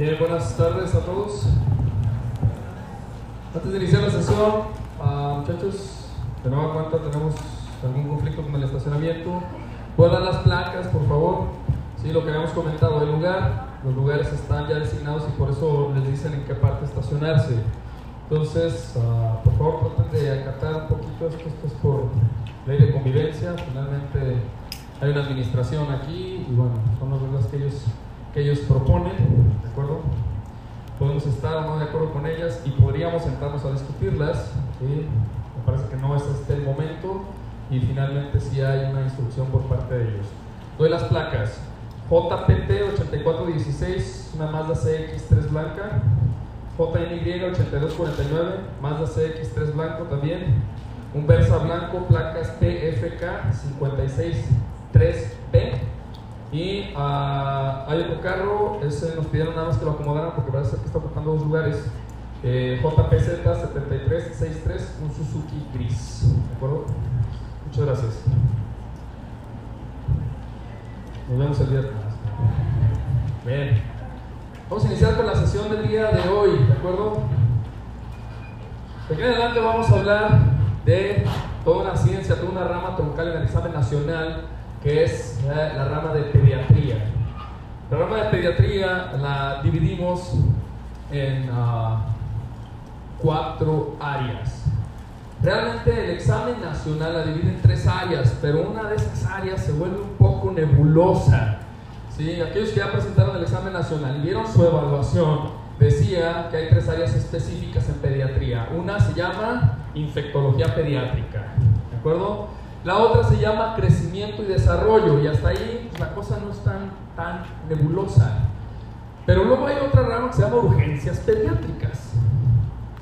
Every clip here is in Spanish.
Bien, buenas tardes a todos. Antes de iniciar la sesión, ah, muchachos, de nueva cuenta tenemos algún conflicto con el estacionamiento. ¿Puedo dar las placas, por favor? Sí, lo que habíamos comentado, el lugar, los lugares están ya designados y por eso les dicen en qué parte estacionarse. Entonces, ah, por favor, traten de acatar un poquito esto, esto es por ley de convivencia, finalmente hay una administración aquí y bueno, son las reglas que ellos, que ellos proponen, ¿de acuerdo? Podemos estar o no de acuerdo con ellas y podríamos sentarnos a discutirlas, ¿sí? me parece que no es este el momento y finalmente sí hay una instrucción por parte de ellos. Doy las placas. JPT 8416, una Mazda CX3 blanca. JNY 8249, Mazda CX3 blanco también. Un Versa blanco, placas PFK 563B. Y ah, hay carro, ese nos pidieron nada más que lo acomodaran porque parece que está ocupando dos lugares. Eh, JPZ 7363, un Suzuki gris. ¿De acuerdo? Muchas gracias. Nos vemos el viernes. Bien. Vamos a iniciar con la sesión del día de hoy, ¿de acuerdo? De aquí en adelante vamos a hablar de toda una ciencia, toda una rama troncal en el examen nacional, que es eh, la rama de pediatría. La rama de pediatría la dividimos en uh, cuatro áreas. Realmente el examen nacional la divide en tres áreas, pero una de esas áreas se vuelve un poco nebulosa. ¿sí? Aquellos que ya presentaron el examen nacional y vieron su evaluación, decía que hay tres áreas específicas en pediatría. Una se llama infectología pediátrica, ¿de acuerdo? La otra se llama crecimiento y desarrollo, y hasta ahí la cosa no es tan, tan nebulosa. Pero luego hay otra rama que se llama urgencias pediátricas.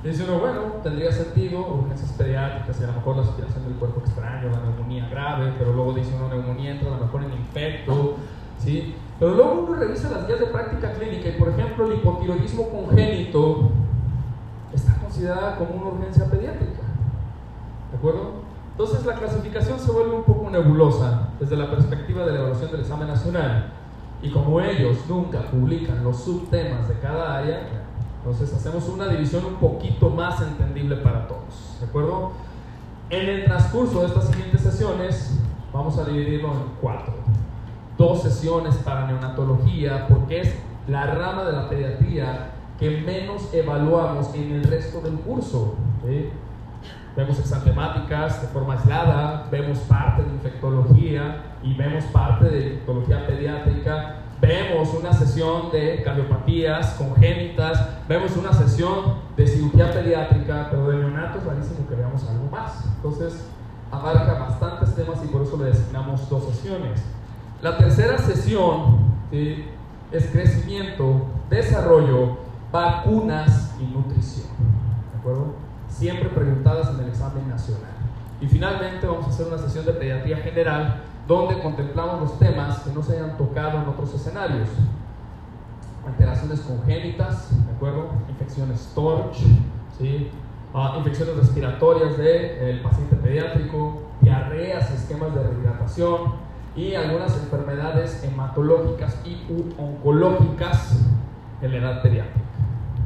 Dice uno, bueno, tendría sentido, urgencias pediátricas, y a lo mejor la aspiración del cuerpo extraño, la neumonía grave, pero luego dice uno neumonía entra a lo mejor en infecto, ¿sí? Pero luego uno revisa las guías de práctica clínica y, por ejemplo, el hipotiroidismo congénito está considerada como una urgencia pediátrica, ¿de acuerdo? Entonces la clasificación se vuelve un poco nebulosa desde la perspectiva de la evaluación del examen nacional y como ellos nunca publican los subtemas de cada área, entonces hacemos una división un poquito más entendible para todos, ¿de acuerdo? En el transcurso de estas siguientes sesiones vamos a dividirlo en cuatro. Dos sesiones para neonatología, porque es la rama de la pediatría que menos evaluamos en el resto del curso. ¿sí? Vemos exantemáticas de forma aislada, vemos parte de infectología y vemos parte de infectología pediátrica, vemos una sesión de cardiopatías congénitas, vemos una sesión de cirugía pediátrica, pero de neonatos rarísimo que veamos algo más. Entonces, abarca bastantes temas y por eso le designamos dos sesiones. La tercera sesión ¿sí? es crecimiento, desarrollo, vacunas y nutrición. ¿De acuerdo? Siempre preguntadas en el examen nacional. Y finalmente vamos a hacer una sesión de pediatría general donde contemplamos los temas que no se hayan tocado en otros escenarios. Alteraciones congénitas, ¿de acuerdo? Infecciones TORCH, ¿sí? Uh, infecciones respiratorias del de, paciente pediátrico, diarreas, esquemas de rehidratación y algunas enfermedades hematológicas y oncológicas en la edad pediátrica.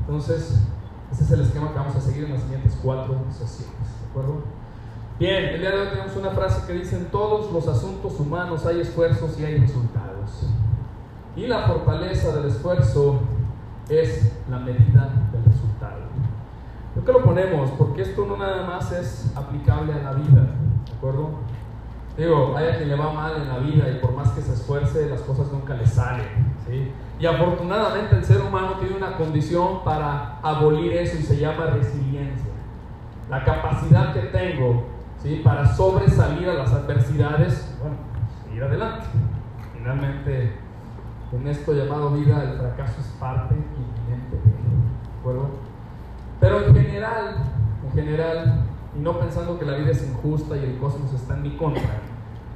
Entonces, ese es el esquema que vamos a seguir en las siguientes cuatro sesiones. ¿De acuerdo? Bien, el día de hoy tenemos una frase que dice: En todos los asuntos humanos hay esfuerzos y hay resultados. Y la fortaleza del esfuerzo es la medida del resultado. ¿Por qué lo ponemos? Porque esto no nada más es aplicable a la vida. ¿De acuerdo? Digo, hay a quien le va mal en la vida y por más que se esfuerce, las cosas nunca le salen. ¿sí? Y afortunadamente el ser humano tiene una condición para abolir eso y se llama resiliencia. La capacidad que tengo ¿sí? para sobresalir a las adversidades, bueno, seguir adelante. Finalmente, en esto llamado vida, el fracaso es parte inminente de acuerdo? Pero en general, en general, no pensando que la vida es injusta y el cosmos está en mi contra,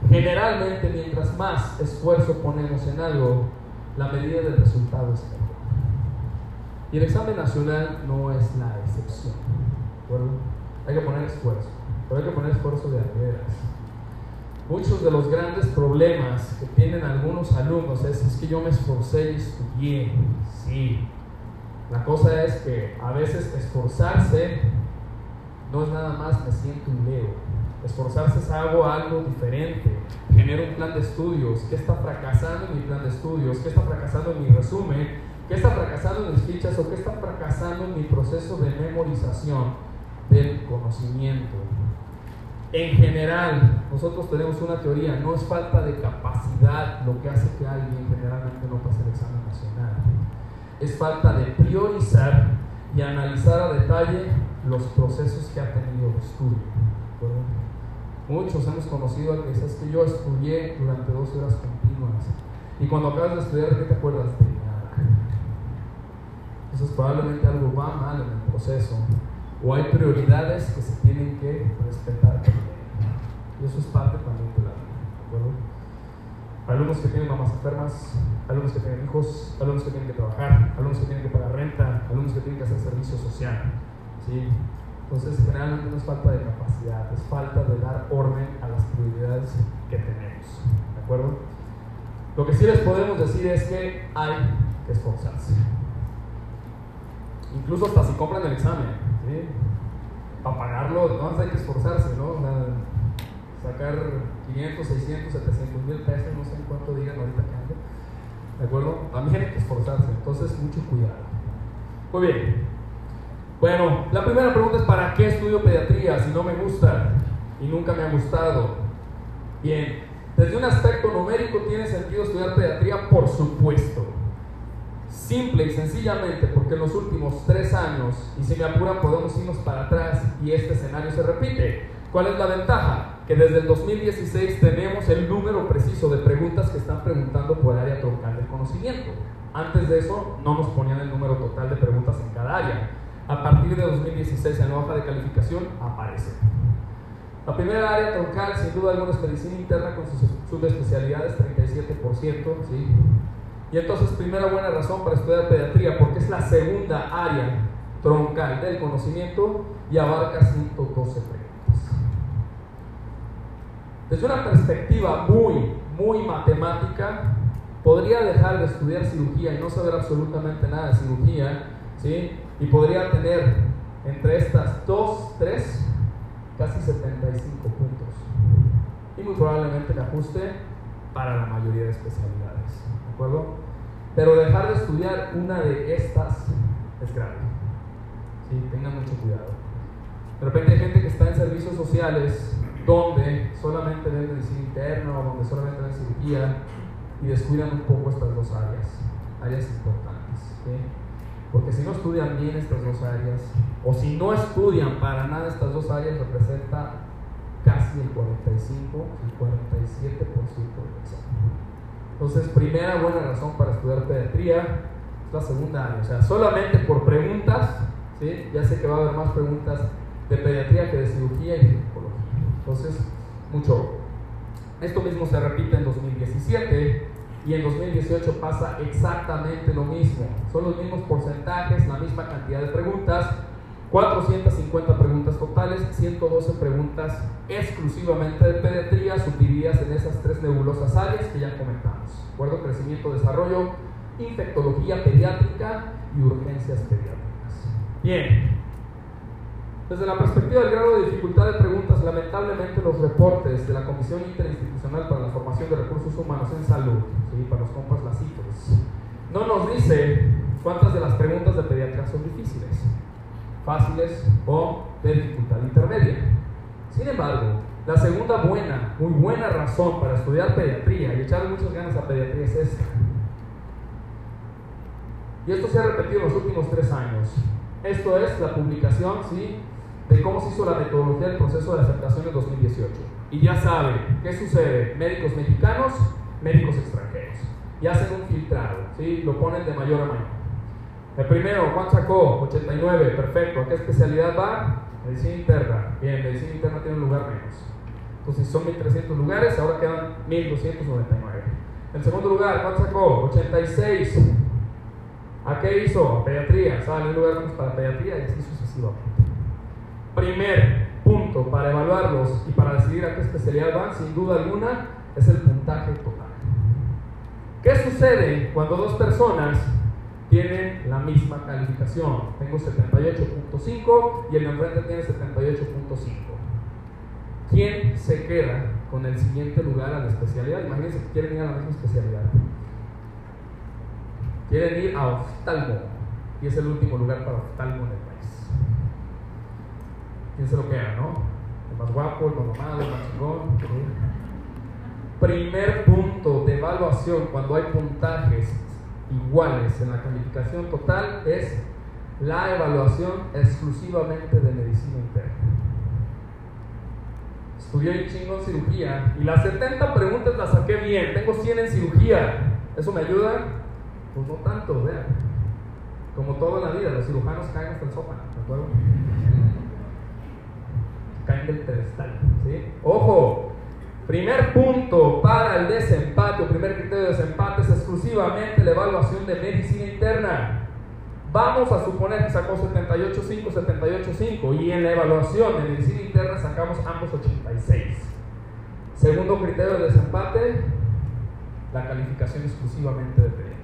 generalmente mientras más esfuerzo ponemos en algo, la medida del resultado es mejor. Y el examen nacional no es la excepción. ¿de acuerdo? Hay que poner esfuerzo, pero hay que poner esfuerzo de veras. Muchos de los grandes problemas que tienen algunos alumnos es, es que yo me esforcé y estudié, sí, La cosa es que a veces esforzarse no es nada más me siento un leo. Esforzarse es hago algo diferente, genero un plan de estudios, qué está fracasando en mi plan de estudios, qué está fracasando en mi resumen, qué está fracasando en mis fichas o qué está fracasando en mi proceso de memorización del conocimiento. En general, nosotros tenemos una teoría, no es falta de capacidad lo que hace que alguien generalmente no pase el examen nacional. Es falta de priorizar y analizar a detalle los procesos que ha tenido el estudio. Muchos hemos conocido a que dices que yo estudié durante dos horas continuas y cuando acabas de estudiar, ¿qué te acuerdas de nada? Entonces probablemente algo va mal en el proceso o hay prioridades que se tienen que respetar Y eso es parte también de la vida, Alumnos que tienen mamás enfermas, alumnos que tienen hijos, alumnos que tienen que trabajar, alumnos que tienen que pagar renta, alumnos que tienen que hacer servicio social. ¿Sí? Entonces, generalmente no es falta de capacidad, es falta de dar orden a las prioridades que tenemos. ¿De acuerdo? Lo que sí les podemos decir es que hay que esforzarse. Incluso hasta si compran el examen, para pagarlo, no hay que esforzarse, ¿no? sacar 500, 600, 700 mil pesos, no sé en cuánto digan ahorita que. ¿De acuerdo? También hay que esforzarse, entonces mucho cuidado. Muy bien. Bueno, la primera pregunta es: ¿para qué estudio pediatría si no me gusta y nunca me ha gustado? Bien, desde un aspecto numérico tiene sentido estudiar pediatría, por supuesto. Simple y sencillamente porque en los últimos tres años, y si me apuran podemos irnos para atrás y este escenario se repite. ¿Cuál es la ventaja? Que desde el 2016 tenemos el número preciso de preguntas que están preguntando por área troncal del conocimiento. Antes de eso no nos ponían el número total de preguntas en cada área. A partir de 2016 en la hoja de calificación aparece. La primera área troncal, sin duda alguna, es medicina interna con sus subespecialidades, 37%. ¿sí? Y entonces, primera buena razón para estudiar pediatría, porque es la segunda área troncal del conocimiento y abarca 112 preguntas. Desde una perspectiva muy, muy matemática, podría dejar de estudiar cirugía y no saber absolutamente nada de cirugía, ¿sí? Y podría tener entre estas dos, tres, casi 75 puntos. Y muy probablemente me ajuste para la mayoría de especialidades. ¿De acuerdo? Pero dejar de estudiar una de estas es grave. ¿Sí? Tengan mucho cuidado. De repente hay gente que está en servicios sociales donde solamente ven medicina interna o donde solamente ven cirugía y descuidan un poco estas dos áreas, áreas importantes. ¿sí? Porque si no estudian bien estas dos áreas, o si no estudian para nada estas dos áreas, representa casi el 45, el 47% del examen. Entonces, primera buena razón para estudiar pediatría es la segunda área. O sea, solamente por preguntas, ¿sí? ya sé que va a haber más preguntas de pediatría que de cirugía y de. Entonces, mucho. Esto mismo se repite en 2017 y en 2018 pasa exactamente lo mismo. Son los mismos porcentajes, la misma cantidad de preguntas, 450 preguntas totales, 112 preguntas exclusivamente de pediatría, subdivididas en esas tres nebulosas áreas que ya comentamos. ¿De acuerdo? Crecimiento, desarrollo, infectología pediátrica y urgencias pediátricas. Bien. Desde la perspectiva del grado de dificultad de preguntas, lamentablemente los reportes de la Comisión Interinstitucional para la Formación de Recursos Humanos en Salud, ¿sí? para los compas las no nos dice cuántas de las preguntas de pediatría son difíciles fáciles o de dificultad intermedia. Sin embargo, la segunda buena, muy buena razón para estudiar pediatría y echarle muchas ganas a pediatría es esta. Y esto se ha repetido en los últimos tres años. Esto es la publicación ¿sí? De cómo se hizo la metodología del proceso de aceptación en 2018. Y ya saben, ¿qué sucede? Médicos mexicanos, médicos extranjeros. Y hacen un filtrado, ¿sí? lo ponen de mayor a mayor. El primero, Juan sacó 89, perfecto. ¿A qué especialidad va? Medicina interna. Bien, medicina interna tiene un lugar menos. Entonces son 1300 lugares, ahora quedan 1299. El segundo lugar, Juan sacó 86. ¿A qué hizo? Pediatría. Sale un lugar menos para pediatría y así sucesivamente. Primer punto para evaluarlos y para decidir a qué especialidad van, sin duda alguna, es el puntaje total. ¿Qué sucede cuando dos personas tienen la misma calificación. Tengo 78.5 y el de enfrente tiene 78.5. ¿Quién se queda con el siguiente lugar a la especialidad? Imagínense que quieren ir a la misma especialidad. Quieren ir a oftalmo y es el último lugar para oftalmo en el país. ¿Quién se lo queda, no? El más guapo, el más mamado, el más chingón. Primer punto de evaluación cuando hay puntajes iguales en la calificación total es la evaluación exclusivamente de medicina interna. Estudié un chingo cirugía y las 70 preguntas las saqué bien. Tengo 100 en cirugía. ¿Eso me ayuda? Pues no tanto, vean. Como todo en la vida, los cirujanos caen hasta el sótano, ¿de acuerdo? Caen del pedestal. Ojo, Primer punto para el desempate, primer criterio de desempate es exclusivamente la evaluación de medicina interna. Vamos a suponer que sacó 78.5, 78.5 y en la evaluación de medicina interna sacamos ambos 86. Segundo criterio de desempate, la calificación exclusivamente de pediatría.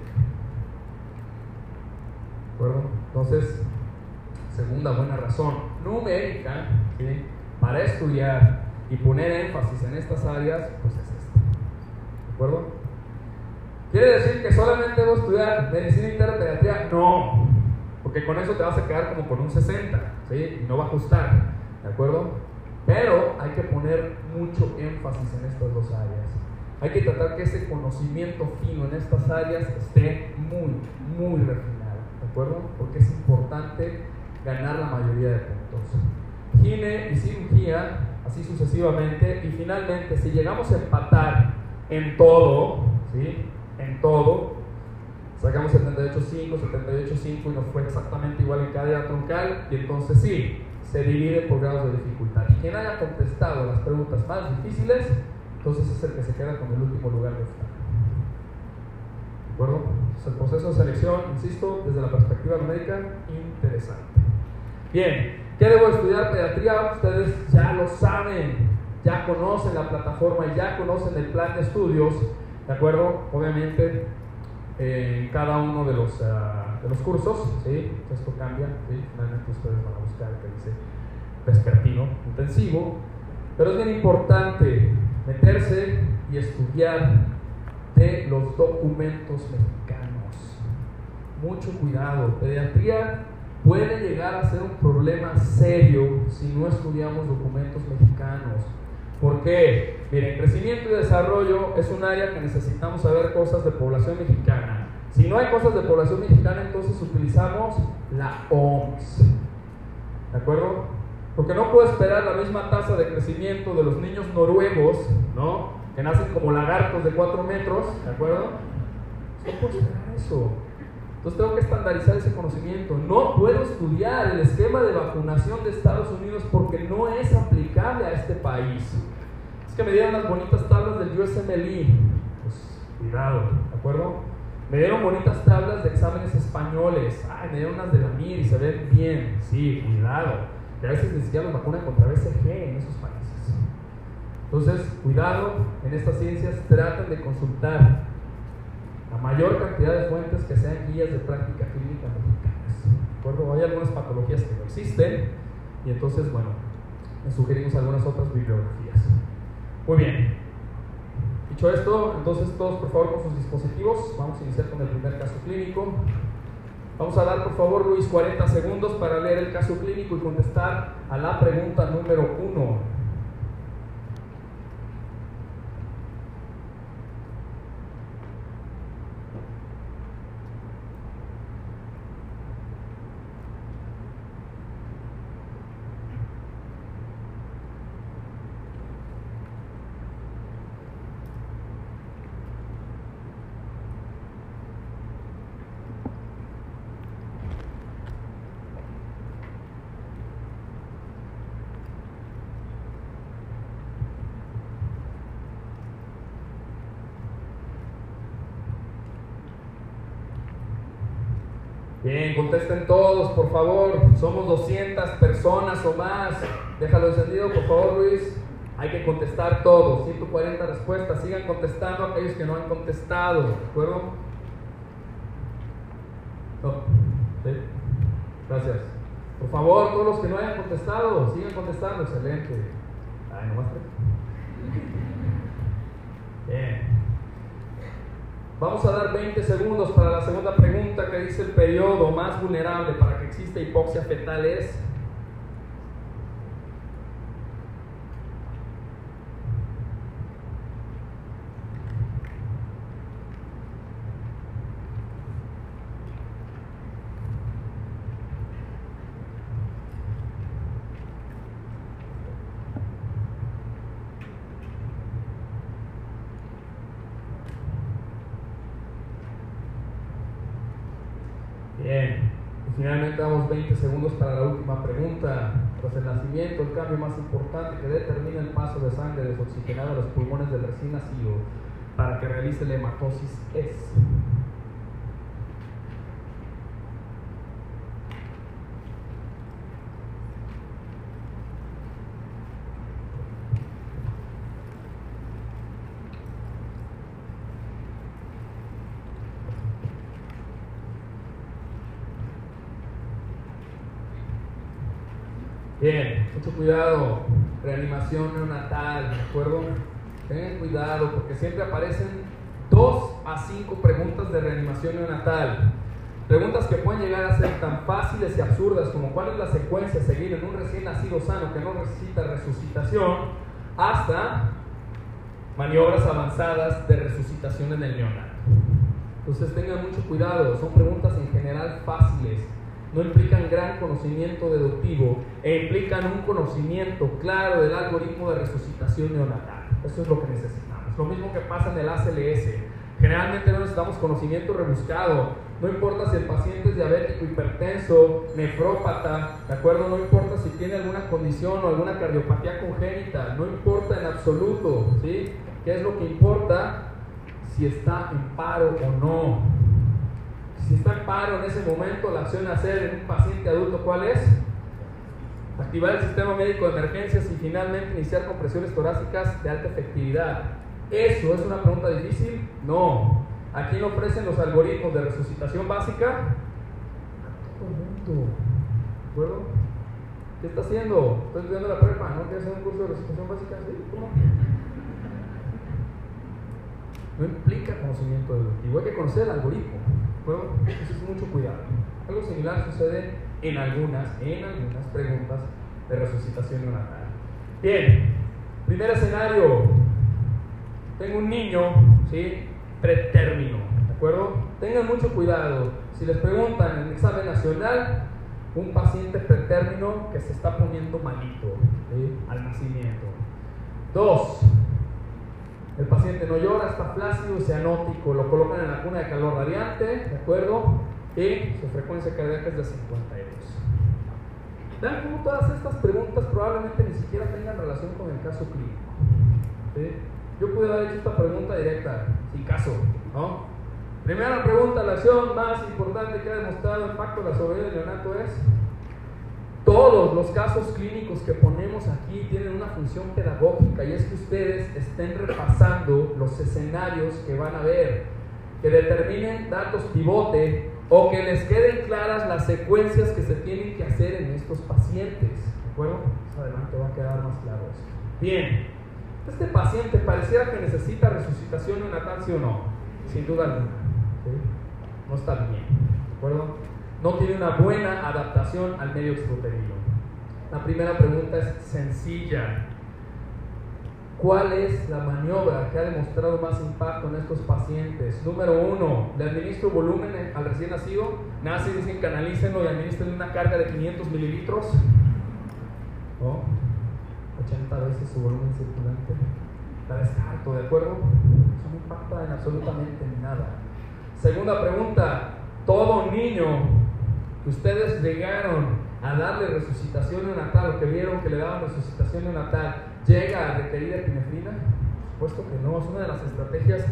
¿De acuerdo? Entonces, segunda buena razón numérica para estudiar y poner énfasis en estas áreas, pues es esta. ¿De acuerdo? ¿Quiere decir que solamente debo estudiar medicina interna pediatría? No, porque con eso te vas a quedar como con un 60, ¿sí? Y no va a ajustar, ¿de acuerdo? Pero hay que poner mucho énfasis en estas dos áreas. Hay que tratar que ese conocimiento fino en estas áreas esté muy, muy refinado, ¿de acuerdo? Porque es importante ganar la mayoría de puntos. Gine y cirugía así sucesivamente, y finalmente si llegamos a empatar en todo, ¿sí? En todo, sacamos 78.5, 78.5 y nos fue exactamente igual en cadena troncal, y entonces sí, se divide por grados de dificultad. Y quien haya contestado las preguntas más difíciles, entonces es el que se queda con el último lugar de esta. ¿De acuerdo? Entonces el proceso de selección, insisto, desde la perspectiva médica, interesante. Bien, ¿Qué debo estudiar pediatría? Ustedes ya lo saben, ya conocen la plataforma, ya conocen el plan de estudios, ¿de acuerdo? Obviamente en cada uno de los, ah, de los cursos, ¿sí? Esto cambia, ¿sí? Finalmente ustedes van a buscar que dice vespertino intensivo, pero es bien importante meterse y estudiar de los documentos mexicanos. Mucho cuidado, pediatría puede llegar a ser un problema serio si no estudiamos documentos mexicanos. ¿Por qué? Miren, crecimiento y desarrollo es un área que necesitamos saber cosas de población mexicana. Si no hay cosas de población mexicana, entonces utilizamos la OMS. ¿De acuerdo? Porque no puedo esperar la misma tasa de crecimiento de los niños noruegos, ¿no? Que nacen como lagartos de 4 metros, ¿de acuerdo? No puedo esperar eso. Entonces tengo que estandarizar ese conocimiento. No puedo estudiar el esquema de vacunación de Estados Unidos porque no es aplicable a este país. Es que me dieron las bonitas tablas del USMLE. Pues cuidado, ¿de acuerdo? Me dieron bonitas tablas de exámenes españoles. Ay, me dieron unas de la MIR y se ven bien. Sí, cuidado. Que a veces ni siquiera los vacunan contra BCG en esos países. Entonces, cuidado en estas ciencias, traten de consultar mayor cantidad de fuentes que sean guías de práctica clínica mexicanas. ¿De acuerdo? Hay algunas patologías que no existen y entonces, bueno, les sugerimos algunas otras bibliografías. Muy bien. Dicho esto, entonces todos por favor con sus dispositivos, vamos a iniciar con el primer caso clínico. Vamos a dar por favor Luis 40 segundos para leer el caso clínico y contestar a la pregunta número 1. Bien, contesten todos, por favor. Somos 200 personas o más. Déjalo encendido, por favor, Luis. Hay que contestar todos. 140 respuestas. Sigan contestando aquellos que no han contestado. ¿De acuerdo? No. Gracias. Por favor, todos los que no hayan contestado, sigan contestando. Excelente. Ay, no más Bien. Vamos a dar 20 segundos para la segunda pregunta que dice el periodo más vulnerable para que exista hipoxia fetal es Damos 20 segundos para la última pregunta. Tras el nacimiento, el cambio más importante que determina el paso de sangre desoxigenada a los pulmones del recién nacido para que realice la hematosis es Bien, mucho cuidado. Reanimación neonatal, ¿de acuerdo? Tengan cuidado porque siempre aparecen dos a cinco preguntas de reanimación neonatal. Preguntas que pueden llegar a ser tan fáciles y absurdas como cuál es la secuencia a seguir en un recién nacido sano que no necesita resucitación, hasta maniobras avanzadas de resucitación en el neonato. Entonces tengan mucho cuidado, son preguntas en general fáciles no implican gran conocimiento deductivo e implican un conocimiento claro del algoritmo de resucitación neonatal. Eso es lo que necesitamos. Lo mismo que pasa en el ACLS. Generalmente no necesitamos conocimiento rebuscado. No importa si el paciente es diabético, hipertenso, nefrópata, ¿de acuerdo? No importa si tiene alguna condición o alguna cardiopatía congénita. No importa en absoluto, ¿sí? ¿Qué es lo que importa? Si está en paro o no. Si está en paro en ese momento, la acción a hacer en un paciente adulto, ¿cuál es? Activar el sistema médico de emergencias y finalmente iniciar compresiones torácicas de alta efectividad. ¿Eso es una pregunta difícil? No. ¿A quién ofrecen los algoritmos de resucitación básica? A todo el mundo. ¿De acuerdo? ¿Qué está haciendo? Estoy estudiando la prepa, ¿no quieres hacer un curso de resucitación básica? ¿Sí? ¿Cómo? No implica conocimiento deductivo, hay que conocer el algoritmo. Bueno, entonces mucho cuidado. Algo similar sucede en algunas, en algunas preguntas de resucitación neonatal. Bien, primer escenario. Tengo un niño, ¿sí? Pretérmino, ¿de acuerdo? Tengan mucho cuidado. Si les preguntan en el examen nacional, un paciente pretérmino que se está poniendo malito al nacimiento. Dos, el paciente no llora, está plácido, cianótico, lo colocan en la cuna de calor radiante, ¿de acuerdo? Y su frecuencia cardíaca es de 52. Vean cómo todas estas preguntas probablemente ni siquiera tengan relación con el caso clínico. Yo pude haber hecho esta pregunta directa, sin caso, ¿no? Primera pregunta, la acción más importante que ha demostrado el impacto de la sobrevida del neonato es todos los casos clínicos que ponemos aquí tienen una función pedagógica y es que ustedes estén repasando los escenarios que van a ver, que determinen datos pivote o que les queden claras las secuencias que se tienen que hacer en estos pacientes. ¿De acuerdo? Más adelante va a quedar más claro. Bien, este paciente pareciera que necesita resucitación neonatal, ¿sí o no? Sin duda alguna. No está bien. ¿De acuerdo? No tiene una buena adaptación al medio extrauterino. La primera pregunta es sencilla. ¿Cuál es la maniobra que ha demostrado más impacto en estos pacientes? Número uno, le administro volumen al recién nacido. Nace y dicen canalícenlo y administren una carga de 500 mililitros. ¿No? 80 veces su volumen circulante. La descarto, ¿de acuerdo? Eso no impacta en absolutamente nada. Segunda pregunta, todo niño ustedes llegaron a darle resucitación neonatal o que vieron que le daban resucitación neonatal, llega a requerir epinefrina? Por supuesto que no, es una de las estrategias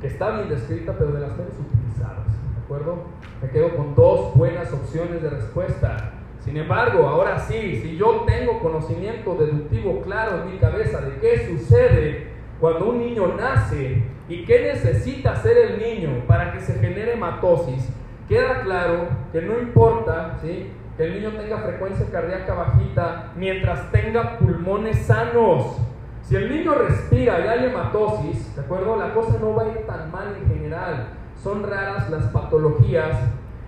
que está bien descrita, pero de las menos utilizadas. ¿De acuerdo? Me quedo con dos buenas opciones de respuesta. Sin embargo, ahora sí, si yo tengo conocimiento deductivo claro en mi cabeza de qué sucede cuando un niño nace y qué necesita hacer el niño para que se genere hematosis, queda claro que no importa que el niño tenga frecuencia cardíaca bajita mientras tenga pulmones sanos. Si el niño respira y hay hematosis, ¿de acuerdo? La cosa no va a ir tan mal en general. Son raras las patologías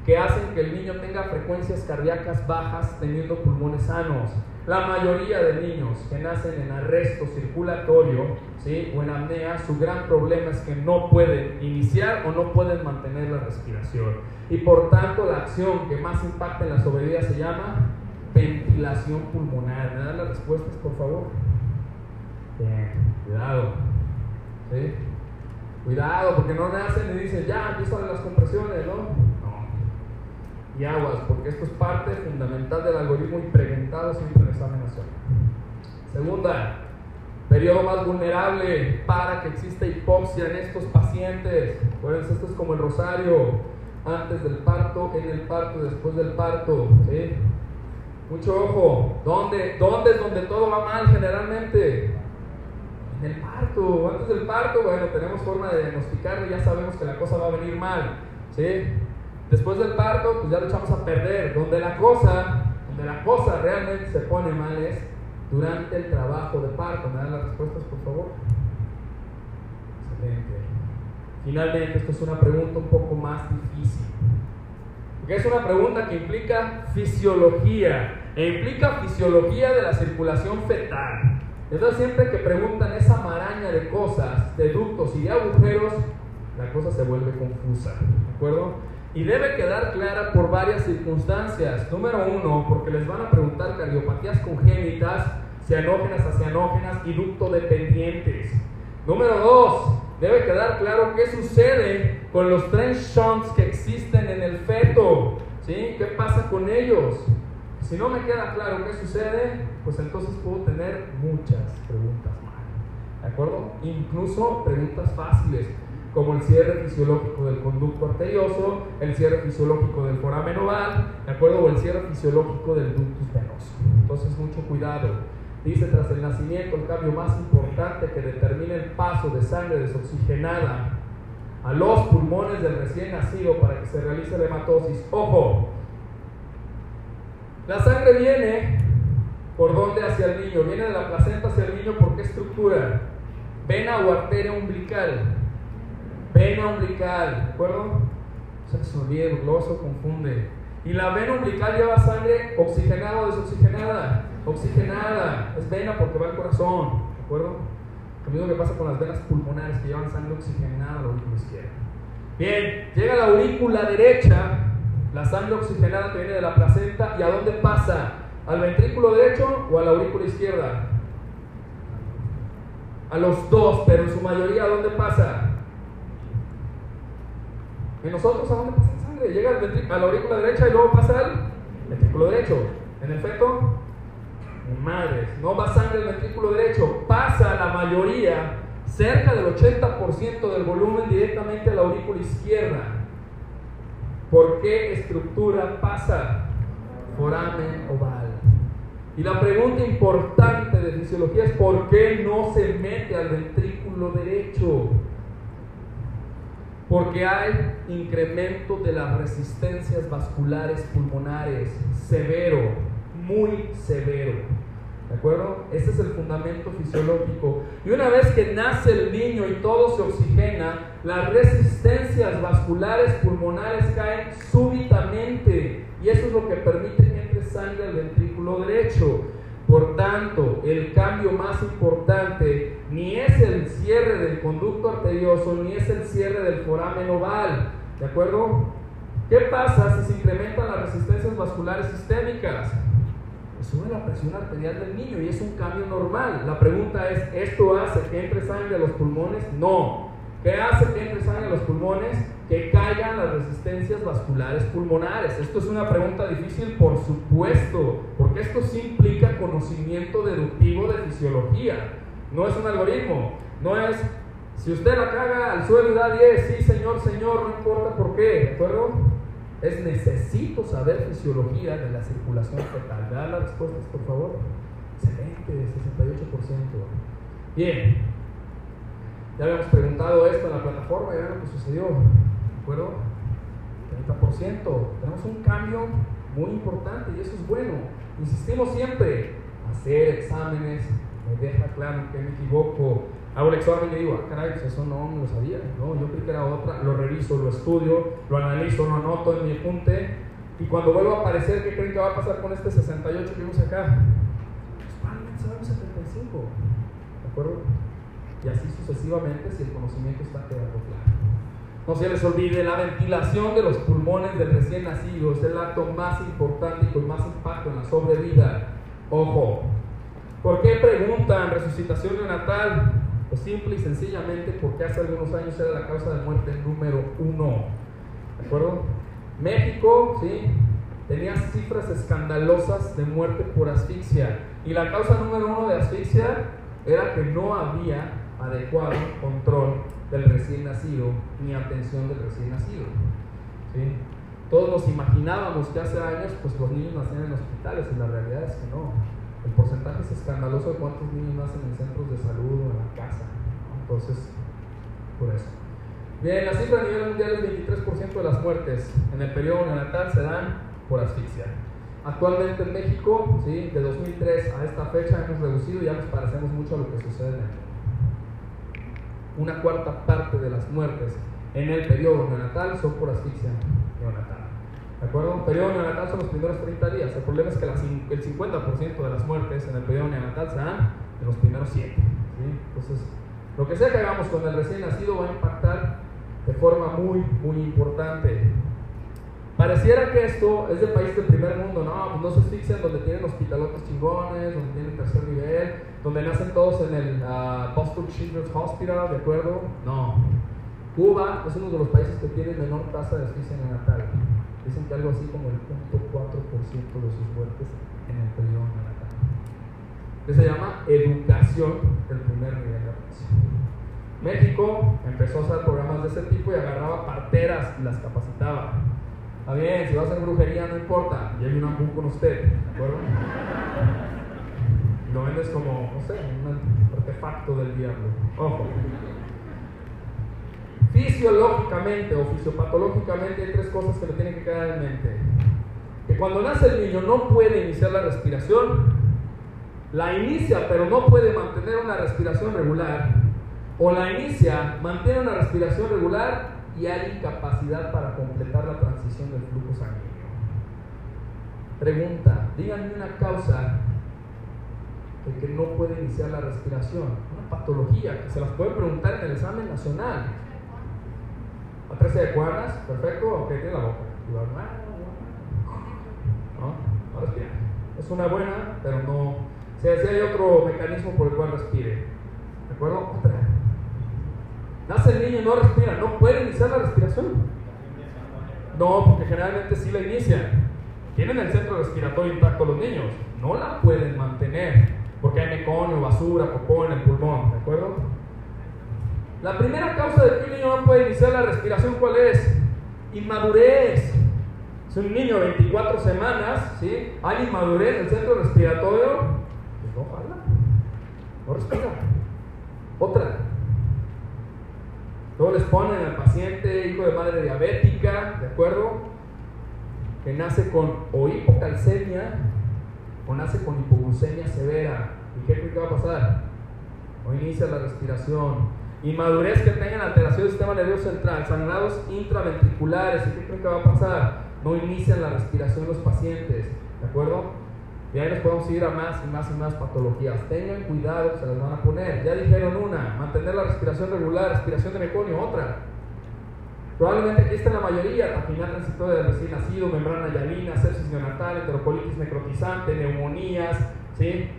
que hacen que el niño tenga frecuencias cardíacas bajas teniendo pulmones sanos. La mayoría de niños que nacen en arresto circulatorio ¿sí? o en apnea, su gran problema es que no pueden iniciar o no pueden mantener la respiración. Y por tanto la acción que más impacta en la sobrevida se llama ventilación pulmonar. ¿Me dan las respuestas, por favor? Bien, cuidado. ¿sí? Cuidado, porque no nacen y dicen, ya, empiezan las compresiones, ¿no? Y aguas, porque esto es parte fundamental del algoritmo implementado siempre en el examen. Segunda, periodo más vulnerable para que exista hipoxia en estos pacientes. Pues esto es como el rosario, antes del parto, en el parto, después del parto. Mucho ojo, ¿dónde, ¿dónde es donde todo va mal generalmente? En el parto, antes del parto, bueno, tenemos forma de diagnosticarlo y ya sabemos que la cosa va a venir mal. ¿sí? Después del parto, pues ya lo echamos a perder. Donde la cosa, donde la cosa realmente se pone mal es durante el trabajo de parto. ¿Me dan las respuestas, por favor? Excelente. Finalmente, esto es una pregunta un poco más difícil. Porque es una pregunta que implica fisiología e implica fisiología de la circulación fetal. Entonces, siempre que preguntan esa maraña de cosas, de ductos y de agujeros, la cosa se vuelve confusa. ¿De acuerdo? Y debe quedar clara por varias circunstancias. Número uno, porque les van a preguntar cardiopatías congénitas, cianógenas, acianógenas y ducto dependientes. Número dos, debe quedar claro qué sucede con los trench shunts que existen en el feto. ¿sí? ¿Qué pasa con ellos? Si no me queda claro qué sucede, pues entonces puedo tener muchas preguntas mal. ¿De acuerdo? Incluso preguntas fáciles como el cierre fisiológico del conducto arterioso, el cierre fisiológico del foramen oval, ¿de acuerdo? O el cierre fisiológico del ductus venoso. Entonces, mucho cuidado. Dice, tras el nacimiento, el cambio más importante que determina el paso de sangre desoxigenada a los pulmones del recién nacido para que se realice la hematosis. Ojo, la sangre viene por dónde hacia el niño, viene de la placenta hacia el niño, ¿por qué estructura? Vena o arteria umbilical vena umbilical, ¿de acuerdo? Se se olvida, el gloso confunde. Y la vena umbilical lleva sangre oxigenada o desoxigenada. Oxigenada, es vena porque va al corazón, ¿de acuerdo? Lo mismo que pasa con las venas pulmonares que llevan sangre oxigenada a la aurícula izquierda. Bien, llega a la aurícula derecha, la sangre oxigenada que viene de la placenta, ¿y a dónde pasa? ¿Al ventrículo derecho o a la aurícula izquierda? A los dos, pero en su mayoría, ¿a dónde pasa? ¿En nosotros a dónde pasa la sangre? Llega a la aurícula derecha y luego pasa al ventrículo derecho. En el feto, madres, no va sangre al ventrículo derecho, pasa la mayoría, cerca del 80% del volumen directamente a la aurícula izquierda. ¿Por qué estructura pasa? Foramen oval. Y la pregunta importante de fisiología es ¿por qué no se mete al ventrículo derecho? Porque hay incremento de las resistencias vasculares pulmonares severo, muy severo. ¿De acuerdo? Ese es el fundamento fisiológico. Y una vez que nace el niño y todo se oxigena, las resistencias vasculares pulmonares caen súbitamente. Y eso es lo que permite que entre sangre al ventrículo derecho. Por tanto, el cambio más importante ni es el cierre del conducto arterioso, ni es el cierre del foramen oval. ¿De acuerdo? ¿Qué pasa si se incrementan las resistencias vasculares sistémicas? Sube la presión arterial del niño y es un cambio normal. La pregunta es, ¿esto hace que entre sangre a los pulmones? No. ¿Qué hace que entre sangre a los pulmones? Que caigan las resistencias vasculares pulmonares. Esto es una pregunta difícil, por supuesto, porque esto sí implica conocimiento deductivo de fisiología. No es un algoritmo, no es si usted la caga al suelo y da 10, sí señor, señor, no importa por qué, ¿de acuerdo? Es necesito saber fisiología de la circulación fetal. ¿Me las respuestas, por favor? Excelente, 68%. Bien, ya habíamos preguntado esto en la plataforma y vean lo que sucedió. ¿De acuerdo? 30%. Tenemos un cambio muy importante y eso es bueno. Insistimos siempre, hacer exámenes me deja claro que me equivoco. Hago el examen y digo, ah, caray, pues eso no me lo sabía, no, yo creí que era otra, lo reviso, lo estudio, lo analizo, lo anoto en mi apunte y cuando vuelvo a aparecer, ¿qué creen que va a pasar con este 68 que vimos acá? Pues probablemente será un 75, ¿de acuerdo? Y así sucesivamente si el conocimiento está quedando claro. No se les olvide, la ventilación de los pulmones del recién nacido es el acto más importante y con más impacto en la sobrevida. Ojo, ¿por qué preguntan resucitación neonatal? Pues simple y sencillamente porque hace algunos años era la causa de muerte número uno. ¿De acuerdo? México, ¿sí? Tenía cifras escandalosas de muerte por asfixia. Y la causa número uno de asfixia era que no había adecuado control del recién nacido ni atención del recién nacido. ¿sí? Todos nos imaginábamos que hace años pues, los niños nacían en hospitales y la realidad es que no. El porcentaje es escandaloso de cuántos niños nacen en centros de salud o en la casa. Entonces, por eso. Bien, la cifra a nivel mundial es 23% de las muertes en el periodo neonatal se dan por asfixia. Actualmente en México, ¿sí? de 2003 a esta fecha hemos reducido y ya nos parecemos mucho a lo que sucede en el una cuarta parte de las muertes en el periodo neonatal son por asfixia neonatal. ¿De acuerdo? El periodo neonatal son los primeros 30 días. El problema es que el 50% de las muertes en el periodo neonatal se dan en los primeros 7. Entonces, lo que sea que hagamos con el recién nacido va a impactar de forma muy, muy importante. Pareciera que esto es de país del primer mundo, no, pues no se asfixian donde tienen hospitalotes chingones, donde tienen tercer nivel, donde nacen todos en el uh, Boston Children's Hospital, ¿de acuerdo? No. Cuba es uno de los países que tiene menor tasa de asfixia neonatal. Dicen que algo así como el 0.4% de sus muertes en el periodo neonatal. se llama educación del primer nivel de atención. México empezó a hacer programas de ese tipo y agarraba parteras y las capacitaba. Bien, si vas a hacer brujería no importa, hay un ampú con usted, ¿de acuerdo? Lo vendes como, no sé, un artefacto del diablo. Ojo. Fisiológicamente o fisiopatológicamente hay tres cosas que le tienen que quedar en mente. Que cuando nace el niño no puede iniciar la respiración, la inicia pero no puede mantener una respiración regular, o la inicia, mantiene una respiración regular y hay incapacidad para completar la transición del flujo sanguíneo. Pregunta, díganme una causa de que no puede iniciar la respiración, una patología que se las puede preguntar en el examen nacional. A 13 de cuerdas, perfecto, ok, tiene la boca. No, no respira. Es una buena, pero no. Si hay otro mecanismo por el cual respire. ¿De acuerdo? Otra. Nace el niño y no respira, no puede iniciar la respiración. No, porque generalmente sí la inician. Tienen el centro respiratorio intacto los niños, no la pueden mantener porque hay meconio, basura, popó en el pulmón, ¿de acuerdo? La primera causa de que un niño no puede iniciar la respiración, ¿cuál es? Inmadurez. Es un niño de 24 semanas, ¿sí? Hay inmadurez en el centro respiratorio, pues no habla, no respira. Otra, Luego les ponen al paciente, hijo de madre diabética, ¿de acuerdo? Que nace con o hipocalcemia o nace con hipoglucemia severa. ¿Y qué creen que va a pasar? O inicia la respiración. Inmadurez que tengan alteración del sistema nervioso central, sangrados intraventriculares. ¿Y qué creen que va a pasar? No inician la respiración los pacientes. ¿De acuerdo? Y ahí nos podemos ir a más y más y más patologías. Tengan cuidado, se las van a poner. Ya dijeron una, mantener la respiración regular, respiración de meconio, otra. Probablemente aquí está la mayoría, taquinar transitoria del recién nacido, membrana hialina, sepsis neonatal, enterocolitis necrotizante, neumonías, ¿sí?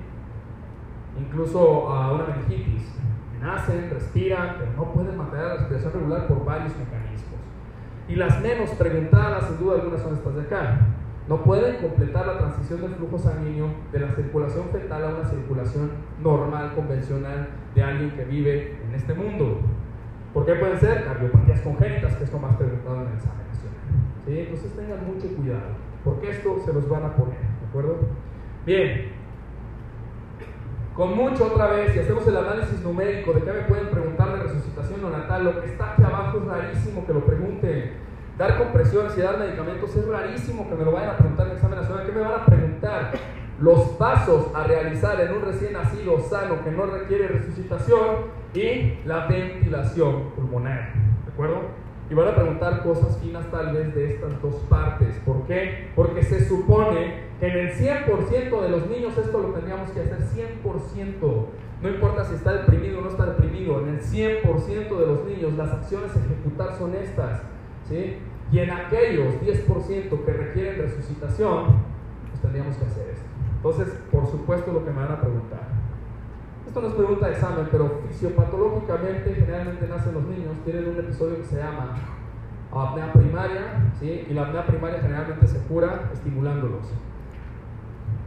incluso uh, una meningitis. Nacen, respiran, pero no pueden mantener la respiración regular por varios mecanismos. Y las menos preguntadas, sin duda algunas, son estas de acá no pueden completar la transición del flujo sanguíneo de la circulación fetal a una circulación normal, convencional de alguien que vive en este mundo. ¿Por qué pueden ser? Cardiopatías congénitas, que es lo más preguntado en el examen ¿Sí? Entonces tengan mucho cuidado, porque esto se los van a poner, ¿de acuerdo? Bien, con mucho otra vez, si hacemos el análisis numérico de qué me pueden preguntar de resucitación neonatal, lo que está aquí abajo es rarísimo que lo pregunten. Dar compresiones y dar medicamentos es rarísimo que me lo vayan a preguntar en el examen nacional. ¿Qué me van a preguntar? Los pasos a realizar en un recién nacido sano que no requiere resucitación y la ventilación pulmonar. ¿De acuerdo? Y van a preguntar cosas finas tal vez de estas dos partes. ¿Por qué? Porque se supone que en el 100% de los niños esto lo tendríamos que hacer 100%. No importa si está deprimido o no está deprimido, en el 100% de los niños las acciones a ejecutar son estas. ¿Sí? Y en aquellos 10% que requieren resucitación, pues tendríamos que hacer esto. Entonces, por supuesto, lo que me van a preguntar. Esto no es pregunta de examen, pero fisiopatológicamente, generalmente nacen los niños, tienen un episodio que se llama apnea primaria, ¿sí? y la apnea primaria generalmente se cura estimulándolos.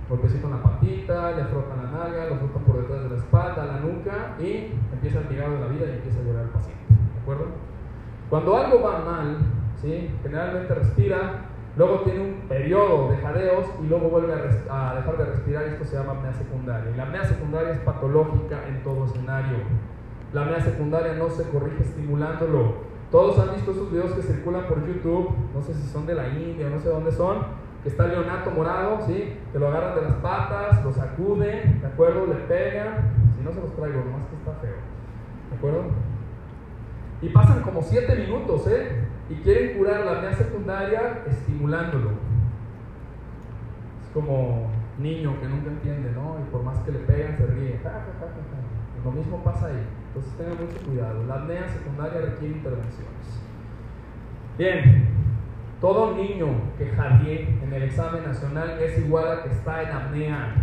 Golpecito en la patita, le frotan la nalga, lo frotan por detrás de la espalda, la nuca y empieza el tirado de la vida y empieza a llorar el paciente. ¿De acuerdo? Cuando algo va mal, ¿sí? generalmente respira, luego tiene un periodo de jadeos y luego vuelve a, a dejar de respirar y esto se llama apnea secundaria. Y la apnea secundaria es patológica en todo escenario. La apnea secundaria no se corrige estimulándolo. Todos han visto esos videos que circulan por YouTube, no sé si son de la India, no sé dónde son, que está leonato morado, ¿sí? Que lo agarran de las patas, lo sacuden, ¿de acuerdo? Le pegan, si no se los traigo, nomás que está feo, ¿de acuerdo? Y pasan como 7 minutos, ¿eh? Y quieren curar la apnea secundaria estimulándolo. Es como niño que nunca entiende, ¿no? Y por más que le pegan, se ríe. Lo mismo pasa ahí. Entonces tengan mucho cuidado. La apnea secundaria requiere intervenciones. Bien, todo niño que jadee en el examen nacional es igual a que está en apnea.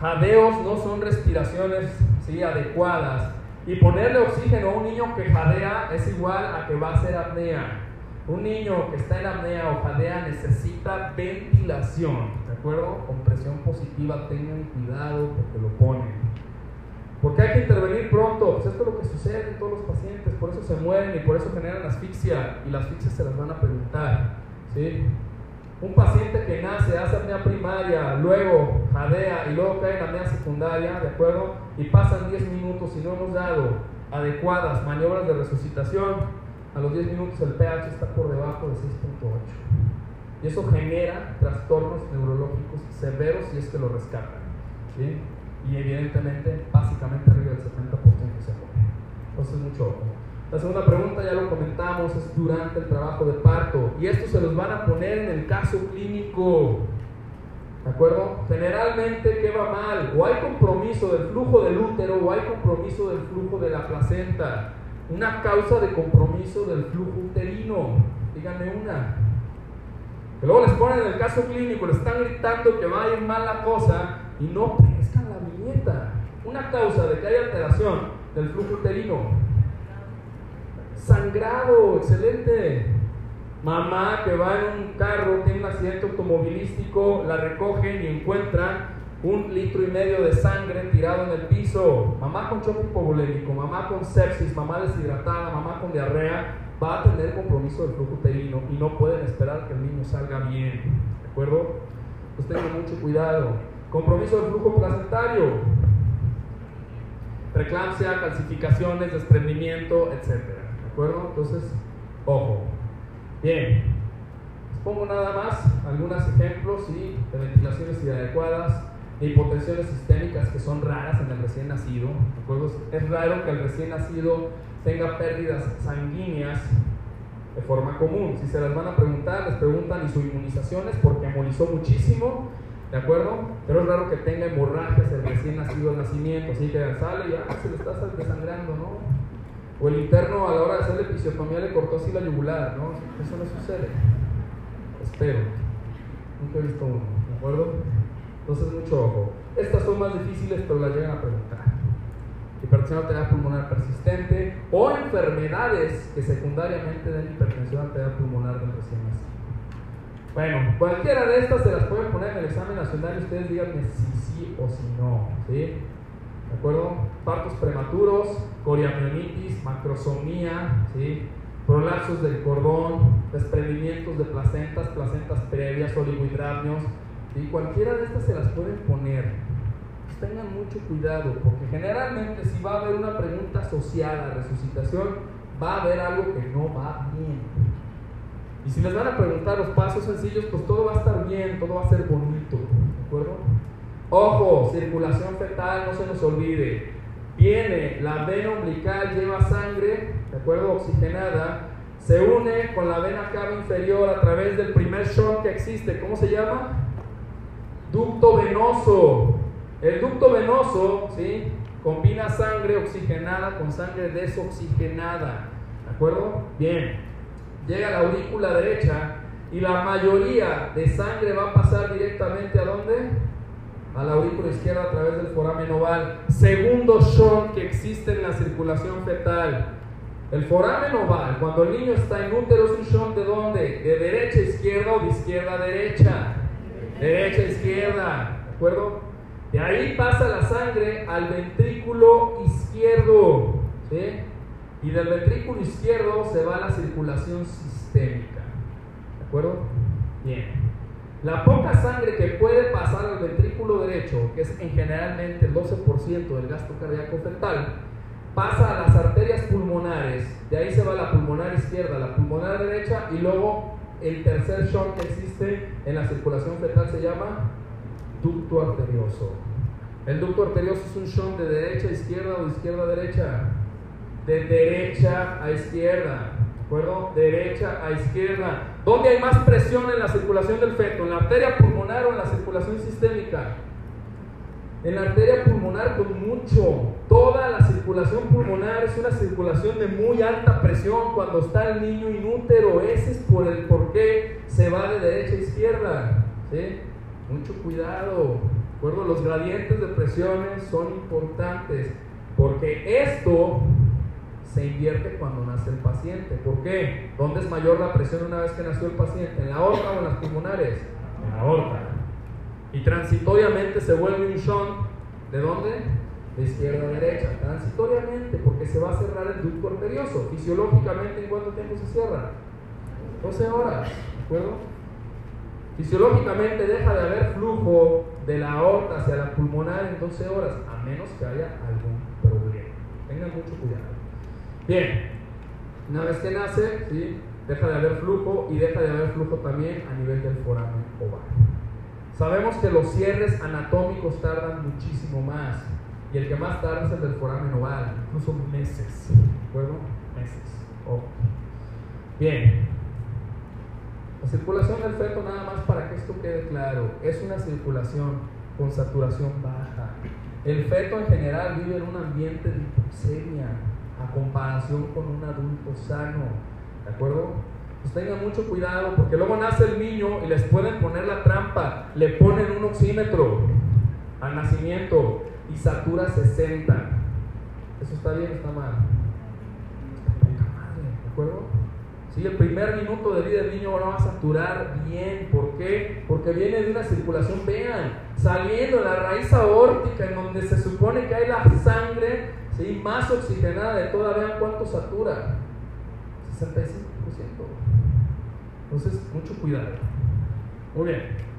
Jadeos no son respiraciones ¿sí? adecuadas. Y ponerle oxígeno a un niño que jadea es igual a que va a ser apnea. Un niño que está en apnea o jadea necesita ventilación, ¿de acuerdo? Con presión positiva, tengan cuidado porque lo ponen. Porque hay que intervenir pronto. Pues esto es lo que sucede en todos los pacientes, por eso se mueren y por eso generan asfixia. Y las asfixias se las van a preguntar. ¿sí? Un paciente que nace, hace apnea primaria, luego jadea y luego cae en apnea secundaria, ¿de acuerdo? Y pasan 10 minutos y no hemos dado adecuadas maniobras de resucitación, a los 10 minutos el pH está por debajo de 6.8. Y eso genera trastornos neurológicos severos si es que lo rescatan. ¿sí? y evidentemente, básicamente arriba del 70% se muere. Entonces, mucho. La segunda pregunta, ya lo comentamos, es durante el trabajo de parto. Y esto se los van a poner en el caso clínico. ¿De acuerdo? Generalmente, ¿qué va mal? O hay compromiso del flujo del útero o hay compromiso del flujo de la placenta. Una causa de compromiso del flujo uterino. Díganme una. Que luego les ponen en el caso clínico, les están gritando que va a mal la cosa y no pescan la viñeta. Una causa de que haya alteración del flujo uterino. Sangrado, excelente. Mamá que va en un carro, tiene un accidente automovilístico, la recogen y encuentran un litro y medio de sangre tirado en el piso. Mamá con choque hipovolémico, mamá con sepsis, mamá deshidratada, mamá con diarrea, va a tener compromiso del flujo uterino y no pueden esperar que el niño salga bien. ¿De acuerdo? Pues tengan mucho cuidado. Compromiso del flujo placentario. Preeclampsia, calcificaciones, desprendimiento, etc. ¿De acuerdo? Entonces, ojo. Bien. Les pongo nada más algunos ejemplos ¿sí? de ventilaciones inadecuadas, de hipotensiones sistémicas que son raras en el recién nacido. ¿De acuerdo? Es raro que el recién nacido tenga pérdidas sanguíneas de forma común. Si se las van a preguntar, les preguntan y su inmunizaciones porque embolizó muchísimo ¿De acuerdo? Pero es raro que tenga hemorragias el recién nacido al nacimiento, así que sale y ya se le está desangrando, ¿no? O el interno a la hora de hacerle episiotomía le cortó así la yugular, ¿no? Eso no sucede. Espero. Nunca he visto uno, ¿de acuerdo? Entonces, mucho ojo. Estas son más difíciles, pero las llegan a preguntar. Hipertensión pulmonar persistente o enfermedades que secundariamente den hipertensión arterial pulmonar del recién nacido. Bueno, cualquiera de estas se las pueden poner en el examen nacional y ustedes díganme si sí o si no, ¿sí? ¿De acuerdo? Partos prematuros, coriamionitis, macrosomía, ¿sí? Prolapsos del cordón, desprendimientos de placentas, placentas previas, oligohidramios, y cualquiera de estas se las pueden poner. Pues tengan mucho cuidado, porque generalmente si va a haber una pregunta asociada a resucitación, va a haber algo que no va bien. Y si les van a preguntar los pasos sencillos, pues todo va a estar bien, todo va a ser bonito, ¿de acuerdo? Ojo, circulación fetal, no se nos olvide. Viene, la vena umbilical lleva sangre, ¿de acuerdo? Oxigenada, se une con la vena cava inferior a través del primer shock que existe. ¿Cómo se llama? Ducto venoso. El ducto venoso, ¿sí? Combina sangre oxigenada con sangre desoxigenada. ¿De acuerdo? Bien. Llega a la aurícula derecha y la mayoría de sangre va a pasar directamente a dónde? A la aurícula izquierda a través del foramen oval. Segundo shock que existe en la circulación fetal. El foramen oval, cuando el niño está en útero, es un shock de dónde? De derecha a izquierda o de izquierda a derecha. Derecha a izquierda. ¿De acuerdo? De ahí pasa la sangre al ventrículo izquierdo. ¿sí? Y del ventrículo izquierdo se va a la circulación sistémica. ¿De acuerdo? Bien. La poca sangre que puede pasar al ventrículo derecho, que es en generalmente el 12% del gasto cardíaco fetal, pasa a las arterias pulmonares. De ahí se va la pulmonar izquierda, la pulmonar derecha y luego el tercer shock que existe en la circulación fetal se llama ducto arterioso. El ducto arterioso es un shock de derecha a izquierda o de izquierda a derecha. De derecha a izquierda. ¿De acuerdo? Derecha a izquierda. ¿Dónde hay más presión en la circulación del feto? ¿En la arteria pulmonar o en la circulación sistémica? En la arteria pulmonar con mucho. Toda la circulación pulmonar es una circulación de muy alta presión cuando está el niño inútero. Ese es por el por qué se va de derecha a izquierda. ¿sí? Mucho cuidado. ¿De Los gradientes de presiones son importantes porque esto se invierte cuando nace el paciente. ¿Por qué? ¿Dónde es mayor la presión una vez que nació el paciente? ¿En la aorta o en las pulmonares? En la aorta. Y transitoriamente se vuelve un shunt. ¿De dónde? De izquierda a derecha. Transitoriamente, porque se va a cerrar el ducto arterioso. Fisiológicamente, ¿en cuánto tiempo se cierra? 12 horas. ¿De acuerdo? Fisiológicamente deja de haber flujo de la aorta hacia la pulmonar en 12 horas, a menos que haya algún problema. Tengan mucho cuidado. Bien, una vez que nace, ¿sí? deja de haber flujo y deja de haber flujo también a nivel del foramen oval. Sabemos que los cierres anatómicos tardan muchísimo más y el que más tarda es el del foramen oval, incluso meses. ¿De acuerdo? Meses. Bien, la circulación del feto, nada más para que esto quede claro, es una circulación con saturación baja. El feto en general vive en un ambiente de hipoxemia a comparación con un adulto sano. ¿De acuerdo? Pues tengan mucho cuidado porque luego nace el niño y les pueden poner la trampa, le ponen un oxímetro al nacimiento y satura 60. ¿Eso está bien o está mal? Está mal, ¿de acuerdo? ¿Sí? El primer minuto de vida del niño va a saturar bien. ¿Por qué? Porque viene de una circulación, vean, saliendo de la raíz aórtica en donde se supone que hay la sangre ¿sí? más oxigenada de toda. Vean cuánto satura. 65%. Entonces, mucho cuidado. Muy bien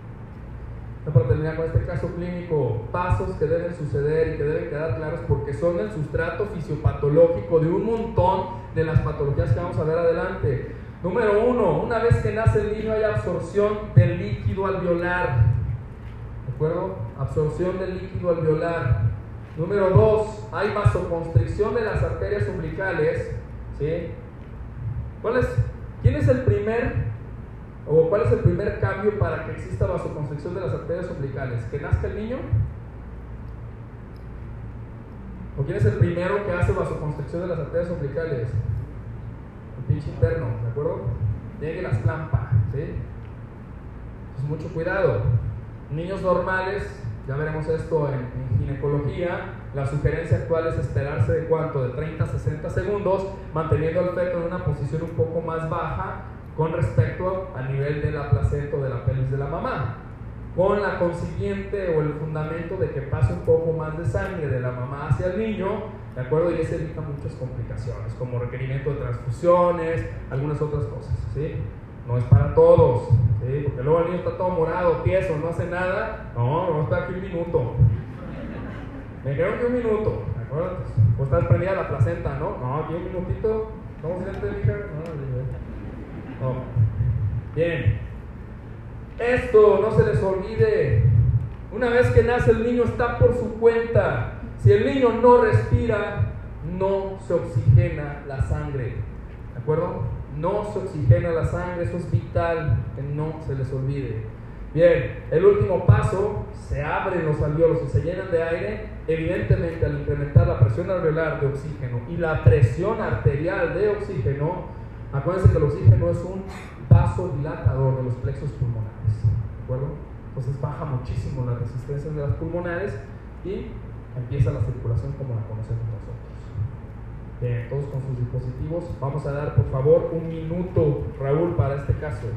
para terminar con este caso clínico, pasos que deben suceder y que deben quedar claros porque son el sustrato fisiopatológico de un montón de las patologías que vamos a ver adelante. Número uno, una vez que nace el niño hay absorción del líquido alveolar. ¿De acuerdo? Absorción del líquido alveolar. Número dos, hay vasoconstricción de las arterias umbilicales. ¿Sí? ¿Cuál es? ¿Quién es el primer ¿O cuál es el primer cambio para que exista vasoconstricción de las arterias umbilicales? ¿Que nazca el niño? ¿O quién es el primero que hace vasoconstricción de las arterias umbilicales? El pinche interno, ¿de acuerdo? Llegue las clampa, ¿sí? Pues mucho cuidado. Niños normales, ya veremos esto en, en, ginecología, la sugerencia actual es esperarse de cuánto, de 30 a 60 segundos, manteniendo al feto en una posición un poco más baja con respecto al nivel de la placenta o de la pelvis de la mamá, con la consiguiente o el fundamento de que pase un poco más de sangre de la mamá hacia el niño, ¿de acuerdo? Y eso evita muchas complicaciones, como requerimiento de transfusiones, algunas otras cosas, ¿sí? No es para todos, ¿sí? Porque luego el niño está todo morado, tieso, no hace nada, no, a estar aquí un minuto. Me quedo aquí un minuto, ¿de acuerdo? Pues estás prendida la placenta, ¿no? No, aquí un minutito, ¿cómo se siente, hija? No, no. Bien. Esto no se les olvide. Una vez que nace el niño está por su cuenta. Si el niño no respira, no se oxigena la sangre. ¿De acuerdo? No se oxigena la sangre, eso es vital, que no se les olvide. Bien, el último paso, se abren los alveolos y se llenan de aire. Evidentemente, al incrementar la presión alveolar de oxígeno y la presión arterial de oxígeno, acuérdense que el oxígeno es un vasodilatador de los plexos pulmonares. ¿De acuerdo? Entonces baja muchísimo la resistencia de las pulmonares y empieza la circulación como la conocemos nosotros. Bien, todos con sus dispositivos. Vamos a dar, por favor, un minuto, Raúl, para este caso.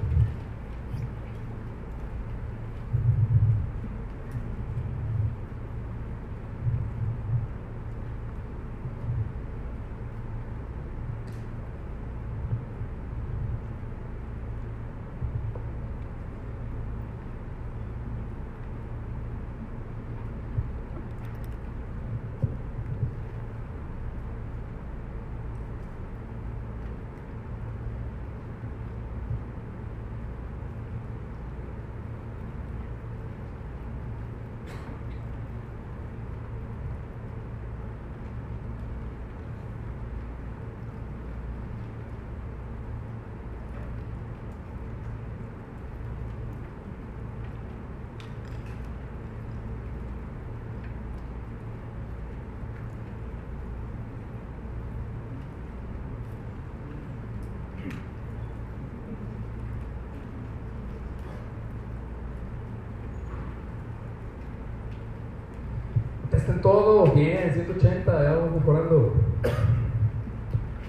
100, 180, ya vamos mejorando.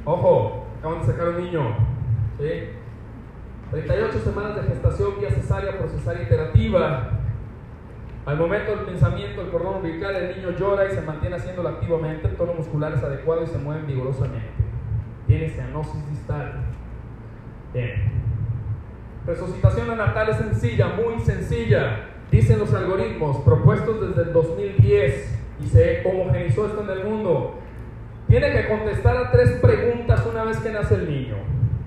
Ojo, acaban de sacar un niño. ¿sí? 38 semanas de gestación vía cesárea por iterativa. Al momento del pensamiento, el cordón umbilical, el niño llora y se mantiene haciéndolo activamente, el tono muscular es adecuado y se mueven vigorosamente. Tiene cianosis distal. Bien. Resucitación neonatal es sencilla, muy sencilla. Dicen los algoritmos propuestos desde el 2010 y se homogenizó esto en el mundo. Tiene que contestar a tres preguntas una vez que nace el niño.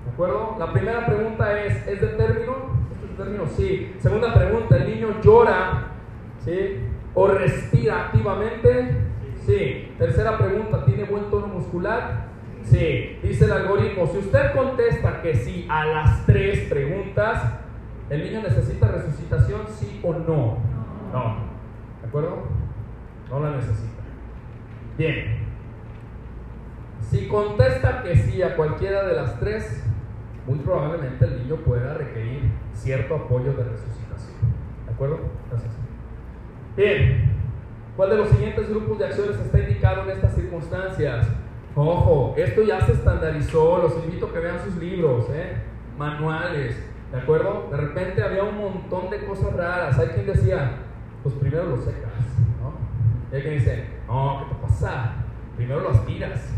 ¿De acuerdo? La primera pregunta es, ¿es de término? ¿Es de término? Sí. Segunda pregunta, ¿el niño llora? ¿Sí? ¿O respira activamente? Sí. Tercera pregunta, ¿tiene buen tono muscular? Sí. Dice el algoritmo, si usted contesta que sí a las tres preguntas, ¿el niño necesita resucitación, sí o no? No. ¿De acuerdo? No la necesita. Bien. Si contesta que sí a cualquiera de las tres, muy probablemente el niño pueda requerir cierto apoyo de resucitación. ¿De acuerdo? Gracias. Bien. ¿Cuál de los siguientes grupos de acciones está indicado en estas circunstancias? Ojo, esto ya se estandarizó, los invito a que vean sus libros, ¿eh? manuales, ¿de acuerdo? De repente había un montón de cosas raras. Hay quien decía, pues primero lo secas, ¿no? Y hay quien dice, no, ¿qué te pasa? Primero lo aspiras.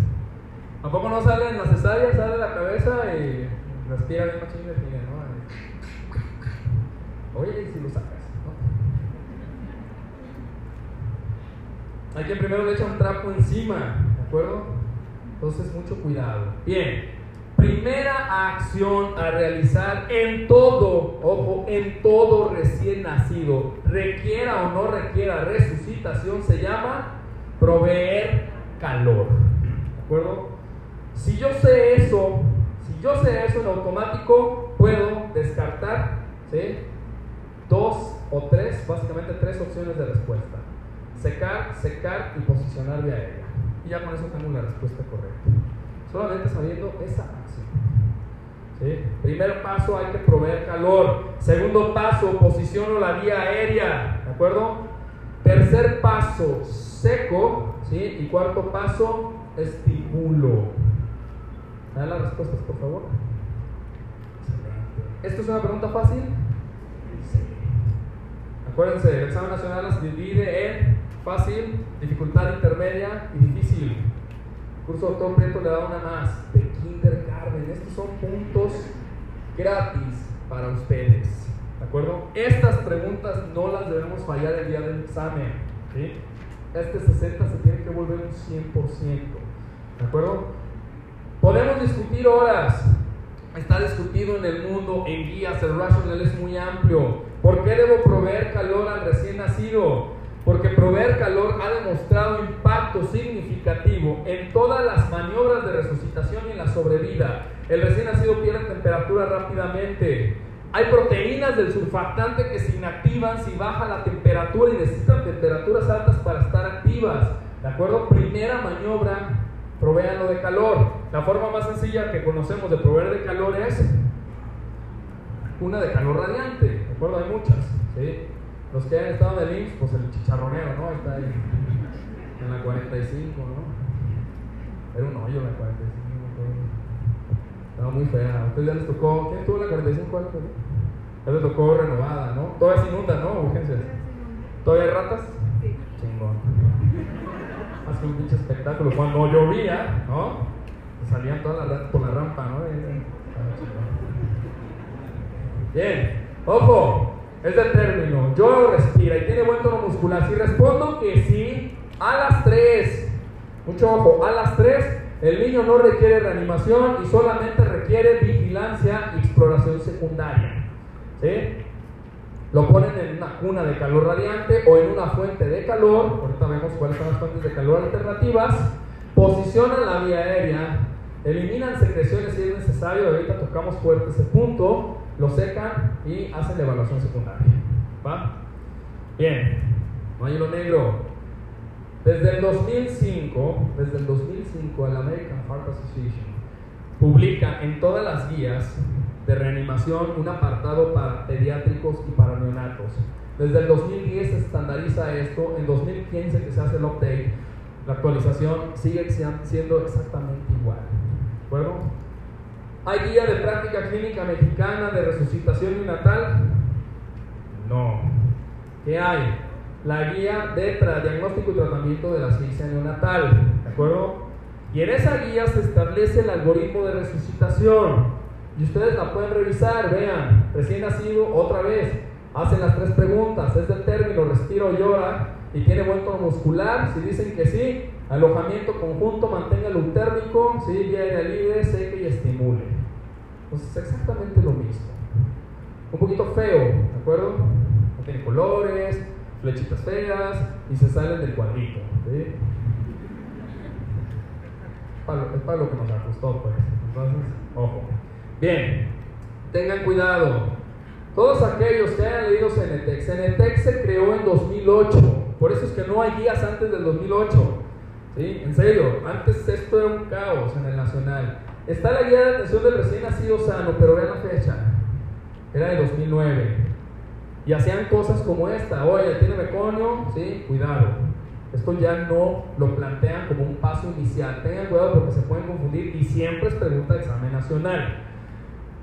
Tampoco no sale en la cesárea, sale la cabeza y respira bien machín y ¿no? Oye, si lo sacas, ¿no? Hay quien primero le echa un trapo encima, ¿de acuerdo? Entonces, mucho cuidado. Bien, primera acción a realizar en todo, ojo, en todo recién nacido, requiera o no requiera resucitación, se llama proveer calor. ¿De acuerdo? Si yo sé eso, si yo sé eso en automático, puedo descartar ¿sí? dos o tres, básicamente tres opciones de respuesta. Secar, secar y posicionar de aérea. Y ya con eso tengo la respuesta correcta. Solamente sabiendo esa. ¿Sí? Primer paso, hay que proveer calor. Segundo paso, posiciono la vía aérea. ¿De acuerdo? Tercer paso, seco. ¿sí? Y cuarto paso, estimulo. ¿Me dan las respuestas, por favor? Excelente. ¿Esto es una pregunta fácil? Acuérdense, el examen nacional se divide en fácil, dificultad intermedia y difícil. Curso Doctor Prieto le da una más, de Kindergarten. Estos son puntos gratis para ustedes. ¿De acuerdo? Estas preguntas no las debemos fallar el día del examen. Este 60 se tiene que volver un 100%. ¿De acuerdo? Podemos discutir horas, está discutido en el mundo, en guías, el rational es muy amplio. ¿Por qué debo proveer calor al recién nacido? Porque proveer calor ha demostrado impacto significativo en todas las maniobras de resucitación y en la sobrevida. El recién nacido pierde temperatura rápidamente. Hay proteínas del surfactante que se inactivan si baja la temperatura y necesitan temperaturas altas para estar activas. ¿De acuerdo? Primera maniobra, proveanlo de calor. La forma más sencilla que conocemos de proveer de calor es una de calor radiante. ¿De acuerdo? Hay muchas. ¿sí? Los que han estado el IMSS, pues el chicharronero, ¿no? Está ahí en la 45, ¿no? Era un hoyo en la 45. Estaba muy fea. ¿A ustedes ya les tocó? ¿Quién tuvo la 45? ¿Cuál fue? Ya les tocó renovada, ¿no? Todavía se inunda, ¿no? Urgencias. ¿Todavía hay ratas? Sí. Chingón. Más que un pinche espectáculo. Cuando llovía, ¿no? Salían todas las ratas por la rampa, ¿no? Bien. Ojo es del término, yo respira y tiene buen tono muscular. Si respondo que sí, a las 3, mucho ojo, a las 3 el niño no requiere reanimación y solamente requiere vigilancia y exploración secundaria. ¿sí? Lo ponen en una cuna de calor radiante o en una fuente de calor, ahorita vemos cuáles son las fuentes de calor alternativas, posicionan la vía aérea, eliminan secreciones si es necesario, ahorita tocamos fuerte ese punto, lo secan y hacen la evaluación secundaria. ¿Va? Bien, no hay hilo negro. Desde el 2005, desde el 2005, el American Heart Association publica en todas las guías de reanimación un apartado para pediátricos y para neonatos. Desde el 2010 se estandariza esto, en 2015 que se hace el update, la actualización sigue siendo exactamente igual. ¿De acuerdo? ¿Hay guía de práctica clínica mexicana de resucitación neonatal? No. ¿Qué hay? La guía de diagnóstico y tratamiento de la asfixia neonatal. ¿De acuerdo? Y en esa guía se establece el algoritmo de resucitación. Y ustedes la pueden revisar, vean, recién nacido, otra vez, hacen las tres preguntas, es del término, respiro, llora, y tiene buen tono muscular, si dicen que sí, alojamiento conjunto, mantenga el térmico, ¿sí? vía aire libre, seque y estimule. Pues es exactamente lo mismo. Un poquito feo, ¿de acuerdo? No tiene colores, flechitas feas y se salen del cuadrito. ¿sí? es para lo que nos ajustó, pues. Entonces, ojo. Bien, tengan cuidado. Todos aquellos que hayan leído Cenetex, Cenetex se creó en 2008, por eso es que no hay guías antes del 2008. ¿Sí? En serio, antes esto era un caos en el nacional. Está la guía de atención del recién nacido sano, pero vean la fecha. Era de 2009. Y hacían cosas como esta. Oye, tiene meconio, sí, cuidado. Esto ya no lo plantean como un paso inicial. Tengan cuidado porque se pueden confundir y siempre es pregunta de examen nacional.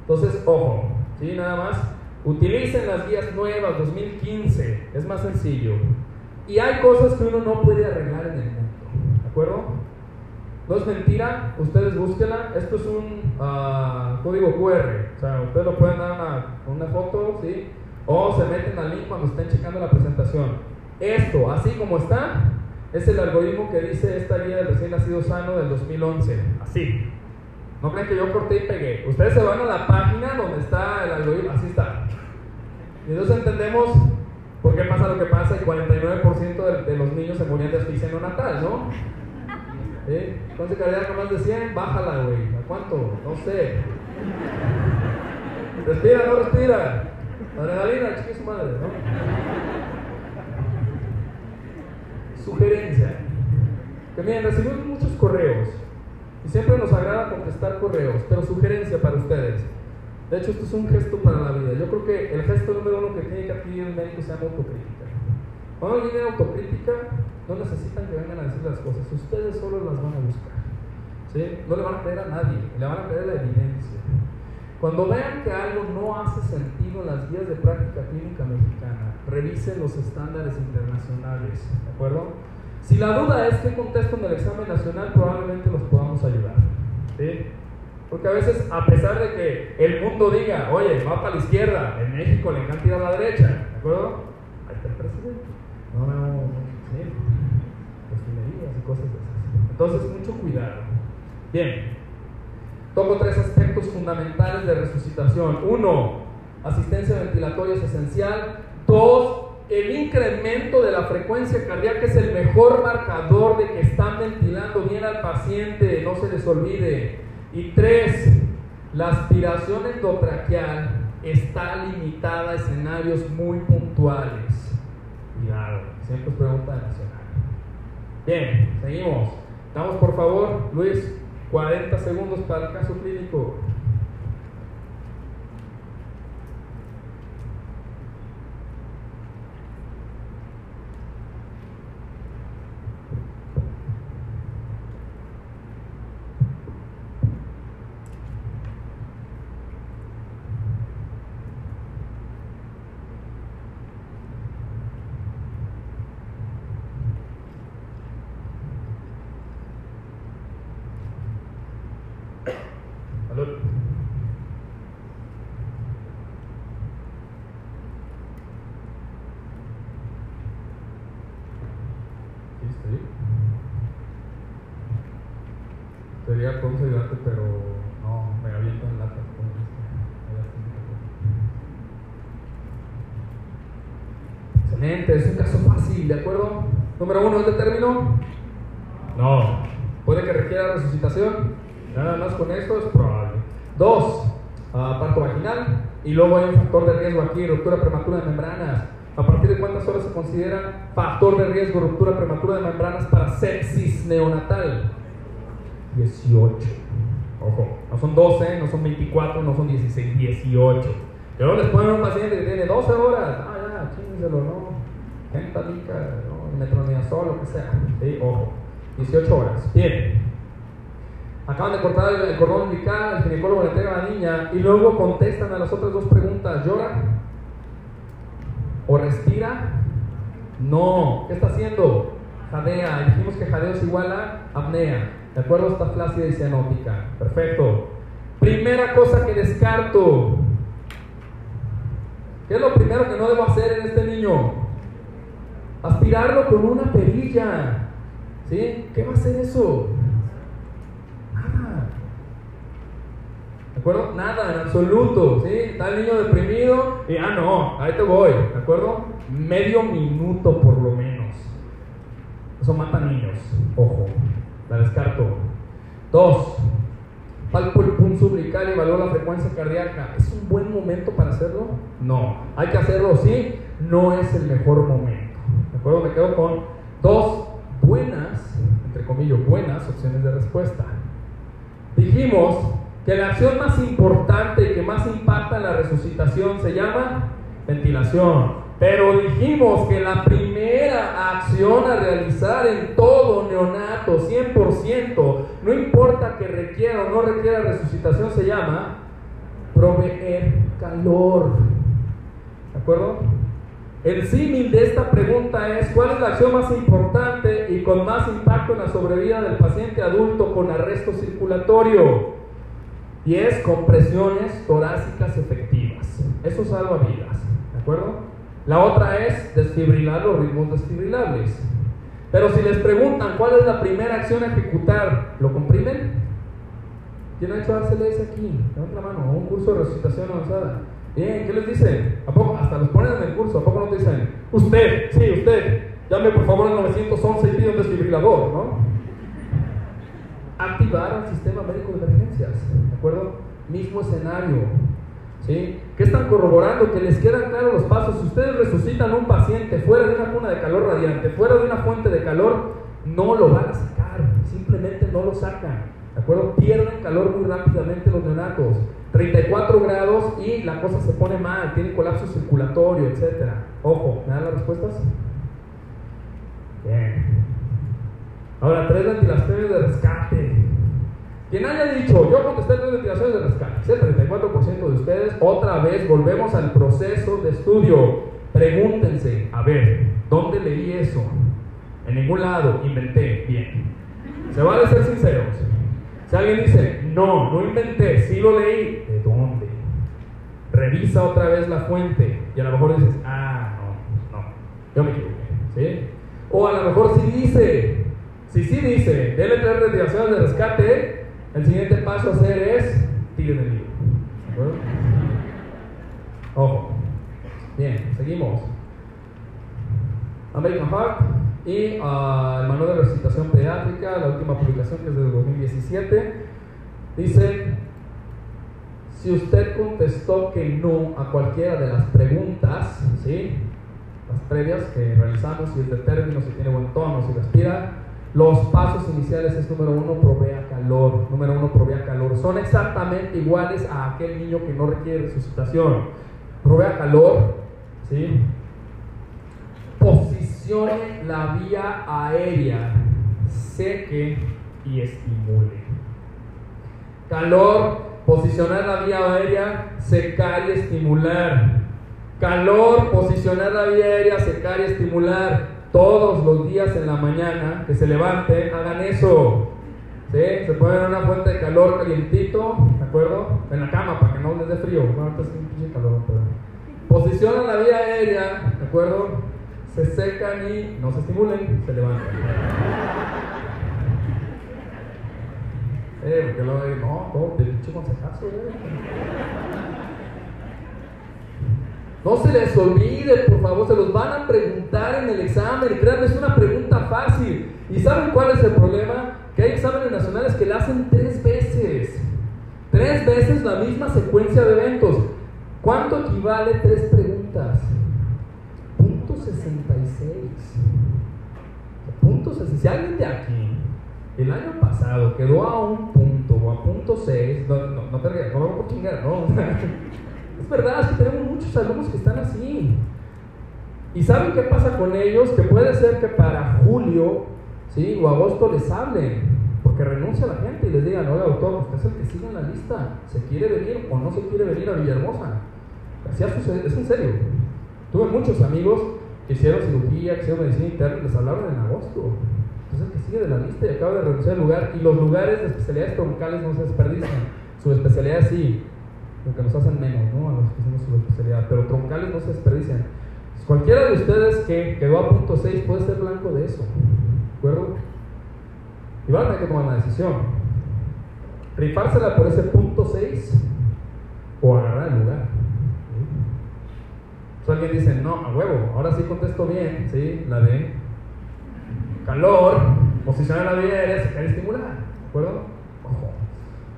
Entonces, ojo, ¿sí? Nada más. Utilicen las guías nuevas 2015. Es más sencillo. Y hay cosas que uno no puede arreglar en el. ¿De acuerdo? No es mentira, ustedes búsquenla. Esto es un uh, código QR. O sea, ustedes lo pueden dar una, una foto, ¿sí? O se meten al link cuando estén checando la presentación. Esto, así como está, es el algoritmo que dice esta guía del recién nacido sano del 2011. Así. No creen que yo corté y pegué. Ustedes se van a la página donde está el algoritmo. Así está. Y entonces entendemos por qué pasa lo que pasa y 49% de, los niños se morían de asfixia neonatal, ¿no? ¿Sí? Entonces, con más de 100, bájala, güey. ¿A cuánto? No sé. Respira, no respira. Adrenalina, chique su madre, ¿no? Sugerencia. Que miren, recibimos muchos correos. Y siempre nos agrada contestar correos, pero sugerencia para ustedes. De hecho, esto es un gesto para la vida. Yo creo que el gesto número uno que tiene que adquirir el médico se llama autocrítica. Cuando viene autocrítica, no necesitan que vengan a decir las cosas, ustedes solo las van a buscar. ¿sí? No le van a creer a nadie, le van a creer la evidencia. Cuando vean que algo no hace sentido en las guías de práctica clínica mexicana, revisen los estándares internacionales, ¿de acuerdo? Si la duda es qué contesto en el examen nacional, probablemente los podamos ayudar. ¿sí? Porque a veces, a pesar de que el mundo diga, oye, va para la izquierda, en México le encanta ir a la derecha, ¿de acuerdo? Ahí está el presidente. No, no, sí cosas Entonces, mucho cuidado. Bien. toco tres aspectos fundamentales de resucitación. Uno, asistencia ventilatoria es esencial. Dos, el incremento de la frecuencia cardíaca es el mejor marcador de que están ventilando bien al paciente, no se les olvide. Y tres, la aspiración endotraqueal está limitada a escenarios muy puntuales. Cuidado, siempre es pregunta nacional. Bien, seguimos. Damos por favor, Luis, 40 segundos para el caso clínico. Sería con ayudarte, pero no, me latas. Excelente, es un caso fácil, ¿de acuerdo? Número uno, ¿es de término? No. ¿Puede que requiera resucitación? Nada más con esto es probable. Dos, uh, parto vaginal. Y luego hay un factor de riesgo aquí, ruptura prematura de membranas. ¿A partir de cuántas horas se considera factor de riesgo, ruptura prematura de membranas para sepsis neonatal? 18. Ojo, no son 12, no son 24, no son 16, 18. Pero les ponen a un paciente que tiene 12 horas. Ah, ya, chínselo, no. Gentalica, no, metronidazol, lo que sea. Sí, ojo. 18 horas. Bien. Acaban de cortar el, cordón umbilical, el ginecólogo le entrega a la niña y luego contestan a las otras dos preguntas. ¿Llora? ¿O respira? No. ¿Qué está haciendo? Jadea. Dijimos que jadeo es igual a apnea. ¿De acuerdo? Está flácida y cianótica. Perfecto. Primera cosa que descarto. ¿Qué es lo primero que no debo hacer en este niño? Aspirarlo con una perilla. ¿Sí? ¿Qué va a hacer eso? Nada. ¿De acuerdo? Nada, en absoluto. ¿Sí? Está el niño deprimido y, ah, no, ahí te voy. ¿De acuerdo? Medio minuto por lo menos. Eso mata niños. Ojo. La descarto. Dos, palpo el punto umbilical y evalúo la frecuencia cardíaca. ¿Es un buen momento para hacerlo? No. ¿Hay que hacerlo? Sí. No es el mejor momento. ¿De acuerdo? Me quedo con dos buenas, entre comillas, buenas opciones de respuesta. Dijimos que la acción más importante y que más impacta en la resucitación se llama ventilación. Pero dijimos que la primera acción a realizar en todo neonato, 100%, no importa que requiera o no requiera resucitación, se llama proveer calor. ¿De acuerdo? El símil de esta pregunta es, ¿cuál es la acción más importante y con más impacto en la sobrevida del paciente adulto con arresto circulatorio? Y es compresiones torácicas efectivas. Eso salva vidas. ¿De acuerdo? La otra es desfibrilar los ritmos desfibrilables. Pero si les preguntan cuál es la primera acción a ejecutar, ¿lo comprimen? ¿Quién ha hecho ACLS aquí? Levanta la mano, un curso de resucitación avanzada. Bien, ¿qué les dicen? ¿A poco? Hasta los ponen en el curso, ¿a poco no te dicen? Usted, sí, usted, llame por favor al 911 y pide un desfibrilador, ¿no? Activar al sistema médico de emergencias, ¿de acuerdo? Mismo escenario, ¿Sí? ¿Qué están corroborando? Que les quedan claros los pasos. Si ustedes resucitan a un paciente fuera de una cuna de calor radiante, fuera de una fuente de calor, no lo van a sacar, simplemente no lo sacan. ¿De acuerdo? Pierden calor muy rápidamente los neonatos. 34 grados y la cosa se pone mal, tiene colapso circulatorio, etc. Ojo, ¿me dan las respuestas? Bien. Ahora, tres ventilaciones de rescate. Quien haya dicho, yo contesté tres ventilaciones de rescate, el 34% de ustedes, otra vez volvemos al proceso de estudio. Pregúntense, a ver, ¿dónde leí eso? En ningún lado, inventé, bien. Se vale ser sinceros. Si alguien dice, no, no inventé, sí lo leí, ¿de dónde? Revisa otra vez la fuente y a lo mejor dices, ah, no, no, yo me equivoqué, ¿sí? O a lo mejor sí dice, si sí, dice, dele tres ventilaciones de rescate, el siguiente paso a hacer es tire de libro. ¿De acuerdo? Ojo. Bien, seguimos. American Heart y uh, el manual de recitación pediátrica, la última publicación que es de 2017, dice, si usted contestó que no a cualquiera de las preguntas, ¿sí? las previas que realizamos, si es de término, si tiene buen tono, si respira, los pasos iniciales es número uno, provea calor. Número uno, provea calor. Son exactamente iguales a aquel niño que no requiere resucitación. Provea calor, ¿sí? Posicione la vía aérea, seque y estimule. Calor, posicionar la vía aérea, secar y estimular. Calor, posicionar la vía aérea, secar y estimular. Todos los días en la mañana que se levanten, hagan eso. ¿Sí? Se ponen una fuente de calor calientito, ¿de acuerdo? En la cama para que no les dé frío. Bueno, ahorita sí, calor, pero... Posicionan la vía aérea, ¿de acuerdo? Se secan y no se estimulen, se levantan. Eh, porque luego no, te pinche consejazo, eh. No se les olvide, por favor, se los van a preguntar en el examen. Créanme, es una pregunta fácil. ¿Y saben cuál es el problema? Que hay exámenes nacionales que le hacen tres veces. Tres veces la misma secuencia de eventos. ¿Cuánto equivale tres preguntas? Punto 66. Punto 66. Si alguien de aquí el año pasado quedó a un punto o a punto 6, no, no, no no chingar, no. Es verdad, es que tenemos muchos alumnos que están así. ¿Y saben qué pasa con ellos? Que puede ser que para julio ¿sí? o agosto les hablen, porque renuncia la gente y les digan, oiga doctor, usted es el que sigue en la lista, ¿se quiere venir o no se quiere venir a Villahermosa? Así es en serio. Tuve muchos amigos que hicieron cirugía, que hicieron medicina interna les hablaron en agosto. Entonces el que sigue de la lista y acaba de renunciar al lugar. Y los lugares de especialidades troncales no se desperdician. Su especialidad sí, porque nos hacen menos, ¿no? A los que hacemos su especialidad, pero troncales no se desperdician. Cualquiera de ustedes que quedó a punto 6 puede ser blanco de eso, ¿de acuerdo? Y van a tener que tomar una decisión. Rifársela por ese punto 6 o agarrar el lugar. Entonces alguien dice, no, a huevo, ahora sí contesto bien, ¿sí? La de calor, posicionar la vida, y estimular, ¿de acuerdo? Ojo.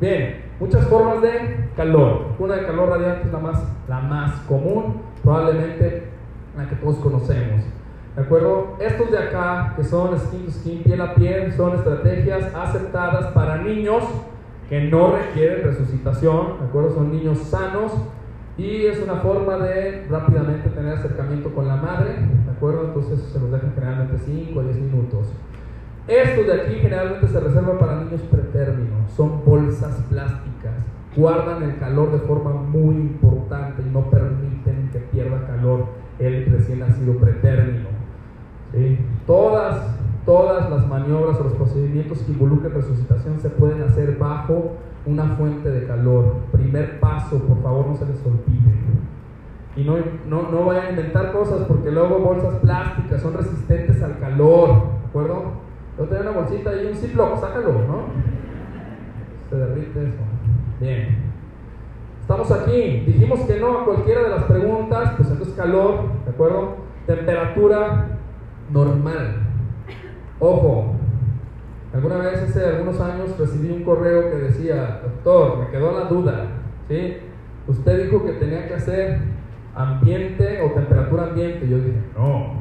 Bien, Muchas formas de calor. Una de calor radiante es la más, la más común, probablemente la que todos conocemos. ¿De acuerdo? Estos de acá, que son skin to skin, piel a piel, son estrategias aceptadas para niños que no requieren resucitación, ¿de acuerdo? Son niños sanos y es una forma de rápidamente tener acercamiento con la madre, ¿de acuerdo? Entonces se los dejan generalmente 5 o 10 minutos. Estos de aquí generalmente se reservan para niños pretérminos, son bolsas plásticas, guardan el calor de forma muy importante y no permiten que pierda calor el recién nacido pretérmino. Todas, todas las maniobras o los procedimientos que involucren resucitación se pueden hacer bajo una fuente de calor. Primer paso, por favor, no se les olvide. Y no, no, no vayan a inventar cosas porque luego bolsas plásticas son resistentes al calor, ¿de acuerdo? Yo tengo una bolsita y un ziploc, sácalo, ¿no? Se derrite eso. Bien. Estamos aquí. Dijimos que no a cualquiera de las preguntas, pues entonces calor, ¿de acuerdo? Temperatura normal. Ojo, alguna vez hace algunos años recibí un correo que decía, doctor, me quedó la duda, ¿sí? Usted dijo que tenía que hacer ambiente o temperatura ambiente. Yo dije, no,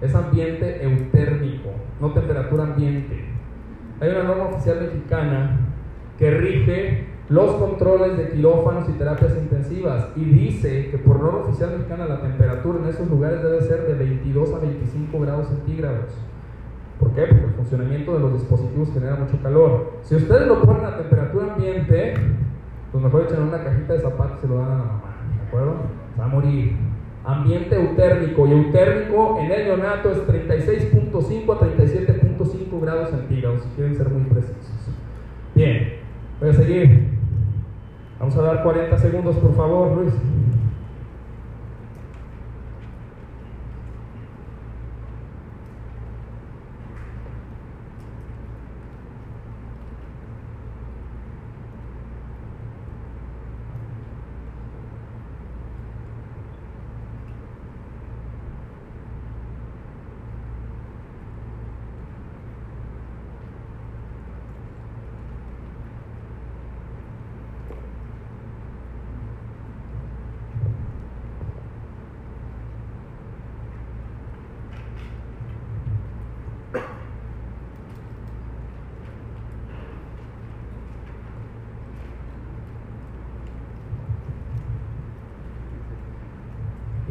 es ambiente eutérmico, no temperatura ambiente. Hay una norma oficial mexicana que rige los controles de quirófanos y terapias intensivas y dice que por norma oficial mexicana la temperatura en esos lugares debe ser de 22 a 25 grados centígrados. ¿Por qué? Porque el funcionamiento de los dispositivos genera mucho calor. Si ustedes lo ponen a temperatura ambiente, pues mejor echan una cajita de zapatos y se lo dan a la mamá, ¿de acuerdo? Va a morir ambiente eutérmico. Y eutérmico en el neonato es 36.5 a 37.5 grados centígrados, si quieren ser muy precisos. Bien, voy a seguir. Vamos a dar 40 segundos, por favor, Luis.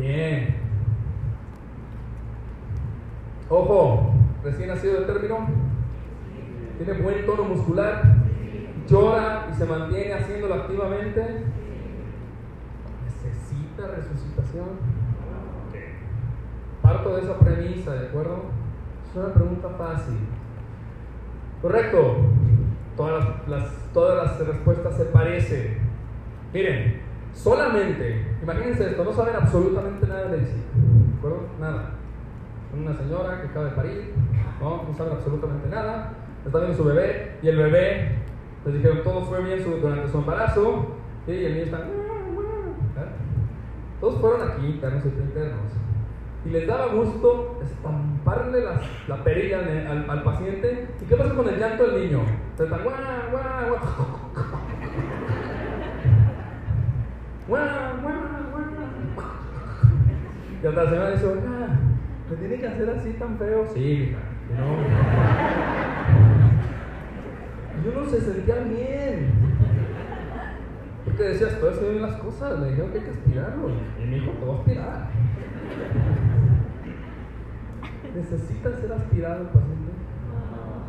Bien. Ojo, recién nacido de término. Tiene buen tono Llora y se mantiene haciéndolo activamente. Necesita resucitación. Parto de esa premisa, ¿de acuerdo? Es una pregunta fácil. Correcto. Todas las, todas las respuestas se parecen. Miren, solamente, imagínense esto, no saben absolutamente nada de medicina. ¿De acuerdo? Nada. Una señora que acaba de parir, no, no saben absolutamente nada. Está viendo su bebé y el bebé, les dijeron todo fue bien durante su embarazo y el niño está. Todos fueron aquí internos y internos y les daba gusto estamparle la perilla al, paciente. ¿Y qué pasa con el llanto del niño? Se está guau, guau, guau. Guau, guau, Y hasta la señora dice, ¿me tiene que hacer así tan feo? Sí, no. Y uno se sentía bien. Porque decías, todo se bien las cosas, le dijeron que hay que aspirarlo. Y mi hijo, todo aspirar. ¿Necesita ser aspirado el paciente?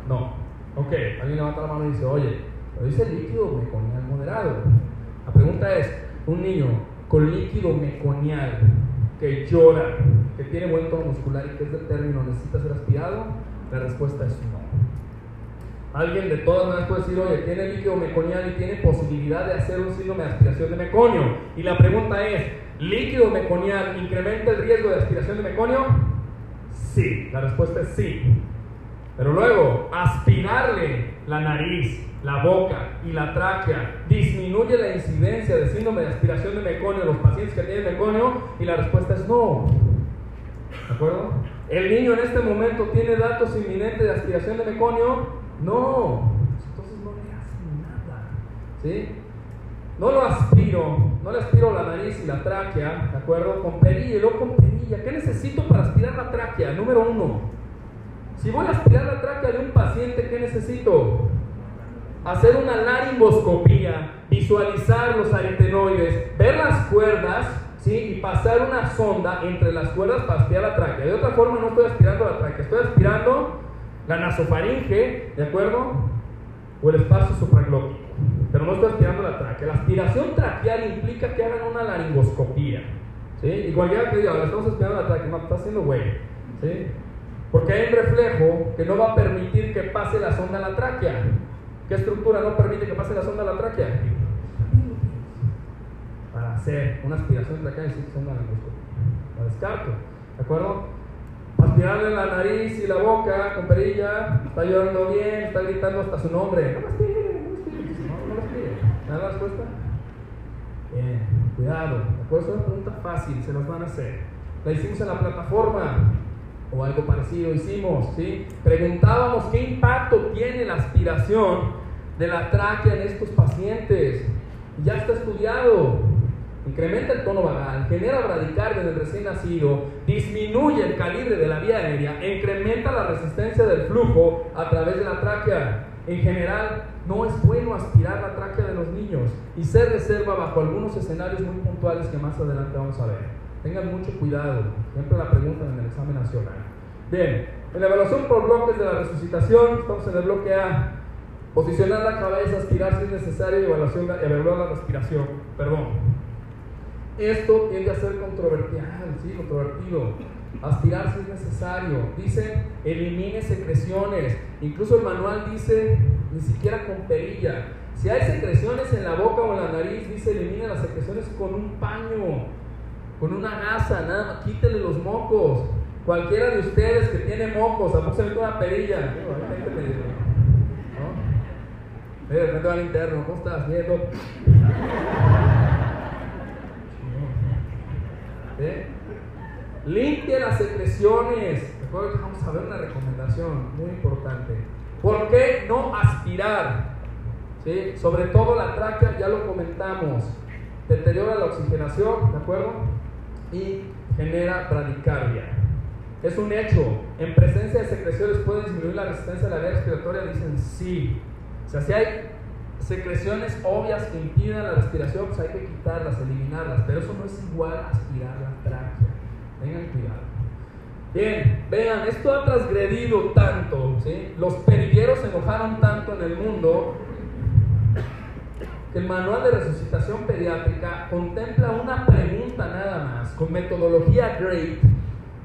No. Ok, alguien levanta la mano y dice, oye, pero dice líquido meconial moderado. La pregunta es, un niño con líquido meconial que llora, que tiene buen tono muscular y que es de término, ¿necesita ser aspirado? La respuesta es no. Alguien de todas maneras puede decir, oye, tiene líquido meconial y tiene posibilidad de hacer un síndrome de aspiración de meconio. Y la pregunta es, ¿líquido meconial incrementa el riesgo de aspiración de meconio? Sí, la respuesta es sí. Pero luego, aspirarle la nariz, la boca y la tráquea disminuye la incidencia de síndrome de aspiración de meconio en los pacientes que tienen meconio y la respuesta es no. ¿De acuerdo? ¿El niño en este momento tiene datos inminentes de aspiración de meconio? No. Entonces no le hacen nada. ¿Sí? No lo aspiro, no le aspiro la nariz y la tráquea, ¿de acuerdo? Con perilla, luego con perilla. ¿Qué necesito para aspirar la tráquea? Número uno. Si voy a aspirar la tráquea de un paciente, ¿qué necesito? Hacer una laringoscopía, visualizar los aritenoides, ver las cuerdas, ¿sí? Y pasar una sonda entre las cuerdas para aspirar la tráquea. De otra forma no estoy aspirando la tráquea, estoy aspirando la nasofaringe, ¿de acuerdo? O el espacio supraglótico pero no estoy aspirando la tráquea. La aspiración traqueal implica que hagan una laringoscopía. ¿sí? Y cualquiera que diga, estamos aspirando la tráquea, no, está haciendo güey. ¿sí? Porque hay un reflejo que no va a permitir que pase la sonda a la tráquea. ¿Qué estructura no permite que pase la sonda a la tráquea? Para hacer una aspiración traqueal necesito una laringoscopía. La descarto. ¿De acuerdo? Aspirarle la nariz y la boca con perilla, está llorando bien, está gritando hasta su nombre. No la respuesta? Bien, cuidado. Es una pregunta fácil, se nos van a hacer. La hicimos en la plataforma o algo parecido hicimos, ¿sí? Preguntábamos qué impacto tiene la aspiración de la tráquea en estos pacientes. Ya está estudiado. Incrementa el tono vagal, genera bradicardia en el recién nacido, disminuye el calibre de la vía aérea, incrementa la resistencia del flujo a través de la tráquea. En general, no es bueno aspirar la tráquea de los niños y se reserva bajo algunos escenarios muy puntuales que más adelante vamos a ver. Tengan mucho cuidado, siempre la pregunta en el examen nacional. Bien, en la evaluación por bloques de la resucitación, estamos en el bloque A. Posicionar la cabeza, aspirar si es necesario y evaluar la respiración. Perdón. Esto tiende a ser controvertido, sí, controvertido aspirar si es necesario. Dice, elimine secreciones. Incluso el manual dice, ni siquiera con perilla. Si hay secreciones en la boca o en la nariz, dice, elimine las secreciones con un paño, con una gasa, nada quítele los mocos. Cualquiera de ustedes que tiene mocos, a se una perilla. ¿No? Al interno, ¿cómo estás? Bien, ¿Eh? Limpia las secreciones. Vamos a ver una recomendación muy importante. ¿Por qué no aspirar? ¿Sí? Sobre todo la tráquea, ya lo comentamos. Deteriora la oxigenación, ¿de acuerdo? Y genera bradicardia. Es un hecho. En presencia de secreciones puede disminuir la resistencia a la vía respiratoria. Dicen sí. O sea, si hay secreciones obvias que impidan la respiración, pues hay que quitarlas, eliminarlas, pero eso no es igual a aspirar la tráquea. Tengan cuidado. Bien, vean, esto ha transgredido tanto, ¿sí? los perilleros se enojaron tanto en el mundo que el manual de resucitación pediátrica contempla una pregunta nada más, con metodología GREAT,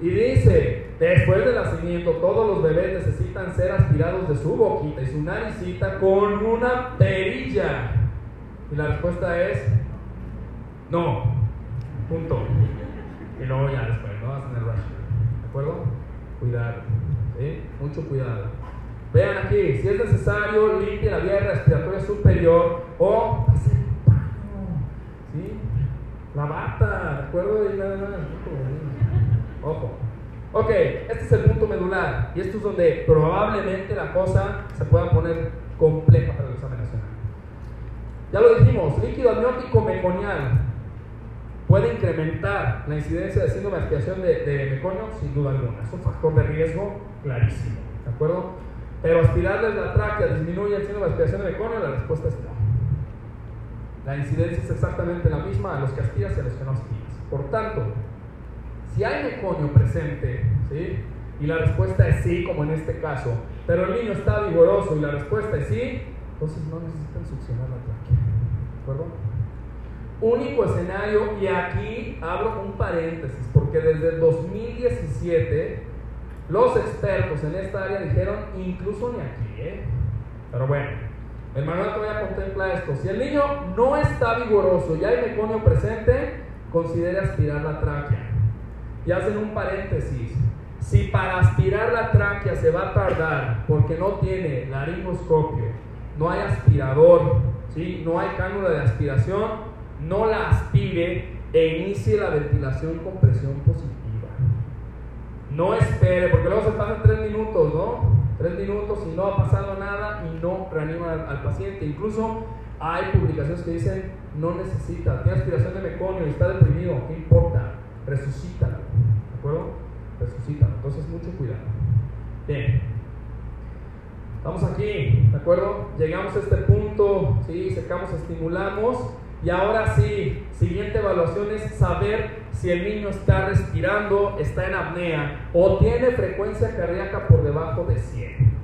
y dice, después del nacimiento todos los bebés necesitan ser aspirados de su boquita y su naricita con una perilla. Y la respuesta es, no, punto. Y luego ya después, ¿no? Hacen el rush. ¿De acuerdo? Cuidado. Mucho cuidado. Vean aquí, si es necesario, limpie la vía respiratoria superior o hacer un paño, ¿sí? La bata, ¿de acuerdo? Y nada más. Ok, este es el punto medular y esto es donde probablemente la cosa se pueda poner compleja para el examen nacional. Ya lo dijimos, líquido amniótico meconial puede incrementar la incidencia de síndrome de aspiración de, de meconio sin duda alguna. Es un factor de riesgo clarísimo, ¿de acuerdo? Pero aspirarles la tráquea disminuye el síndrome de aspiración de meconio, la respuesta es no. La incidencia es exactamente la misma a los que aspiras y a los que no aspiras. Por tanto, si hay meconio presente, ¿sí? y la respuesta es sí, como en este caso, pero el niño está vigoroso y la respuesta es sí, entonces no necesitan succionar la tráquea. ¿De acuerdo? Único escenario, y aquí abro un paréntesis, porque desde el 2017 los expertos en esta área dijeron incluso ni aquí, ¿eh? Pero bueno, el manual todavía contempla esto. Si el niño no está vigoroso y hay meconio presente, considere aspirar la tráquea y hacen un paréntesis. Si para aspirar la tráquea se va a tardar porque no tiene laringoscopio, no hay aspirador, ¿sí? no hay cánula de aspiración, no la aspire e inicie la ventilación con presión positiva. No espere, porque luego se pasan tres minutos, ¿no? Tres minutos y no ha pasado nada y no reanima al, al paciente. Incluso hay publicaciones que dicen no necesita, tiene aspiración de meconio y está deprimido, ¿qué importa? Resucítalo. ¿De acuerdo? Resucítalo. Entonces, mucho cuidado. Bien. Estamos aquí, ¿de acuerdo? Llegamos a este punto, ¿sí? Secamos, estimulamos. Y ahora sí, siguiente evaluación es saber si el niño está respirando, está en apnea o tiene frecuencia cardíaca por debajo de 100.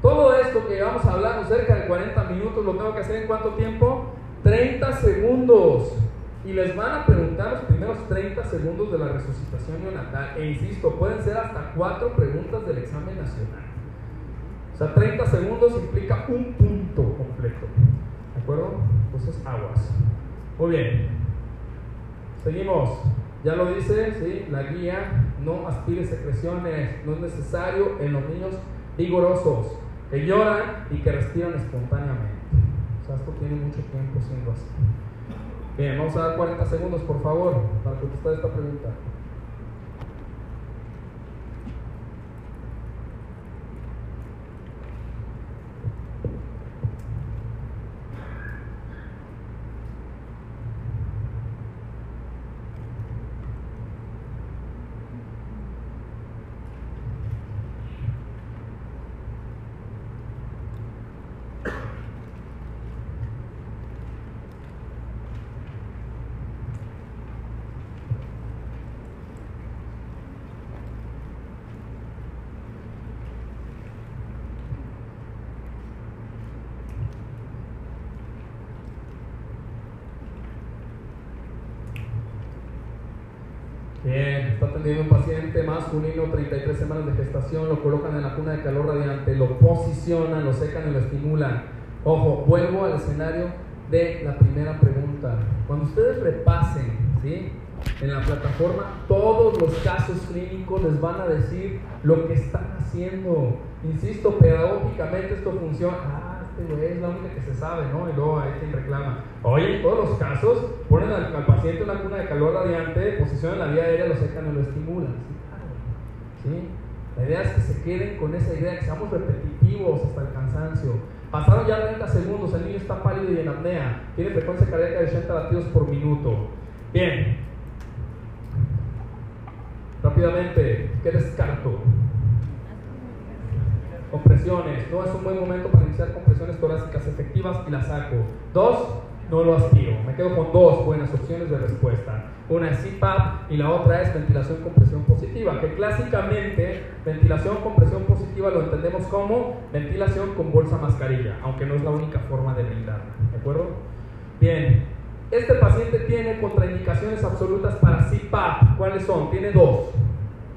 Todo esto que llevamos hablando cerca de 40 minutos lo tengo que hacer en cuánto tiempo? 30 segundos. Y les van a preguntar los primeros 30 segundos de la resucitación neonatal. E insisto, pueden ser hasta cuatro preguntas del examen nacional. O sea, 30 segundos implica un punto completo. ¿De acuerdo? Entonces, aguas. Muy bien. Seguimos. Ya lo dice, ¿sí? La guía, no aspire secreciones, no es necesario en los niños vigorosos, que lloran y que respiran espontáneamente. O sea, esto tiene mucho tiempo siendo así. Bien, vamos a dar 40 segundos, por favor, para contestar esta pregunta. Está atendiendo un paciente masculino, 33 semanas de gestación, lo colocan en la cuna de calor radiante, lo posicionan, lo secan y lo estimulan. Ojo, vuelvo al escenario de la primera pregunta. Cuando ustedes repasen, ¿sí? En la plataforma, todos los casos clínicos les van a decir lo que están haciendo. Insisto, pedagógicamente esto funciona. Ah, es la única que se sabe, ¿no? Y luego hay quien reclama. Oye, en todos los casos, ponen al, al paciente una cuna de calor radiante, posicionan la vía aérea, lo secan y lo estimulan. ¿Sí? La idea es que se queden con esa idea, que seamos repetitivos hasta el cansancio. Pasaron ya 30 segundos, el niño está pálido y en apnea, tiene frecuencia cardíaca de 80 latidos por minuto. Bien. Rápidamente, ¿qué descarto? Compresiones. No es un buen momento para iniciar compresiones torácicas efectivas y las saco. Dos, no lo aspiro. Me quedo con dos buenas opciones de respuesta. Una es CPAP y la otra es ventilación con presión positiva, que clásicamente ventilación con presión positiva lo entendemos como ventilación con bolsa mascarilla, aunque no es la única forma de brindarla. ¿De acuerdo? Bien, este paciente tiene contraindicaciones absolutas para CPAP. ¿Cuáles son? Tiene dos.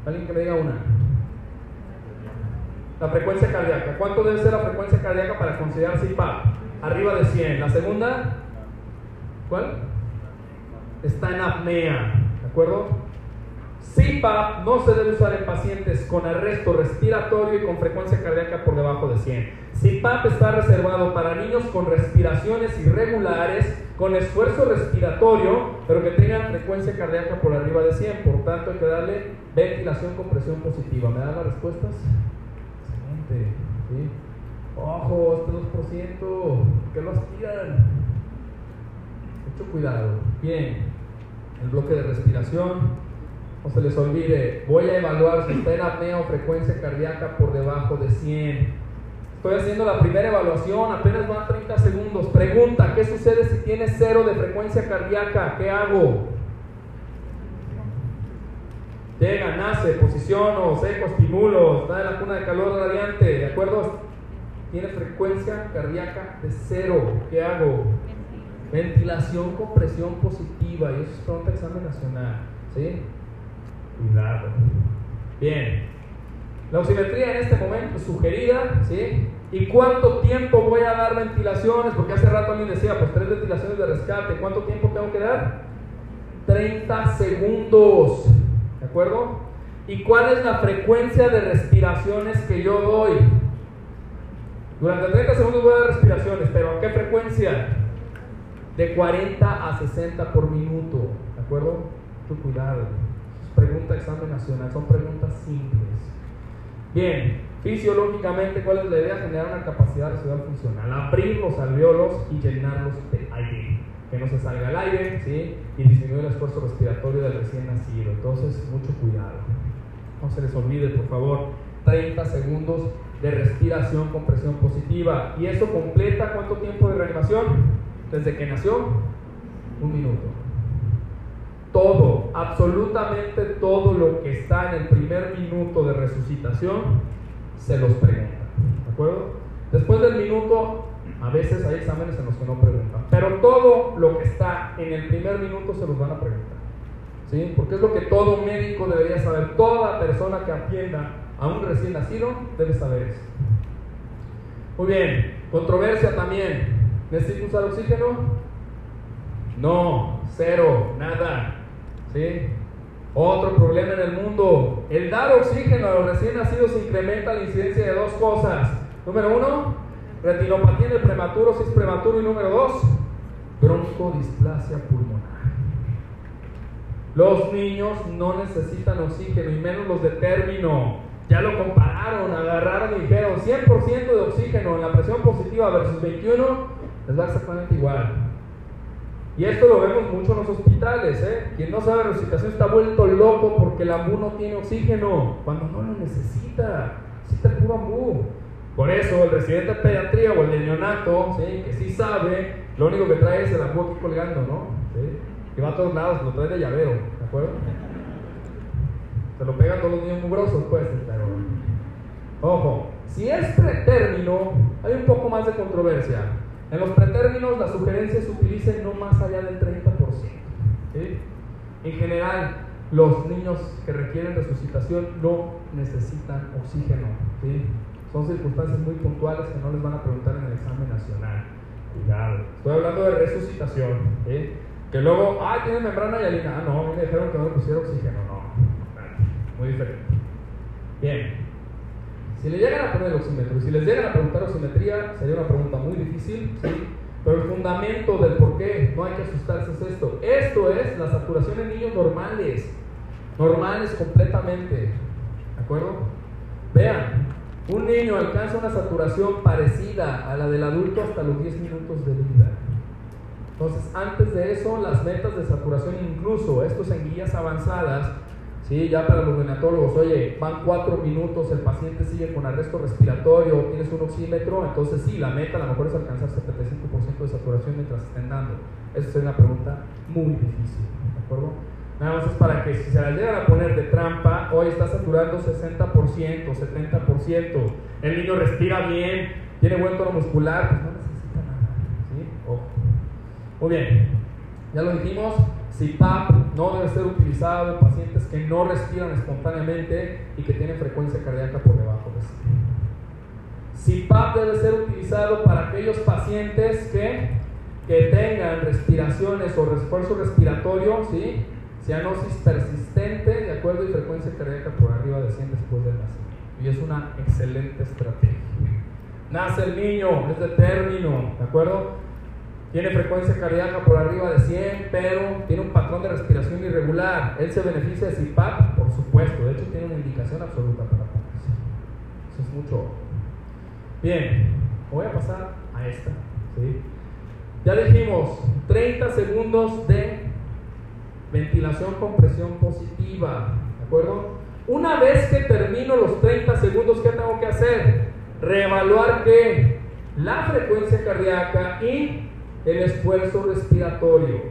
¿Alguien que me diga una? La frecuencia cardíaca. ¿Cuánto debe ser la frecuencia cardíaca para considerar CPAP? Arriba de 100. La segunda, ¿cuál? Está en apnea. ¿De acuerdo? CPAP no se debe usar en pacientes con arresto respiratorio y con frecuencia cardíaca por debajo de 100. CPAP está reservado para niños con respiraciones irregulares, con esfuerzo respiratorio, pero que tengan frecuencia cardíaca por arriba de 100. Por tanto, hay que darle ventilación con presión positiva. ¿Me dan las respuestas? Ojo, este 2%, que lo aspiran. Mucho cuidado. Bien, el bloque de respiración. No se les olvide, voy a evaluar si está en apnea o frecuencia cardíaca por debajo de 100. Estoy haciendo la primera evaluación, apenas van 30 segundos. Pregunta, ¿qué sucede si tiene cero de frecuencia cardíaca? ¿Qué hago? Llega, nace, posiciono, seco, estimulo, está en la cuna de calor radiante, ¿de acuerdo? Tiene frecuencia cardíaca de cero. ¿Qué hago? Ventilación con presión positiva, y eso es pronto examen nacional. ¿Sí? Cuidado. Bien. La oximetría en este momento es sugerida, ¿sí? ¿Y cuánto tiempo voy a dar ventilaciones? Porque hace rato alguien decía, pues tres ventilaciones de rescate. ¿Cuánto tiempo tengo que dar? 30 segundos. ¿De acuerdo? ¿Y cuál es la frecuencia de respiraciones que yo doy? Durante 30 segundos voy a respiraciones, pero ¿a qué frecuencia? De 40 a 60 por minuto. ¿De acuerdo? Mucho cuidado. Pregunta examen nacional, son preguntas simples. Bien, fisiológicamente, ¿cuál es la idea? Generar una capacidad residual funcional, abrir los alveolos y llenarlos de aire, que no se salga el aire, ¿sí? Y disminuir el esfuerzo respiratorio del recién nacido. Entonces, mucho cuidado. No se les olvide, por favor, 30 segundos de respiración con presión positiva. ¿Y eso completa cuánto tiempo de reanimación? Desde que nació, un minuto todo, absolutamente todo lo que está en el primer minuto de resucitación, se los pregunta. ¿De acuerdo? Después del minuto, a veces hay exámenes en los que no preguntan, pero todo lo que está en el primer minuto se los van a preguntar. ¿Sí? Porque es lo que todo médico debería saber. Toda persona que atienda a un recién nacido debe saber eso. Muy bien, controversia también. ¿Necesito usar oxígeno? No, cero, nada. Otro problema en el mundo. El dar oxígeno a los recién nacidos incrementa la incidencia de dos cosas. Número uno, retinopatía en el prematuro si es prematuro. Y número dos, broncodisplasia pulmonar. Los niños no necesitan oxígeno y menos los de término. Ya lo compararon, agarraron y dijeron 100% de oxígeno en la presión positiva versus 21, les va exactamente igual. Y esto lo vemos mucho en los hospitales. ¿eh? Quien no sabe resucitación está vuelto loco porque el ambú no tiene oxígeno cuando no lo necesita. Necesita el puro. Por eso el residente de pediatría o el de neonato, que sí sabe, lo único que trae es el ambú aquí colgando, ¿no? Que va a todos lados, lo trae de llavero, ¿de acuerdo? Se lo pegan todos los niños mugrosos, pues, pero. Ojo, si es pretérmino, hay un poco más de controversia. En los pretérminos la sugerencia se utilice no más allá del 30%. En general, los niños que requieren resucitación no necesitan oxígeno. Son circunstancias muy puntuales que no les van a preguntar en el examen nacional. Cuidado. Estoy hablando de resucitación. Que luego, ah, tiene membrana y alina. Ah, no, me dijeron que no le pusiera oxígeno. No, muy diferente. Bien. Si le llegan a poner el oxímetro si les llegan a preguntar oximetría, sería una pregunta muy difícil, ¿sí? pero el fundamento del por qué no hay que asustarse es esto. Esto es la saturación en niños normales, normales completamente. ¿De acuerdo? Vean, un niño alcanza una saturación parecida a la del adulto hasta los 10 minutos de vida. Entonces, antes de eso, las metas de saturación, incluso estos en guías avanzadas, ¿sí? Ya para los neonatólogos, oye, van cuatro minutos, el paciente sigue con arresto respiratorio, tienes un oxímetro, entonces sí, la meta a lo mejor es alcanzar 75% de saturación mientras estén dando. Esa es una pregunta muy difícil, ¿de acuerdo? Nada más es para que si se la llegan a poner de trampa, hoy está saturando 60%, 70%, el niño respira bien, tiene buen tono muscular, pues no necesita nada, ¿sí? Muy bien, ya lo dijimos, CPAP no debe ser utilizado en pacientes que no respiran espontáneamente y que tienen frecuencia cardíaca por debajo de 100. CPAP debe ser utilizado para aquellos pacientes que, que tengan respiraciones o esfuerzo respiratorio, ¿sí? Cianosis persistente, de acuerdo, y frecuencia cardíaca por arriba de 100 después del nacimiento. Y es una excelente estrategia. Nace el niño, es de término, ¿de acuerdo? tiene frecuencia cardíaca por arriba de 100, pero tiene un patrón de respiración irregular. Él se beneficia de CPAP, por supuesto, de hecho tiene una indicación absoluta para ponerse. Eso es mucho. Bien, voy a pasar a esta. Ya dijimos, 30 segundos de ventilación con presión positiva. ¿De acuerdo? Una vez que termino los 30 segundos, ¿qué tengo que hacer? Reevaluar qué? La frecuencia cardíaca y el esfuerzo respiratorio.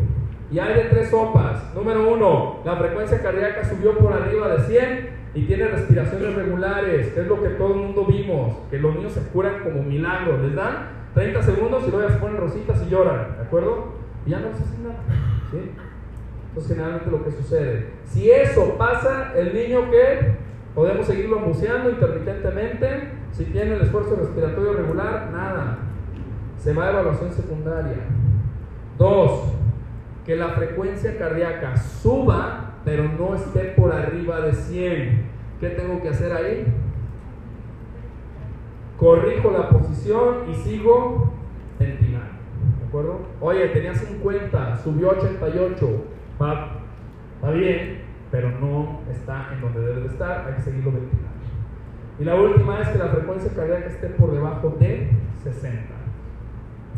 Y hay de tres sopas. Número uno, la frecuencia cardíaca subió por arriba de 100 y tiene respiraciones regulares, que es lo que todo el mundo vimos, que los niños se curan como milagros. Les dan 30 segundos y luego se ponen rositas y lloran, ¿de acuerdo? Y ya no se hace nada. ¿sí? Entonces, generalmente lo que sucede. Si eso pasa, el niño que podemos seguirlo museando intermitentemente, si tiene el esfuerzo respiratorio regular, nada se va a evaluación secundaria. Dos, que la frecuencia cardíaca suba, pero no esté por arriba de 100. ¿Qué tengo que hacer ahí? Corrijo la posición y sigo ventilando. ¿De acuerdo? Oye, tenía 50, subió 88. Va, va bien, pero no está en donde debe de estar. Hay que seguirlo ventilando. Y la última es que la frecuencia cardíaca esté por debajo de 60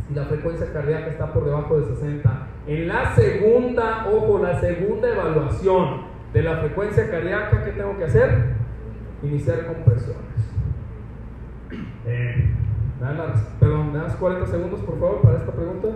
si la frecuencia cardíaca está por debajo de 60. En la segunda, ojo, la segunda evaluación de la frecuencia cardíaca, ¿qué tengo que hacer? Iniciar compresiones. Eh, perdón, ¿me das 40 segundos por favor para esta pregunta?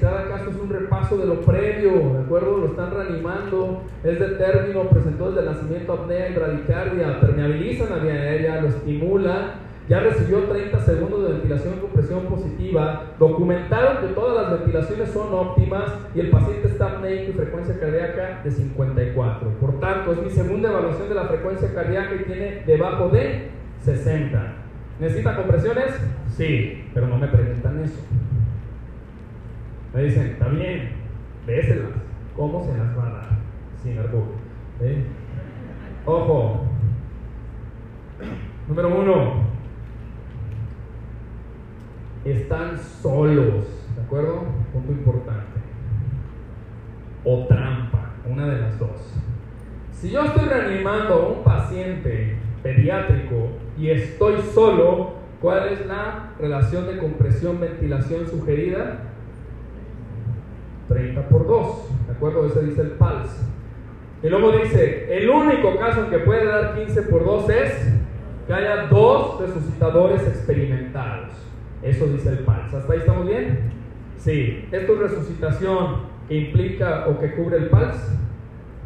cada caso de lo previo, ¿de acuerdo? Lo están reanimando, es de término, presentó desde el nacimiento apnea y bradicardia, permeabiliza la vía aérea, lo estimula, ya recibió 30 segundos de ventilación con presión positiva, documentaron que todas las ventilaciones son óptimas y el paciente está apneico y frecuencia cardíaca de 54. Por tanto, es mi segunda evaluación de la frecuencia cardíaca y tiene debajo de 60. ¿Necesita compresiones? Sí, pero no me preguntan eso. Me dicen, está bien, déselas. ¿Cómo se las va a dar? Sin arburo. Ojo. Número uno. Están solos. ¿De acuerdo? Punto importante. O trampa. Una de las dos. Si yo estoy reanimando a un paciente pediátrico y estoy solo, ¿cuál es la relación de compresión-ventilación sugerida? 30 por 2. ¿De acuerdo? Ese dice el PALS. Y luego dice, el único caso en que puede dar 15 por 2 es que haya dos resucitadores experimentados. Eso dice el PALS. ¿Hasta ahí estamos bien? Sí. ¿Esto es resucitación que implica o que cubre el PALS?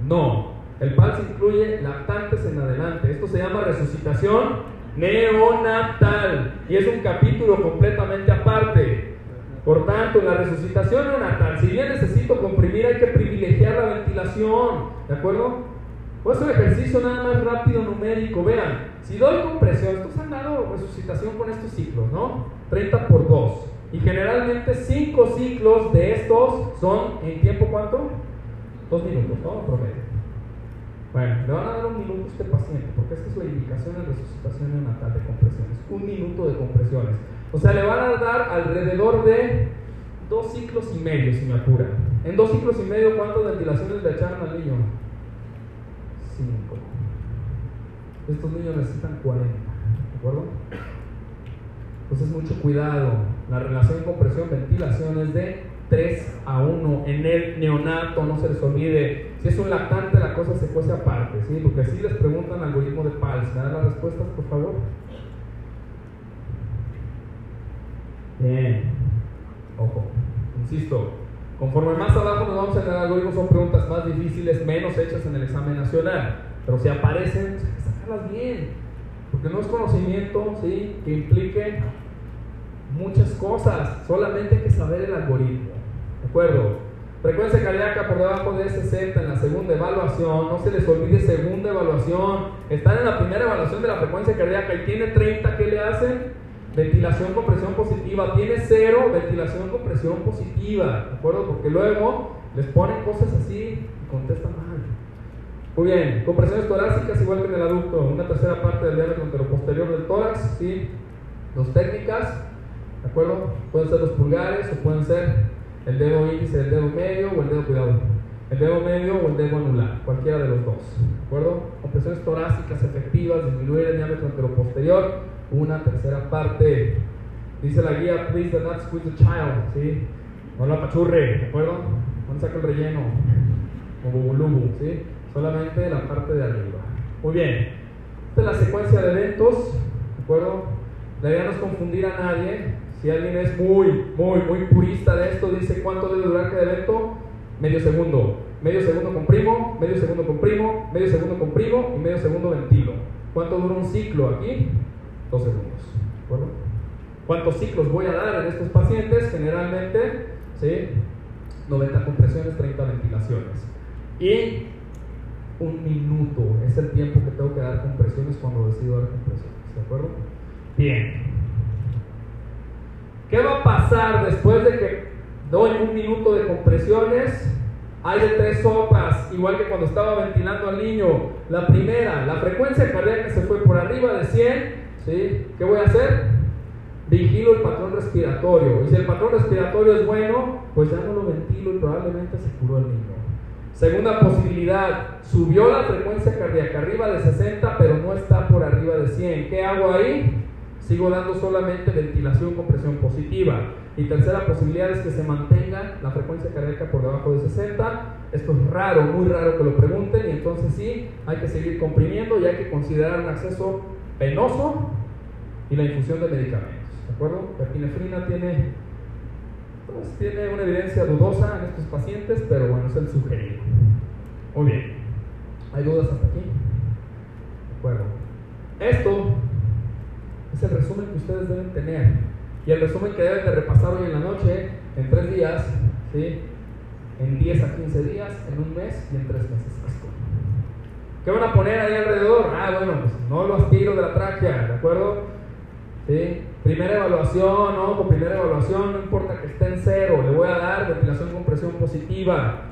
No. El PALS incluye lactantes en adelante. Esto se llama resucitación neonatal y es un capítulo completamente aparte. Por tanto, la resucitación neonatal, si bien necesito comprimir, hay que privilegiar la ventilación, ¿de acuerdo? Hacer un ejercicio nada más rápido numérico. Vean, si doy compresión, estos han dado resucitación con estos ciclos, ¿no? 30 por 2. Y generalmente 5 ciclos de estos son en tiempo cuánto? 2 minutos, ¿no? Promedio. Bueno, le van a dar un minuto a este paciente, porque esta es la indicación de resucitación neonatal de compresiones. Un minuto de compresiones. O sea, le van a dar alrededor de dos ciclos y medio, si me apura. En dos ciclos y medio, ¿cuántas ventilaciones le echaron al niño? Cinco. Estos niños necesitan 40, ¿de acuerdo? Entonces, mucho cuidado. La relación compresión-ventilación es de 3 a 1 en el neonato, no se les olvide. Si es un lactante, la cosa se cuece aparte, ¿sí? Porque si les preguntan algoritmo de PALS. ¿Me dan las respuestas, por favor? Bien. Ojo. Insisto, conforme más abajo nos vamos en el algoritmo, son preguntas más difíciles, menos hechas en el examen nacional. Pero si aparecen, pues hay que sacarlas bien. Porque no es conocimiento ¿sí? que implique muchas cosas. Solamente hay que saber el algoritmo. ¿De acuerdo? Frecuencia cardíaca por debajo de 60 en la segunda evaluación. No se les olvide segunda evaluación. Están en la primera evaluación de la frecuencia cardíaca y tiene 30. ¿Qué le hacen? Ventilación con presión positiva. Tiene 0, ventilación con presión positiva. ¿De acuerdo? Porque luego les ponen cosas así y contestan mal. Muy bien, compresiones torácicas igual que en el adulto. Una tercera parte del diámetro posterior del tórax. ¿sí? Dos técnicas. ¿De acuerdo? Pueden ser los pulgares o pueden ser el dedo índice, el dedo medio o el dedo cuidado. El dedo medio o el dedo anular, cualquiera de los dos. ¿De acuerdo? Compresiones torácicas efectivas, disminuir el diámetro posterior una tercera parte. Dice la guía, please do not squeeze the child, ¿sí? No la pachurre, ¿de acuerdo? No saca el relleno, o bubulubu, ¿sí? Solamente la parte de arriba. Muy bien. Esta es la secuencia de eventos, ¿de acuerdo? La idea no confundir a nadie. Si alguien es muy, muy, muy purista de esto, dice cuánto debe durar cada evento, medio segundo. Medio segundo comprimo, medio segundo comprimo, medio segundo comprimo y medio segundo ventilo. ¿Cuánto dura un ciclo aquí? Dos segundos. ¿De acuerdo? ¿Cuántos ciclos voy a dar en estos pacientes? Generalmente, ¿sí? 90 compresiones, 30 ventilaciones. Y un minuto es el tiempo que tengo que dar compresiones cuando decido dar compresiones. ¿De acuerdo? Bien. ¿Qué va a pasar después de que doy un minuto de compresiones? Hay tres sopas, igual que cuando estaba ventilando al niño. La primera, la frecuencia cardíaca se fue por arriba de 100 ¿Qué voy a hacer? Vigilo el patrón respiratorio. Y si el patrón respiratorio es bueno, pues ya no lo ventilo y probablemente se curó el niño. Segunda posibilidad, subió la frecuencia cardíaca arriba de 60, pero no está por arriba de 100. ¿Qué hago ahí? Sigo dando solamente ventilación con presión positiva. Y tercera posibilidad es que se mantenga la frecuencia cardíaca por debajo de 60. Esto es raro, muy raro que lo pregunten y entonces sí, hay que seguir comprimiendo y hay que considerar un acceso penoso y la infusión de medicamentos. ¿De acuerdo? La epinefrina tiene, pues, tiene una evidencia dudosa en estos pacientes, pero bueno, es el sugerido. Muy bien. ¿Hay dudas hasta aquí? ¿De acuerdo? Esto es el resumen que ustedes deben tener. Y el resumen que deben de repasar hoy en la noche, en tres días, ¿sí? en 10 a 15 días, en un mes y en tres meses. ¿Qué van a poner ahí alrededor? Ah, bueno, pues no lo aspiro de la tráquea, ¿de acuerdo? Primera evaluación, ¿no? Con primera evaluación, no importa que esté en cero, le voy a dar ventilación con presión positiva.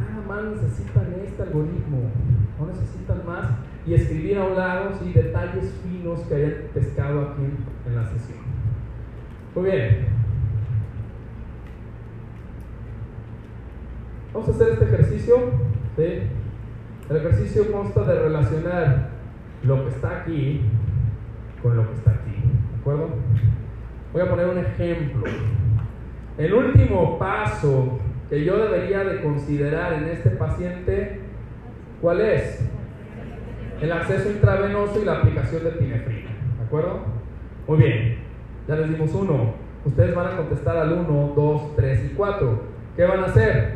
Nada más necesitan este algoritmo, no necesitan más. Y escribir a un lado, sí, detalles finos que hayan pescado aquí en la sesión. Muy bien. Vamos a hacer este ejercicio. ¿sí? El ejercicio consta de relacionar lo que está aquí con lo que está aquí. ¿De acuerdo? Voy a poner un ejemplo. El último paso que yo debería de considerar en este paciente, ¿cuál es? El acceso intravenoso y la aplicación de epinefrina. ¿De acuerdo? Muy bien. Ya les dimos uno. Ustedes van a contestar al 1, 2, 3 y 4. ¿Qué van a hacer?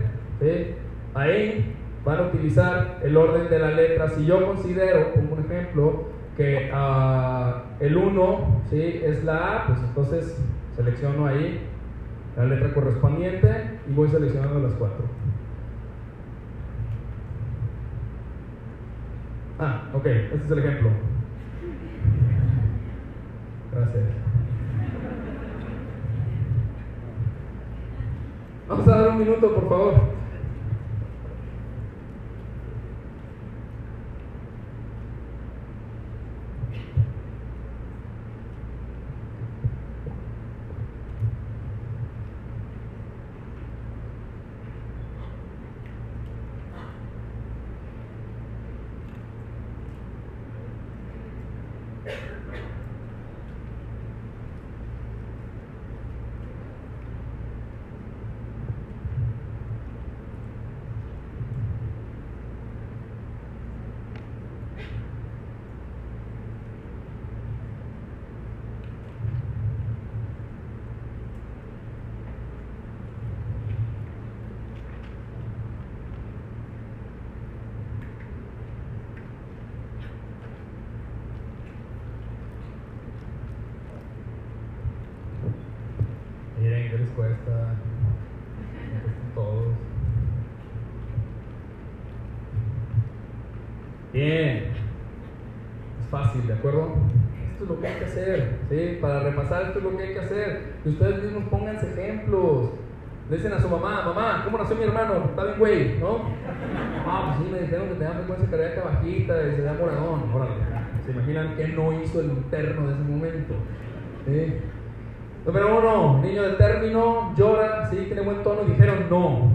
Ahí van a utilizar el orden de la letra. Si yo considero, como un ejemplo, que uh, el 1 ¿sí? es la A, pues entonces selecciono ahí la letra correspondiente y voy seleccionando las cuatro. Ah, ok, este es el ejemplo. Gracias. Vamos a dar un minuto, por favor. Miren qué les cuesta. Me cuestan todos. Bien. Es fácil, ¿de acuerdo? Esto es lo que hay que Para repasar esto es lo que hay que hacer. Y ustedes mismos pónganse ejemplos. Le dicen a su mamá, mamá, ¿cómo nació mi hermano? Está bien, güey, ¿no? Ah, pues sí, me dijeron que tenía frecuencia cardíaca bajita y se da moradón. Órale, ¿se imaginan qué no hizo el interno de ese momento? ¿Sí? Número uno, niño de término, llora, sí, tiene buen tono, dijeron no.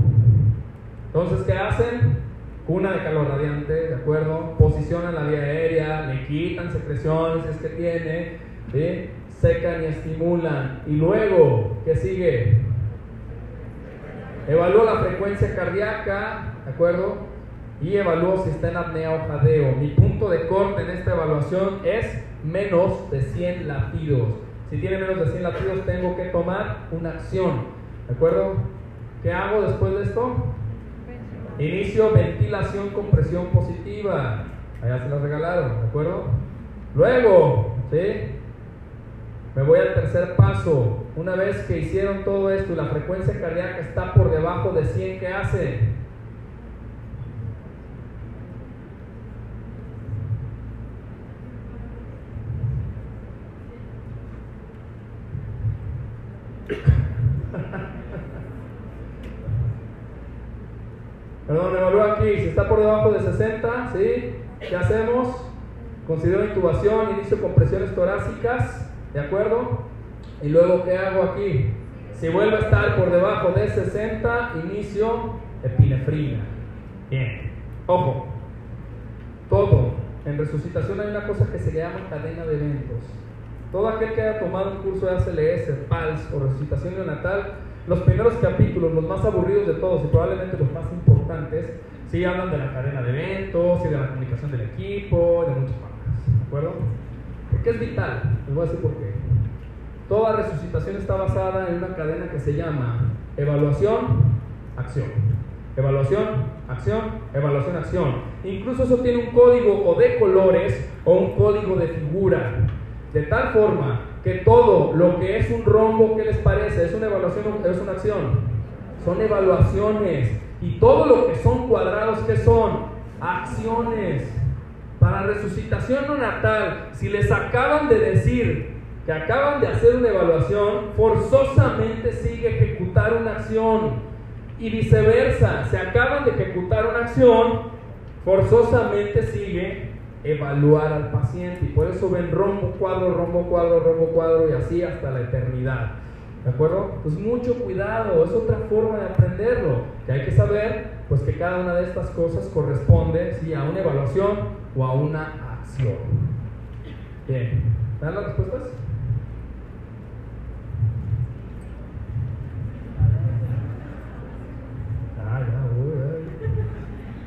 Entonces, ¿qué hacen? Cuna de calor radiante, ¿de acuerdo? Posicionan la vía aérea, le quitan secreciones, es que tiene, secan y estimulan. Y luego, ¿qué sigue? Evalúo la frecuencia cardíaca, ¿de acuerdo? Y evalúo si está en apnea o jadeo. Mi punto de corte en esta evaluación es menos de 100 latidos. Si tiene menos de 100 latidos, tengo que tomar una acción. ¿De acuerdo? ¿Qué hago después de esto? Inicio ventilación con presión positiva. Allá se las regalaron, ¿de acuerdo? Luego, ¿sí? Me voy al tercer paso. Una vez que hicieron todo esto y la frecuencia cardíaca está por debajo de 100, ¿qué hace? Perdón, evalúa aquí. Si está por debajo de 60, ¿sí? ¿Qué hacemos? Considero intubación, inicio con presiones torácicas, ¿de acuerdo? Y luego, ¿qué hago aquí? Si vuelve a estar por debajo de 60, inicio epinefrina. Bien. Ojo. Todo. En resucitación hay una cosa que se llama cadena de eventos. Todo aquel que haya tomado un curso de ACLS, PALS o resucitación neonatal, los primeros capítulos, los más aburridos de todos y probablemente los más importantes, sí hablan de la cadena de eventos y de la comunicación del equipo, de muchas cosas. ¿De acuerdo? Porque es vital. Les voy a decir por qué. Toda resucitación está basada en una cadena que se llama evaluación, acción. Evaluación, acción, evaluación, acción. Incluso eso tiene un código o de colores o un código de figura. De tal forma que todo lo que es un rombo, ¿qué les parece? ¿Es una evaluación o es una acción? Son evaluaciones. Y todo lo que son cuadrados, ¿qué son? Acciones. Para resucitación no natal, si les acaban de decir que acaban de hacer una evaluación, forzosamente sigue ejecutar una acción. Y viceversa, se acaban de ejecutar una acción, forzosamente sigue evaluar al paciente. Y por eso ven rombo, cuadro, rombo, cuadro, rombo, cuadro y así hasta la eternidad. ¿De acuerdo? Pues mucho cuidado, es otra forma de aprenderlo. Que hay que saber pues que cada una de estas cosas corresponde ¿sí? a una evaluación o a una acción. Bien, ¿dan las respuestas? Ah, ya, uy,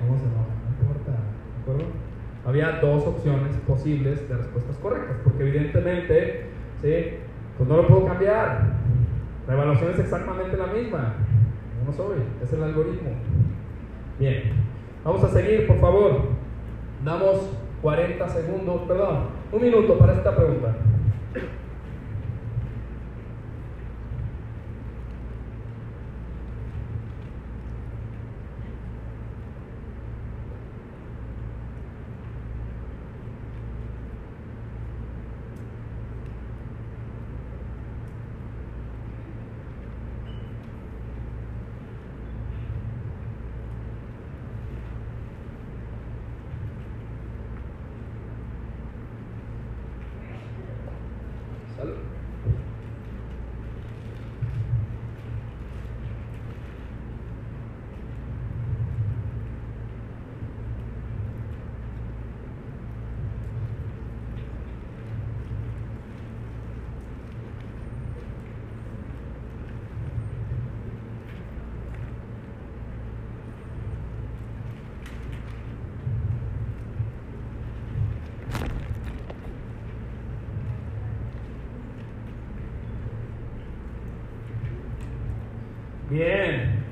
Vamos a no, no importa, ¿de acuerdo? Había dos opciones posibles de respuestas correctas, porque evidentemente, ¿sí? Pues no lo puedo cambiar. La evaluación es exactamente la misma. No soy, es el algoritmo. Bien, vamos a seguir, por favor. Damos 40 segundos, perdón, un minuto para esta pregunta. Bien.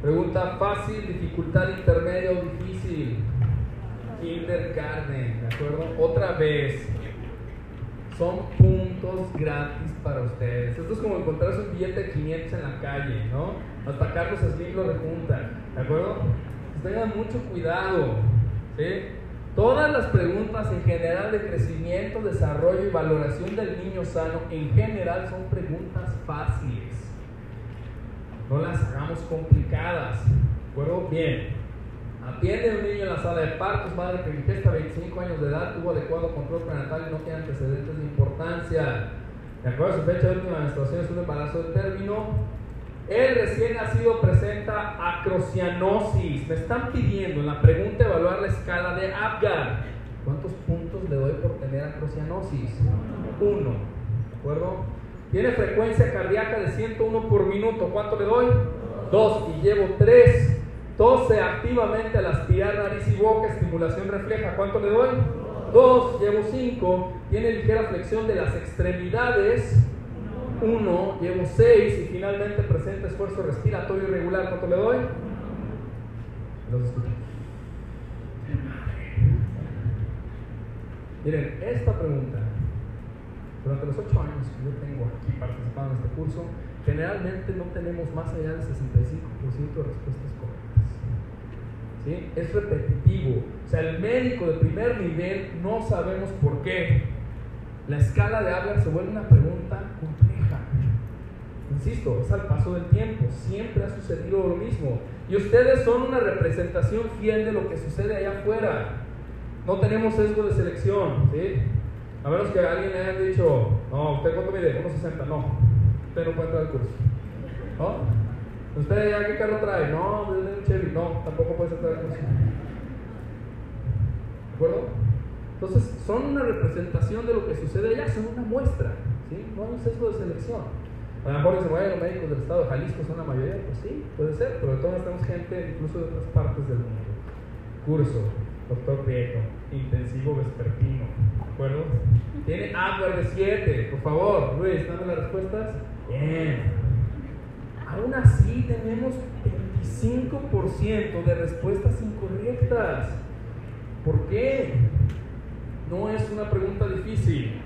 Pregunta fácil, dificultad intermedia o difícil. Kindergarten, ¿de acuerdo? Otra vez. Son puntos gratis para ustedes. Esto es como encontrarse un billete de 500 en la calle, ¿no? Carlos Slim lo rejunta, ¿de acuerdo? Pues tengan mucho cuidado, ¿sí? Todas las preguntas en general de crecimiento, desarrollo y valoración del niño sano en general son preguntas fáciles. No las hagamos complicadas. ¿De acuerdo? Bien. Atiende a un niño en la sala de partos, madre que ingesta 25 años de edad, tuvo adecuado control prenatal y no tiene antecedentes de importancia. De acuerdo su fecha de última menstruación, es un embarazo de término. El recién nacido presenta acrocianosis. Me están pidiendo en la pregunta evaluar la escala de Apgar. ¿Cuántos puntos le doy por tener acrocianosis? Uno. ¿De acuerdo? Tiene frecuencia cardíaca de 101 por minuto. ¿Cuánto le doy? Dos. Y llevo tres. Tose activamente al aspirar nariz y boca, estimulación refleja. ¿Cuánto le doy? Dos. Llevo cinco. Tiene ligera flexión de las extremidades. Uno. Llevo seis. Y finalmente presenta esfuerzo respiratorio irregular. ¿Cuánto le doy? Miren, esta pregunta durante los ocho años que yo tengo aquí participando en este curso, generalmente no tenemos más allá del 65% de respuestas correctas. ¿Sí? Es repetitivo. O sea, el médico de primer nivel no sabemos por qué. La escala de Adler se vuelve una pregunta compleja. Insisto, es al paso del tiempo. Siempre ha sucedido lo mismo. Y ustedes son una representación fiel de lo que sucede allá afuera. No tenemos sesgo de selección. ¿sí? A menos que alguien haya dicho, no, ¿usted cuánto mide? 1,60. No, usted no puede entrar al curso. ¿No? ¿Usted ya qué carro trae? No, un Chevy. No, tampoco puede entrar al curso. ¿De acuerdo? Entonces, son una representación de lo que sucede allá, son una muestra. ¿Sí? No hay un sesgo de selección. A lo mejor dicen, bueno, médicos del estado de Jalisco son la mayoría. Pues sí, puede ser, pero de todas tenemos gente incluso de otras partes del mundo. Curso, doctor Prieto, intensivo vespertino, ¿de acuerdo? Tiene agua de 7, por favor, Luis, dame las respuestas. Bien. Aún así tenemos 25% de respuestas incorrectas. ¿Por qué? No es una pregunta difícil.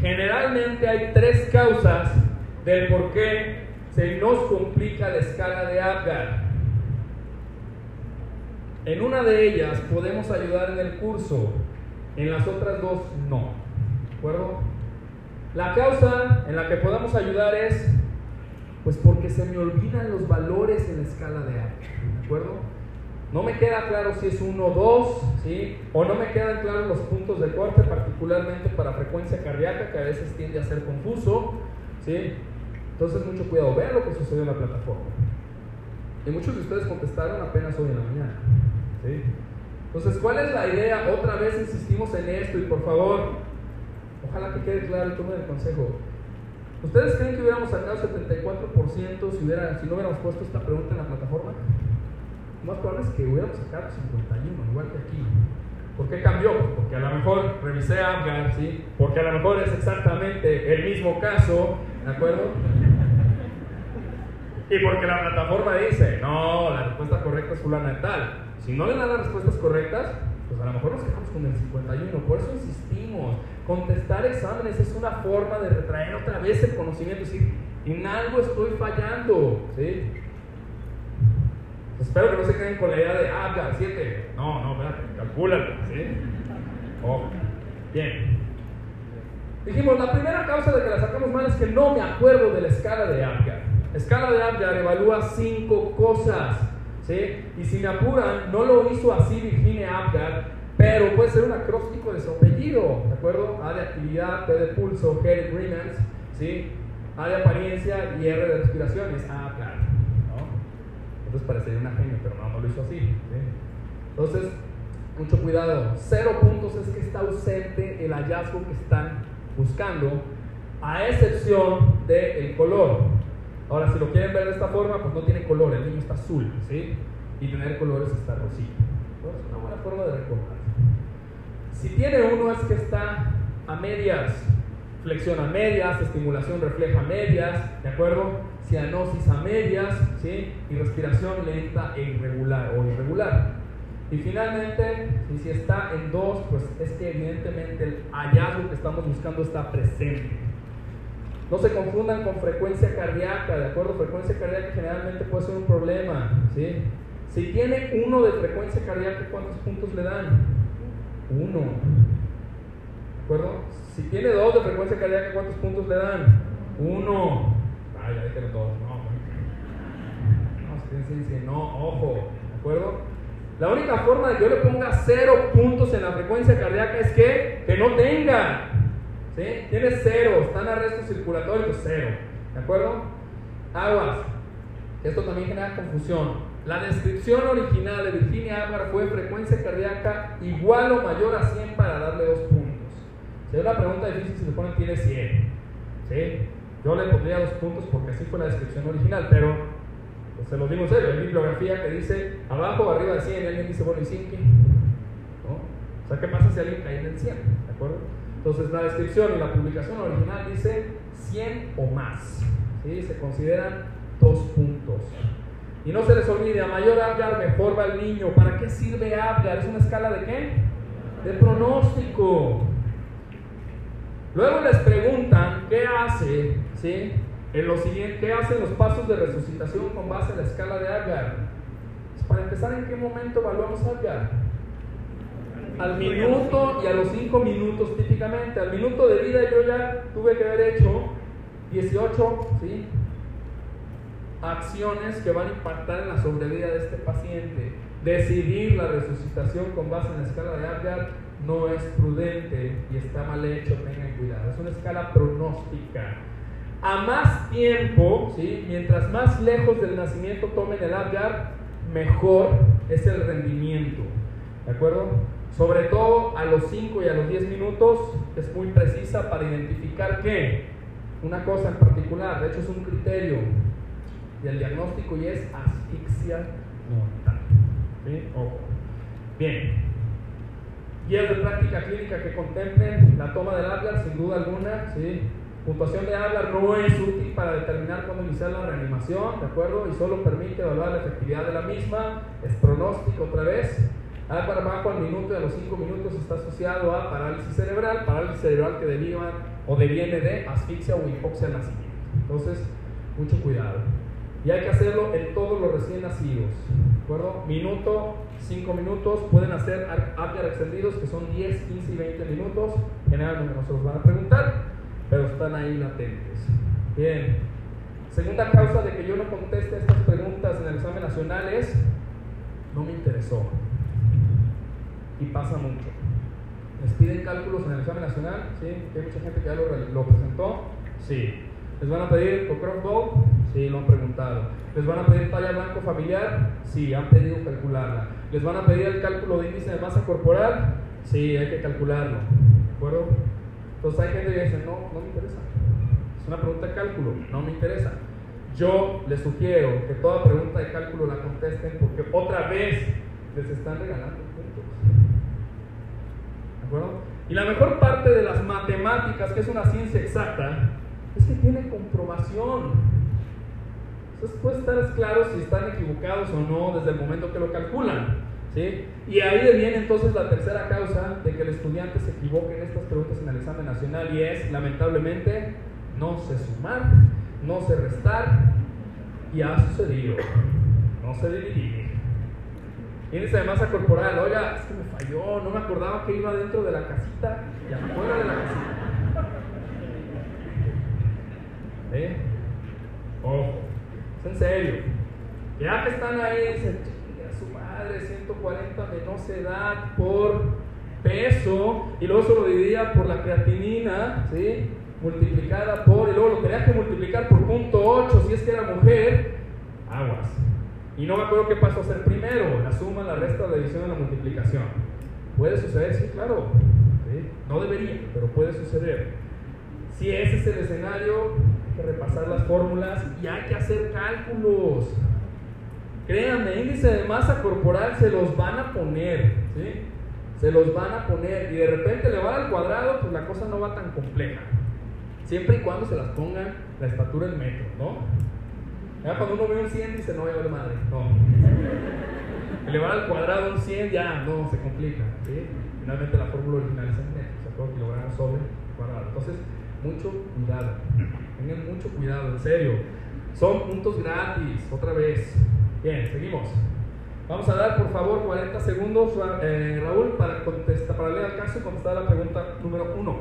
Generalmente hay tres causas del por qué se nos complica la escala de Apgar. En una de ellas podemos ayudar en el curso, en las otras dos no. ¿De acuerdo? La causa en la que podemos ayudar es, pues porque se me olvidan los valores en la escala de A. ¿De acuerdo? No me queda claro si es 1 o 2, ¿sí? O no me quedan claros los puntos de corte, particularmente para frecuencia cardíaca, que a veces tiende a ser confuso, ¿sí? Entonces, mucho cuidado. Vean lo que sucedió en la plataforma. Y muchos de ustedes contestaron apenas hoy en la mañana. ¿sí? Entonces, ¿cuál es la idea? Otra vez insistimos en esto y por favor, ojalá que quede claro el turno del consejo. ¿Ustedes creen que hubiéramos sacado 74% si, hubiera, si no hubiéramos puesto esta pregunta en la plataforma? Más probable es que hubiéramos sacado 51, igual que aquí. ¿Por qué cambió? Porque a lo mejor revisé Apgar, ¿sí? Porque a lo mejor es exactamente el mismo caso, ¿de acuerdo? Y porque la plataforma dice, no, la respuesta correcta es fulana de tal. Si no le dan las respuestas correctas, pues a lo mejor nos quedamos con el 51. Por eso insistimos, contestar exámenes es una forma de retraer otra vez el conocimiento, es decir, en algo estoy fallando, ¿sí? Espero que no se queden con la idea de, ah, ya, 7. No, no, espérate, calcúlalo, ¿sí? Oh, bien. Dijimos, la primera causa de que la sacamos mal es que no me acuerdo de la escala de Apgar. La escala de Apgar evalúa cinco cosas. ¿sí? Y si me apuran, no lo hizo así Virginia Apgar, pero puede ser un acróstico de su apellido, ¿de acuerdo? A de actividad, P de pulso, G de agreements, ¿sí? A de apariencia y R de respiraciones, Apgar. Entonces parecería una genio, pero no, lo hizo así, ¿sí? Entonces, mucho cuidado. Cero puntos es que está ausente el hallazgo que están buscando, a excepción del color. Ahora, si lo quieren ver de esta forma, pues no tiene color, el niño está azul, ¿sí? Y tener colores está rosito. Entonces, es una buena forma de recordar. Si tiene uno es que está a medias. Flexión a medias, estimulación refleja medias, ¿de acuerdo? Cianosis a medias, ¿sí? Y respiración lenta e irregular o irregular. Y finalmente, si está en dos, pues es que evidentemente el hallazgo que estamos buscando está presente. No se confundan con frecuencia cardíaca, ¿de acuerdo? Frecuencia cardíaca generalmente puede ser un problema, ¿sí? Si tiene uno de frecuencia cardíaca, ¿cuántos puntos le dan? Uno. ¿De acuerdo? Si tiene dos de frecuencia cardíaca, ¿cuántos puntos le dan? Uno. Ah, ya dijeron todos. No, no, si sí, no, ojo. ¿De acuerdo? La única forma de que yo le ponga cero puntos en la frecuencia cardíaca es que, que no tenga. ¿Sí? Tiene cero, está en arresto circulatorio, cero. ¿De acuerdo? Aguas. Esto también genera confusión. La descripción original de Virginia Agar fue frecuencia cardíaca igual o mayor a 100 para darle dos puntos. Si es una pregunta difícil, si le ponen tiene 100. ¿Sí? Yo le pondría dos puntos porque así fue la descripción original, pero pues, se lo digo en serio. Hay bibliografía que dice abajo o arriba de 100 y alguien dice, bueno, ¿y 100 qué? ¿No? O sea, ¿qué pasa si alguien cae en el 100? ¿De acuerdo? Entonces, la descripción y la publicación original dice 100 o más. ¿Sí? Se consideran dos puntos. Y no se les olvide, a mayor Apgar, mejor va el niño. ¿Para qué sirve Apgar? ¿Es una escala de qué? De pronóstico. Luego les preguntan qué hace, ¿sí? En lo siguiente, ¿qué hacen los pasos de resucitación con base en la escala de Apgar? Pues para empezar, ¿en qué momento evaluamos Apgar? Al minuto y a los 5 minutos típicamente. Al minuto de vida yo ya tuve que haber hecho 18, ¿sí? acciones que van a impactar en la sobrevida de este paciente. Decidir la resucitación con base en la escala de Apgar no es prudente y está mal hecho, tengan cuidado. Es una escala pronóstica. A más tiempo, ¿sí? mientras más lejos del nacimiento tomen el Apgar, mejor es el rendimiento. ¿De acuerdo? Sobre todo a los 5 y a los 10 minutos es muy precisa para identificar qué. Una cosa en particular, de hecho es un criterio del diagnóstico y es asfixia mortal. Bien. Guías de práctica clínica que contemplen la toma del hablar, sin duda alguna. ¿sí? Puntuación de hablar no es útil para determinar cómo iniciar la reanimación, ¿de acuerdo? Y solo permite evaluar la efectividad de la misma. Es pronóstico otra vez. Hablar bajo al minuto y a los 5 minutos está asociado a parálisis cerebral, parálisis cerebral que deriva o deviene de asfixia o hipoxia nacimiento. Entonces, mucho cuidado. Y hay que hacerlo en todos los recién nacidos. ¿De acuerdo? Minuto, 5 minutos. Pueden hacer Apgar extendidos que son 10, 15 y 20 minutos. Generalmente no se los van a preguntar, pero están ahí latentes. Bien. Segunda causa de que yo no conteste estas preguntas en el examen nacional es no me interesó. Y pasa mucho. Les piden cálculos en el examen nacional, ¿sí? Hay mucha gente que ya lo, lo presentó. Sí. ¿Les van a pedir Cochrane? Sí, lo han preguntado. ¿Les van a pedir talla blanco familiar? Sí, han pedido calcularla. ¿Les van a pedir el cálculo de índice de masa corporal? Sí, hay que calcularlo. ¿De acuerdo? Entonces hay gente que dice, no, no me interesa. Es una pregunta de cálculo, no me interesa. Yo les sugiero que toda pregunta de cálculo la contesten porque otra vez les están regalando puntos. ¿De acuerdo? Y la mejor parte de las matemáticas, que es una ciencia exacta, es que tiene comprobación. Entonces puede estar claro si están equivocados o no desde el momento que lo calculan. ¿sí? Y ahí viene entonces la tercera causa de que el estudiante se equivoque en estas preguntas en el examen nacional y es, lamentablemente, no sé sumar, no sé restar y ha sucedido. No sé dividir. Índice de masa corporal, oiga, es que me falló, no me acordaba que iba dentro de la casita y afuera de la casita. ¿Eh? Ojo, en serio. Ya que están ahí, dicen, a su madre, 140 menos edad por peso, y luego se lo dividía por la creatinina, ¿sí? multiplicada por, y luego lo tenía que multiplicar por punto 8 si es que era mujer, aguas. Y no me acuerdo qué pasó a ser primero, la suma, la resta, la división y la multiplicación. ¿Puede suceder? Sí, claro. No debería, pero puede suceder. Si ese es el escenario, que repasar las fórmulas y hay que hacer cálculos. Créanme, índice de masa corporal se los van a poner, ¿sí? Se los van a poner y de repente le va al cuadrado, pues la cosa no va tan compleja. Siempre y cuando se las pongan la estatura en metro, ¿no? Ya cuando uno ve un 100 dice, no voy a ver madre, no. Elevar al cuadrado un 100 ya, no, se complica. Finalmente la fórmula original es en metros, se acuerdan kilogramos sobre cuadrado. Entonces, mucho cuidado, tengan mucho cuidado, en serio. Son puntos gratis, otra vez. Bien, seguimos. Vamos a dar por favor 40 segundos, eh, Raúl, para, contestar, para leer el caso y contestar la pregunta número 1.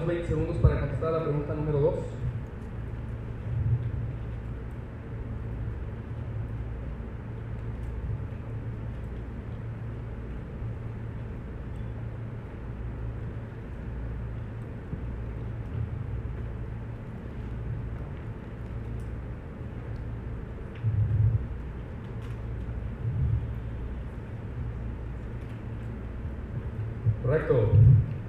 Bien, damos 20 segundos para contestar la pregunta número 2. Correcto.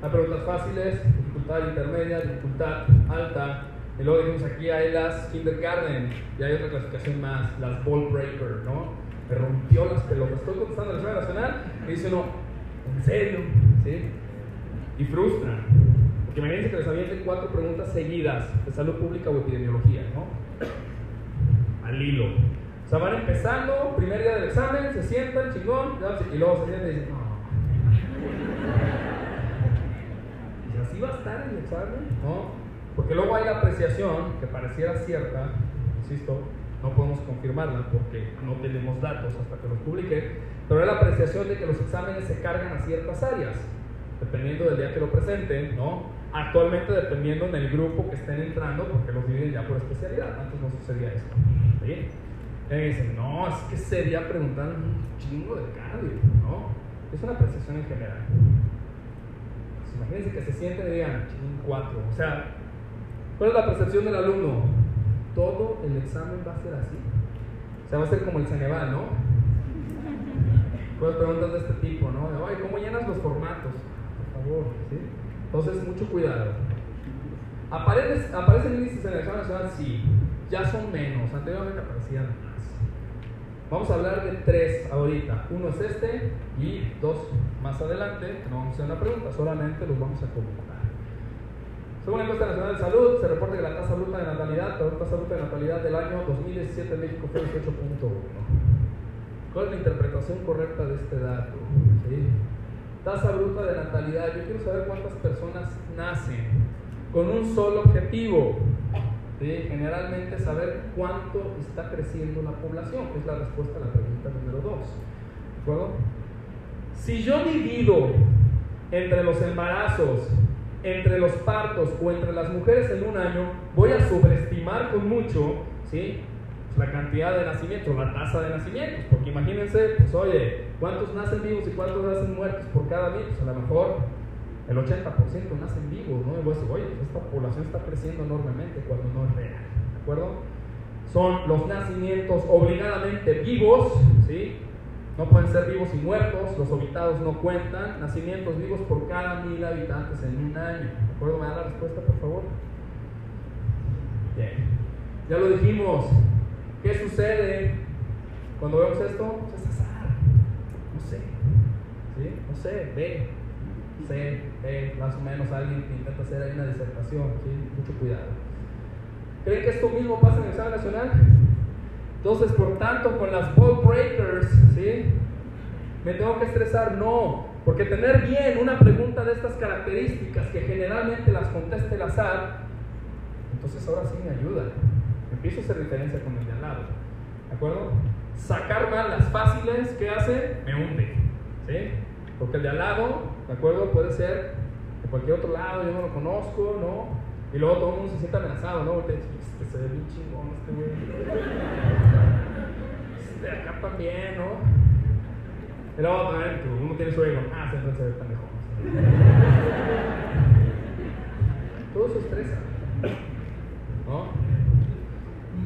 Hay preguntas fáciles, dificultad intermedia, dificultad alta. Y luego dijimos aquí hay las kindergarten y hay otra clasificación más, las ball breaker, ¿no? Me rompió las pelotas. Estoy contestando la Escuela Nacional y dice uno, ¿en serio? ¿Sí? Y frustra. Porque imagínense que les avienten cuatro preguntas seguidas de salud pública o epidemiología, ¿no? Al hilo. O sea, van empezando, primer día del examen, se sientan, chingón, y luego se sientan y dicen, no. así va a estar el examen, ¿no? Porque luego hay la apreciación que pareciera cierta, insisto, no podemos confirmarla porque no tenemos datos hasta que los publique, pero hay la apreciación de que los exámenes se cargan a ciertas áreas, dependiendo del día que lo presenten, ¿no? Actualmente dependiendo en el grupo que estén entrando, porque los dividen ya por especialidad, antes no sucedía esto, ¿sí? Y dicen, no, es que sería preguntar un chingo de cardio, ¿no? Es una apreciación en general. Imagínense que se sienten y digan, cuatro. O sea, ¿cuál es la percepción del alumno? Todo el examen va a ser así. O sea, va a ser como el Ceneval, ¿no? Pues preguntas de este tipo, ¿no? Ay, ¿cómo llenas los formatos? Por favor, ¿sí? Entonces, mucho cuidado. ¿Aparecen, ¿Aparecen índices en el examen nacional? Sí. Ya son menos. Anteriormente aparecían más. Vamos a hablar de tres ahorita. Uno es este y dos más adelante. No vamos a hacer una pregunta, solamente los vamos a comentar. Según la encuesta nacional de salud, se reporta que la tasa bruta de natalidad, la tasa bruta de natalidad del año 2017 en México fue 18.1. ¿Cuál es la interpretación correcta de este dato? ¿Sí? Tasa bruta de natalidad. Yo quiero saber cuántas personas nacen con un solo objetivo. Generalmente saber cuánto está creciendo la población, es la respuesta a la pregunta número 2. ¿De acuerdo? Si yo divido entre los embarazos, entre los partos o entre las mujeres en un año, voy a sobreestimar con mucho ¿sí? la cantidad de nacimientos, la tasa de nacimientos, porque imagínense, pues oye, ¿cuántos nacen vivos y cuántos nacen muertos por cada mes? Pues, a lo mejor el 80% nacen vivos, ¿no? Y decir, oye, pues esta población está creciendo enormemente cuando no es real, ¿de acuerdo? Son los nacimientos obligadamente vivos, ¿sí? No pueden ser vivos y muertos, los habitados no cuentan, nacimientos vivos por cada mil habitantes en un año, ¿de acuerdo? ¿Me da la respuesta, por favor? Bien, ya lo dijimos, ¿qué sucede cuando vemos esto? Pues es azar, no sé, ¿sí? No sé, ve, sé, ve más o menos alguien que intenta hacer ahí una disertación, mucho cuidado. ¿Creen que esto mismo pasa en el examen nacional? Entonces, por tanto, con las ball breakers, ¿sí? ¿Me tengo que estresar? No, porque tener bien una pregunta de estas características que generalmente las conteste el azar, entonces ahora sí me ayuda. Empiezo a hacer diferencia con el de al lado. ¿De acuerdo? Sacar mal las fáciles, ¿qué hace? Me hunde. ¿sí? Porque el de al lado, ¿de acuerdo? Puede ser de cualquier otro lado, yo no lo conozco, ¿no? Y luego todo el mundo se siente amenazado, ¿no? Porque este se ve bien chingón, este güey. Este de acá también, ¿no? Y luego también, uno tiene su ego, ah, entonces se ve pendejo. Todo se estresa, ¿no?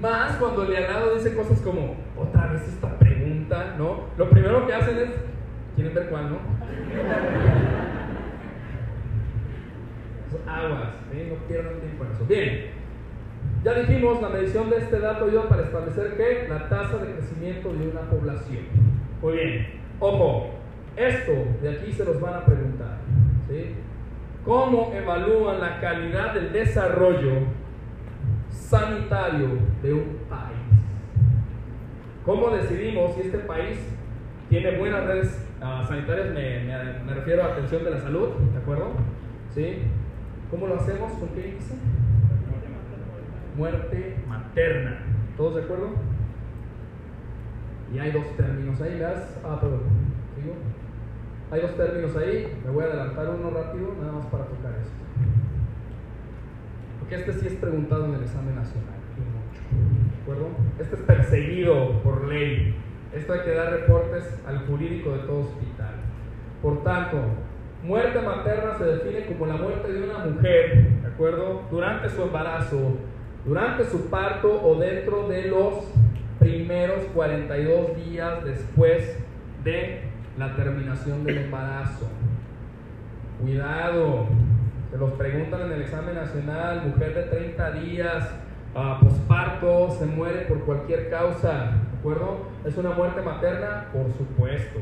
Más cuando el de al lado dice cosas como, otra vez esta pregunta, ¿no? Lo primero que hacen es, ¿quieren ver cuál, no? aguas, ¿sí? no pierdan tiempo en eso. Bien, ya dijimos, la medición de este dato ayuda para establecer que la tasa de crecimiento de una población. Muy bien, ojo, esto de aquí se los van a preguntar. ¿sí? ¿Cómo evalúan la calidad del desarrollo sanitario de un país? ¿Cómo decidimos si este país tiene buenas redes uh, sanitarias? Me, me, me, refiero a atención de la salud, ¿de acuerdo? ¿Sí? ¿Cómo lo hacemos? ¿Con qué índice? Muerte materna. ¿Todos de acuerdo? Y hay dos términos ahí, ¿veas? Ah, perdón. Hay dos términos ahí. Me voy a adelantar uno rápido, nada más para tocar esto. Porque este sí es preguntado en el examen nacional. ¿De acuerdo? Este es perseguido por ley. Esto hay que dar reportes al jurídico de todo hospital. Por tanto, Muerte materna se define como la muerte de una mujer, ¿de acuerdo? Durante su embarazo, durante su parto o dentro de los primeros 42 días después de la terminación del embarazo. Cuidado, se los preguntan en el examen nacional, mujer de 30 días, uh, posparto, se muere por cualquier causa, ¿de acuerdo? ¿Es una muerte materna? Por supuesto.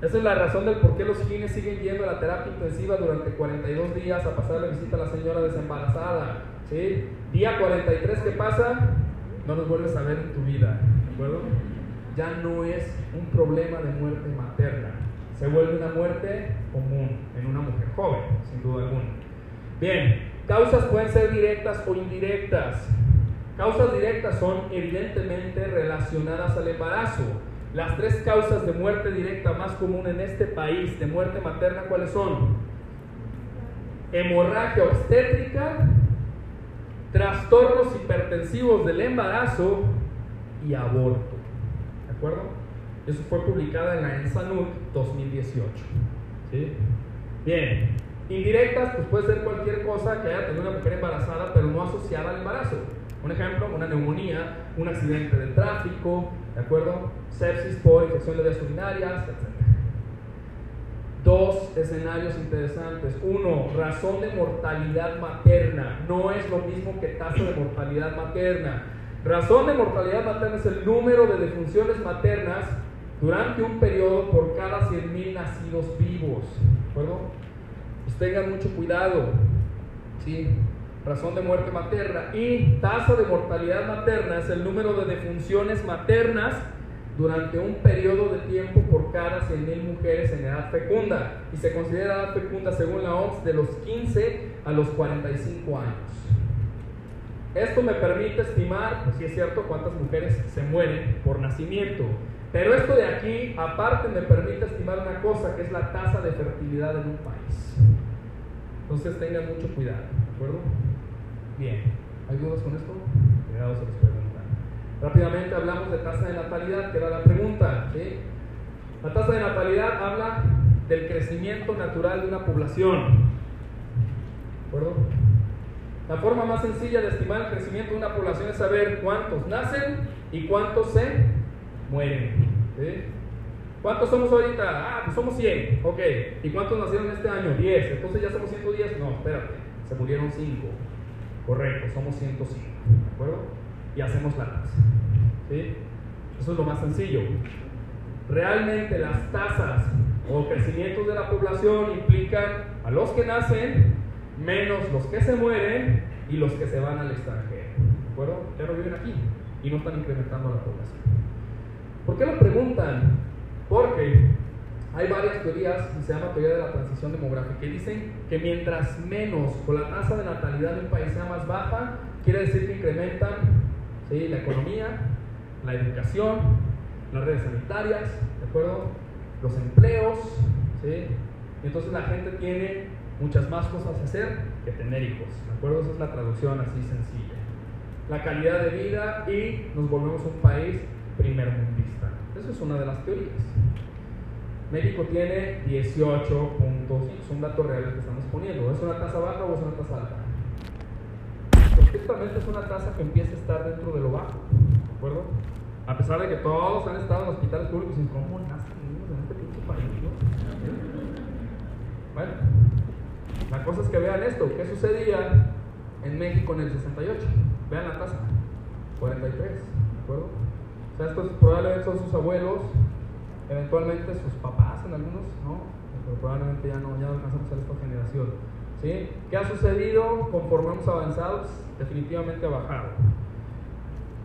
Esa es la razón del por qué los gines siguen yendo a la terapia intensiva durante 42 días a pasar la visita a la señora desembarazada. ¿Sí? Día 43, ¿qué pasa? No nos vuelves a ver en tu vida. ¿De acuerdo? Ya no es un problema de muerte materna. Se vuelve una muerte común en una mujer joven, sin duda alguna. Bien, causas pueden ser directas o indirectas. Causas directas son evidentemente relacionadas al embarazo las tres causas de muerte directa más común en este país de muerte materna, ¿cuáles son? Hemorragia obstétrica, trastornos hipertensivos del embarazo y aborto. ¿De acuerdo? Eso fue publicado en la ENSANUD 2018. ¿Sí? Bien, indirectas, pues puede ser cualquier cosa que haya tenido una mujer embarazada, pero no asociada al embarazo. Un ejemplo, una neumonía, un accidente de tráfico, ¿de acuerdo? Sepsis por infección de vías urinarias, etc. Dos escenarios interesantes. Uno, razón de mortalidad materna. No es lo mismo que tasa de mortalidad materna. Razón de mortalidad materna es el número de defunciones maternas durante un periodo por cada 100.000 nacidos vivos. ¿De acuerdo? Pues tengan mucho cuidado. ¿sí? razón de muerte materna, y tasa de mortalidad materna es el número de defunciones maternas durante un periodo de tiempo por cada 100.000 mujeres en edad fecunda, y se considera edad fecunda según la OMS de los 15 a los 45 años. Esto me permite estimar, pues si es cierto, cuántas mujeres se mueren por nacimiento. Pero esto de aquí, aparte, me permite estimar una cosa, que es la tasa de fertilidad en un país. Entonces tengan mucho cuidado, ¿de acuerdo? Bien, ¿hay dudas con esto? Cuidado, se los. Rápidamente hablamos de tasa de natalidad, que era la pregunta. La tasa de natalidad habla del crecimiento natural de una población. ¿De acuerdo? La forma más sencilla de estimar el crecimiento de una población es saber cuántos nacen y cuántos se mueren. ¿Cuántos somos ahorita? Ah, pues somos 100. Ok. ¿Y cuántos nacieron este año? 10. Entonces ya somos 110. No, espérate. Se murieron 5. Correcto, somos 105, ¿de acuerdo? Y hacemos la tasa. ¿sí? Eso es lo más sencillo. Realmente las tasas o crecimientos de la población implican a los que nacen menos los que se mueren y los que se van al extranjero. ¿De acuerdo? Ya no viven aquí y no están incrementando la población. ¿Por qué lo preguntan? Porque hay varias teorías, y se llama teoría de la transición demográfica, que dicen que mientras menos o la tasa de natalidad de un país sea más baja, quiere decir que incrementan la economía, la educación, las redes sanitarias, ¿de acuerdo? los empleos, ¿sí? Y entonces la gente tiene muchas más cosas a hacer que tener hijos, ¿de acuerdo? Esa es la traducción así sencilla. La calidad de vida y nos volvemos un país primermundista. Esa es una de las teorías. México tiene 18 puntos, es un dato real que estamos poniendo. ¿Es una tasa baja o es una tasa alta? Es una tasa que empieza a estar dentro de lo bajo, ¿de acuerdo? A pesar de que todos han estado en hospitales públicos y ¿cómo nacen niños en este pinche país? Bueno, la cosa es que vean esto, ¿qué sucedía en México en el 68? Vean la tasa, 43, ¿de acuerdo? O sea, estos probablemente son sus abuelos, eventualmente sus papás en algunos, ¿no? Pero probablemente ya no, ya no alcanzamos a esta generación. ¿Sí? ¿Qué ha sucedido conforme hemos avanzado? Definitivamente ha bajado.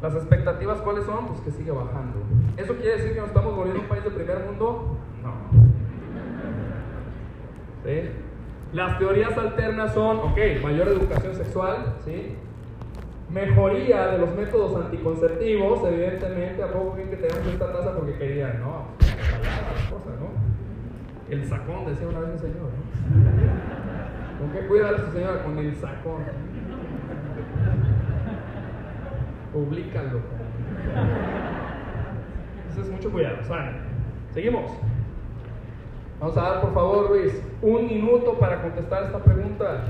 ¿Las expectativas cuáles son? Pues que sigue bajando. ¿Eso quiere decir que nos estamos volviendo un país de primer mundo? No. ¿Sí? Las teorías alternas son, ok, mayor educación sexual, ¿sí? Mejoría de los métodos anticonceptivos, evidentemente, ¿a poco creen que tenemos esta tasa porque querían? No, cosas, ¿no? El sacón, decía una vez el señor, ¿no? ¿Con qué cuida a su señora? Con el sacón. Publícalo. Entonces, mucho cuidado, sale. Seguimos. Vamos a dar, por favor, Luis, un minuto para contestar esta pregunta.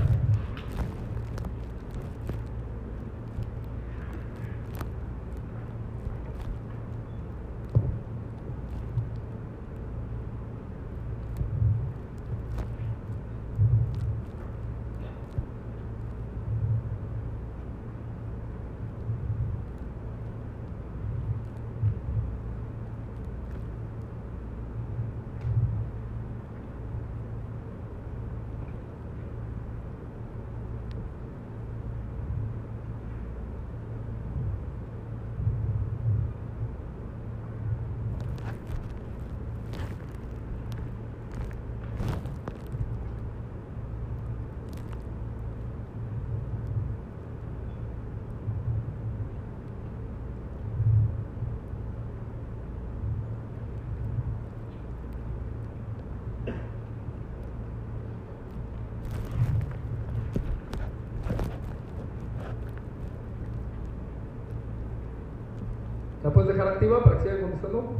¿La puedes dejar activa para que siga contestando?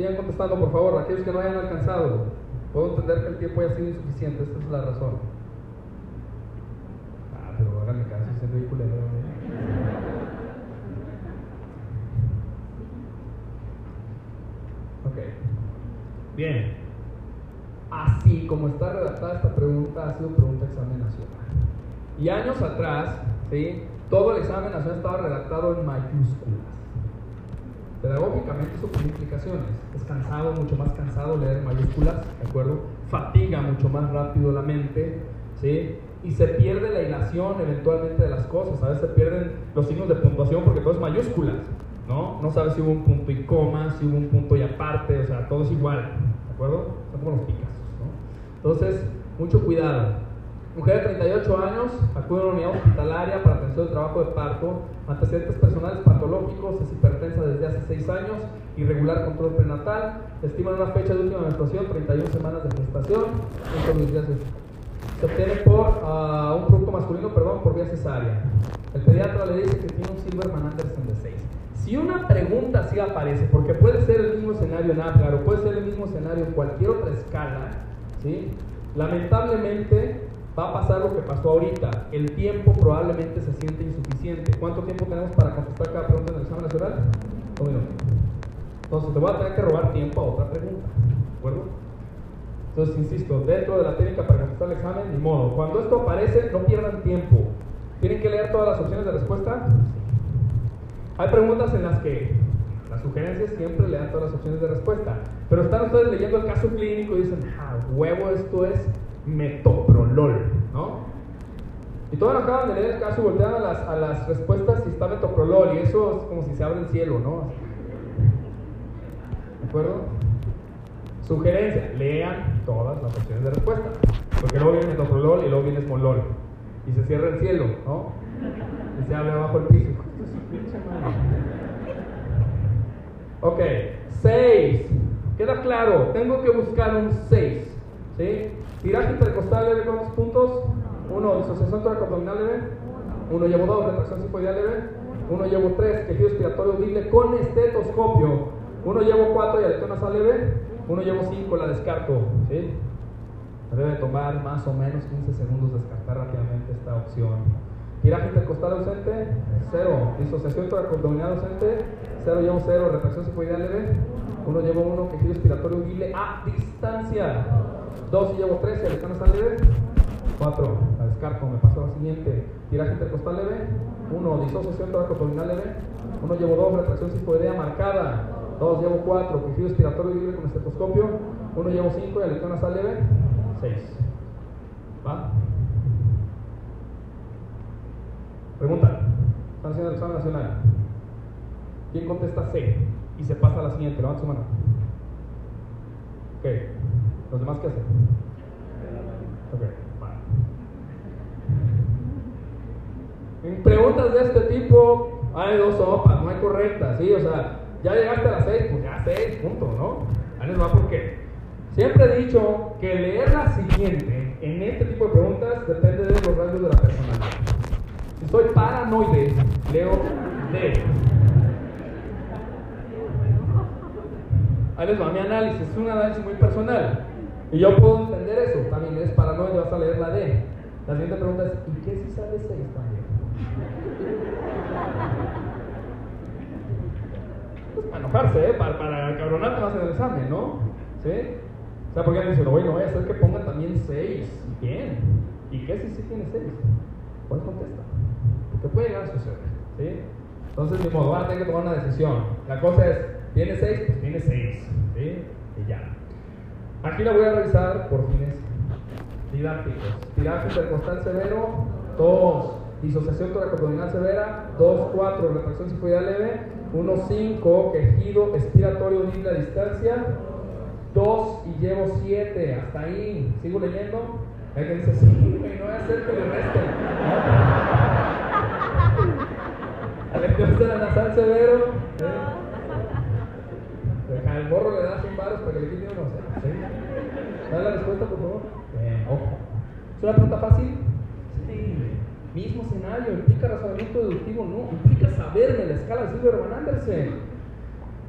Sigan contestando, por favor, aquellos que no hayan alcanzado. Puedo entender que el tiempo haya sido insuficiente, esta es la razón. Ah, pero háganme caso, es el vehículo. Ok. Bien. Así como está redactada esta pregunta, ha sido pregunta de examen nacional. Y años atrás, ¿sí? todo el examen nacional estaba redactado en mayúsculas. Pedagógicamente eso tiene implicaciones. Es cansado, mucho más cansado leer mayúsculas, ¿de acuerdo? Fatiga mucho más rápido la mente, ¿sí? Y se pierde la hilación eventualmente de las cosas. A veces se pierden los signos de puntuación porque todo es mayúsculas, ¿no? No sabes si hubo un punto y coma, si hubo un punto y aparte, o sea, todo es igual, ¿de acuerdo? Son como los Picassos, ¿no? Entonces, mucho cuidado. Mujer de 38 años acude a una unidad hospitalaria para atención del trabajo de parto, antecedentes personales patológicos, es hipertensa desde hace 6 años, irregular control prenatal, estima una fecha de última menstruación, 31 semanas de gestación, se obtiene por uh, un producto masculino, perdón, por vía cesárea. El pediatra le dice que tiene un Silverman Anderson de 6. Si una pregunta así aparece, porque puede ser el mismo escenario en Apgar o puede ser el mismo escenario en cualquier otra escala, ¿sí? lamentablemente va a pasar lo que pasó ahorita. El tiempo probablemente se siente insuficiente. ¿Cuánto tiempo tenemos para contestar cada pregunta en el examen nacional? Entonces te voy a tener que robar tiempo a otra pregunta. ¿De acuerdo? Entonces, insisto, dentro de la técnica para contestar el examen, ni modo. Cuando esto aparece, no pierdan tiempo. ¿Tienen que leer todas las opciones de respuesta? Hay preguntas en las que las sugerencias siempre le dan todas las opciones de respuesta. Pero están ustedes leyendo el caso clínico y dicen, ah, huevo, esto es metoprolol, ¿no? Y todos acaban de leer el caso voltean a las, a las respuestas si está metoprolol y eso es como si se abre el cielo, ¿no? ¿De acuerdo? Sugerencia, lean todas las opciones de respuesta, porque luego viene metoprolol y luego viene smolol y se cierra el cielo, ¿no? Y se abre abajo el piso. Ok, 6. Queda claro, tengo que buscar un 6. ¿Sí? Tiraje intercostal leve, ¿cuántos puntos? 1. Disociación abdominal leve. 1. Llevo 2. Retracción sifoidal leve. 1. Llevo 3. Quejido expiratorio audible con estetoscopio. 1. Llevo 4. Y aleteo nasal leve. 1. Llevo 5. La descarto. Debe tomar más o menos 15 segundos descartar rápidamente esta opción. Tiraje intercostal ausente, 0. Disociación abdominal ausente, 0 llevo 0. Retracción sifoidal leve, 1 llevo 1. Quejido expiratorio audible a distancia. 2 llevo 3. Y aleteo nasal leve. 4. La descarto, me paso a la siguiente. Tiraje intercostal leve. 1. Disociación abdominal leve. 1 llevo 2. Retracción sifoidea marcada. 2 llevo 4. Quejido expiratorio libre con estetoscopio. 1 llevo 5. Y aleteo nasal leve. 6. ¿Va? Pregunta. Están haciendo el examen nacional. ¿Quién contesta C? Y se pasa a la siguiente. Levanta su mano. Ok. ¿Los demás qué hacen? Ok. En preguntas de este tipo hay dos sopas, no hay correctas, ¿sí? O sea, ya llegaste a las 6, pues ya 6, punto, ¿no? Ahí les va por qué. Siempre he dicho que leer la siguiente en este tipo de preguntas depende de los rasgos de la personalidad. Si soy paranoide, leo D. Ahí les va mi análisis, es un análisis muy personal. Y yo puedo entender eso. También eres paranoide, vas a leer la D. La siguiente pregunta es: ¿y qué si sale 6 también? Pues para enojarse, ¿eh? para, para cabronarte más en el examen, ¿no? ¿Sí? O sea, porque dicen, oye, no voy a hacer que pongan también 6. Bien. ¿Y qué si sí tiene 6? Pues contesta. Porque puede llegar a suceder. ¿sí? Entonces, ni modo, van a tener que tomar una decisión. La cosa es, ¿tiene 6? Pues tiene 6. ¿sí? Y ya. Aquí la voy a revisar por fines didácticos. Tiraje intercostal severo, 2. Disociación toracoabdominal severa, 2, 4. Retracción sifoidal leve, 1, 5. Quejido expiratorio audible a distancia, 2 y llevo 7. Hasta ahí. ¿Sigo leyendo? Hay que dice, sí, güey, no voy a hacer que le resten. Alección la nasal severo. ¿eh? Morro le das 100 baros para que le quite uno. ¿sí? Dale la respuesta, por favor. Bien, ojo. ¿Es una pregunta fácil? Sí. Mismo escenario, implica razonamiento deductivo, no, implica saberme la escala de Silverman Andersen.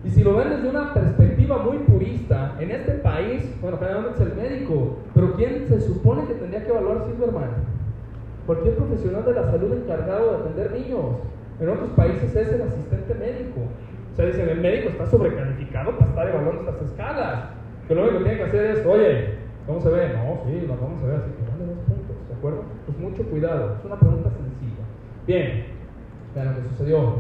Y si lo ven desde una perspectiva muy purista, en este país, bueno, generalmente es el médico, pero ¿quién se supone que tendría que evaluar Silverman? Cualquier profesional de la salud encargado de atender niños. En otros países es el asistente médico. O sea, dicen, el médico está sobrecalificado para estar evaluando estas escalas. Que lo único que tiene que hacer es, oye, ¿cómo se ve? No, sí, nos vamos a ver así que dale dos puntos, ¿de acuerdo? Pues mucho cuidado, es una pregunta sencilla. Bien, vean lo que sucedió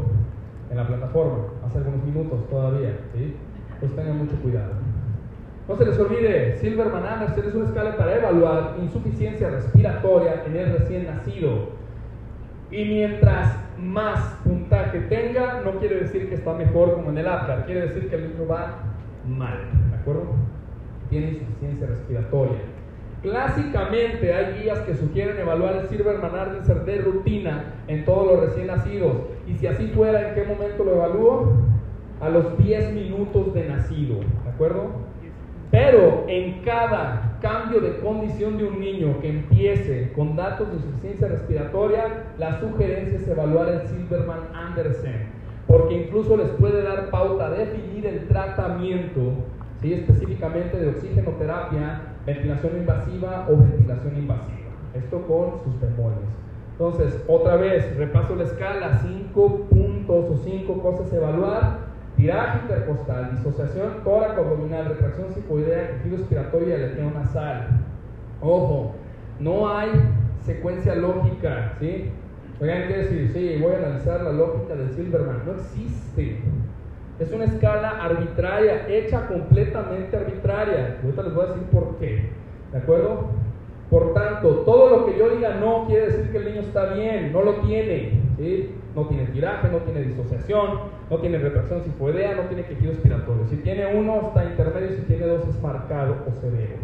en la plataforma hace algunos minutos todavía, ¿sí? Pues tengan mucho cuidado. No se les olvide, Silverman Anderson es una escala para evaluar insuficiencia respiratoria en el recién nacido. Y mientras más puntaje tenga, no quiere decir que está mejor como en el APGAR, quiere decir que el niño va mal, ¿de acuerdo? Tiene insuficiencia respiratoria. Clásicamente hay guías que sugieren evaluar el Silverman Anderson de rutina en todos los recién nacidos. Y si así fuera, ¿en qué momento lo evalúo? A los 10 minutos de nacido, ¿de acuerdo? Pero en cada cambio de condición de un niño que empiece con datos de insuficiencia respiratoria, la sugerencia es evaluar el Silverman Andersen, porque incluso les puede dar pauta definir el tratamiento, ¿sí? específicamente de oxigenoterapia, ventilación invasiva o ventilación invasiva. Esto con sus bemoles. Entonces, otra vez, repaso la escala, cinco puntos o cinco cosas a evaluar tiraje intercostal, disociación tóraco-abdominal, retracción psicoidea, quejido respiratorio y aleteo nasal. Ojo, no hay secuencia lógica, ¿sí? Oigan, ¿qué decir? Sí, voy a analizar la lógica del Silverman. No existe. Es una escala arbitraria, hecha completamente arbitraria. Ahorita les voy a decir por qué. ¿De acuerdo? Por tanto, todo lo que yo diga no quiere decir que el niño está bien, no lo tiene. No tiene tiraje, no tiene disociación, no tiene retracción sifoidea, no tiene quejido expiratorio. Si tiene uno, está intermedio, si tiene dos, es marcado o severo.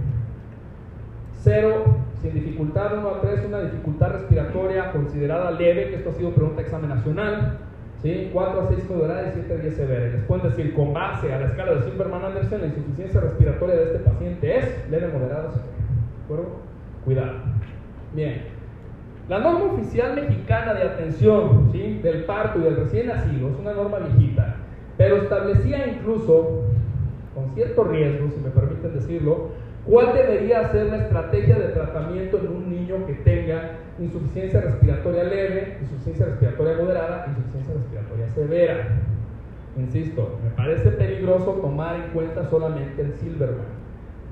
Cero, sin dificultad, 1 a 3, una dificultad respiratoria considerada leve, que esto ha sido pregunta examen nacional. ¿sí? 4 a 6 moderada y 7 a 10 severa. Les pueden decir, con base a la escala de Silverman-Anderson, la insuficiencia respiratoria de este paciente es leve, moderada o severa. ¿De acuerdo? Cuidado. Bien. La norma oficial mexicana de atención ¿sí? del parto y del recién nacido es una norma viejita, pero establecía incluso, con cierto riesgo, si me permiten decirlo, cuál debería ser la estrategia de tratamiento en un niño que tenga insuficiencia respiratoria leve, insuficiencia respiratoria moderada, insuficiencia respiratoria severa. Insisto, me parece peligroso tomar en cuenta solamente el Silverman,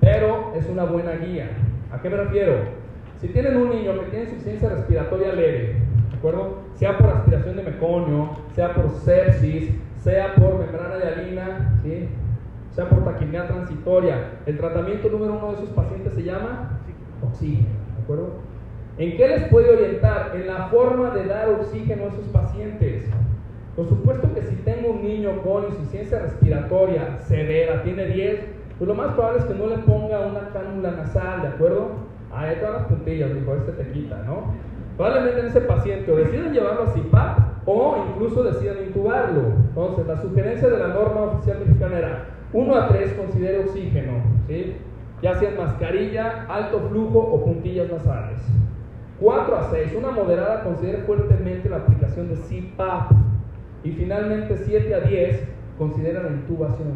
pero es una buena guía. ¿A qué me refiero? Si tienen un niño que tiene insuficiencia respiratoria leve, ¿de acuerdo? Sea por aspiración de meconio, sea por sepsis, sea por membrana hialina, ¿sí? sea por taquimia transitoria, el tratamiento número uno de esos pacientes se llama oxígeno, ¿de acuerdo? ¿En qué les puede orientar? En la forma de dar oxígeno a esos pacientes. Por supuesto que si tengo un niño con insuficiencia respiratoria severa, tiene 10, pues lo más probable es que no le ponga una cánula nasal, ¿de acuerdo? Ah, todas las puntillas, dijo, este te quita, ¿no? Probablemente en ese paciente o deciden llevarlo a CIPAP o incluso deciden intubarlo. Entonces, la sugerencia de la norma oficial mexicana era 1 a 3 considere oxígeno, ¿sí? ya sea en mascarilla, alto flujo o puntillas nasales. 4 a 6, una moderada considere fuertemente la aplicación de CPAP. Y finalmente 7 a 10 considera la intubación.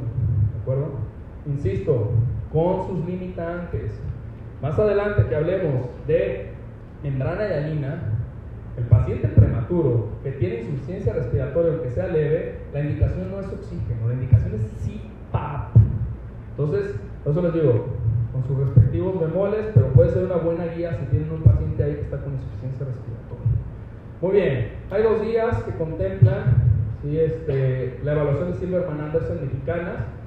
¿De acuerdo? Insisto, con sus limitantes. Más adelante que hablemos de membrana hialina, el paciente prematuro que tiene insuficiencia respiratoria o que sea leve, la indicación no es oxígeno, la indicación es CPAP. Entonces, por eso les digo, con sus respectivos bemoles, pero puede ser una buena guía si tienen un paciente ahí que está con insuficiencia respiratoria. Muy bien, hay dos guías que contemplan este, la evaluación de Silverman Anderson mexicanas.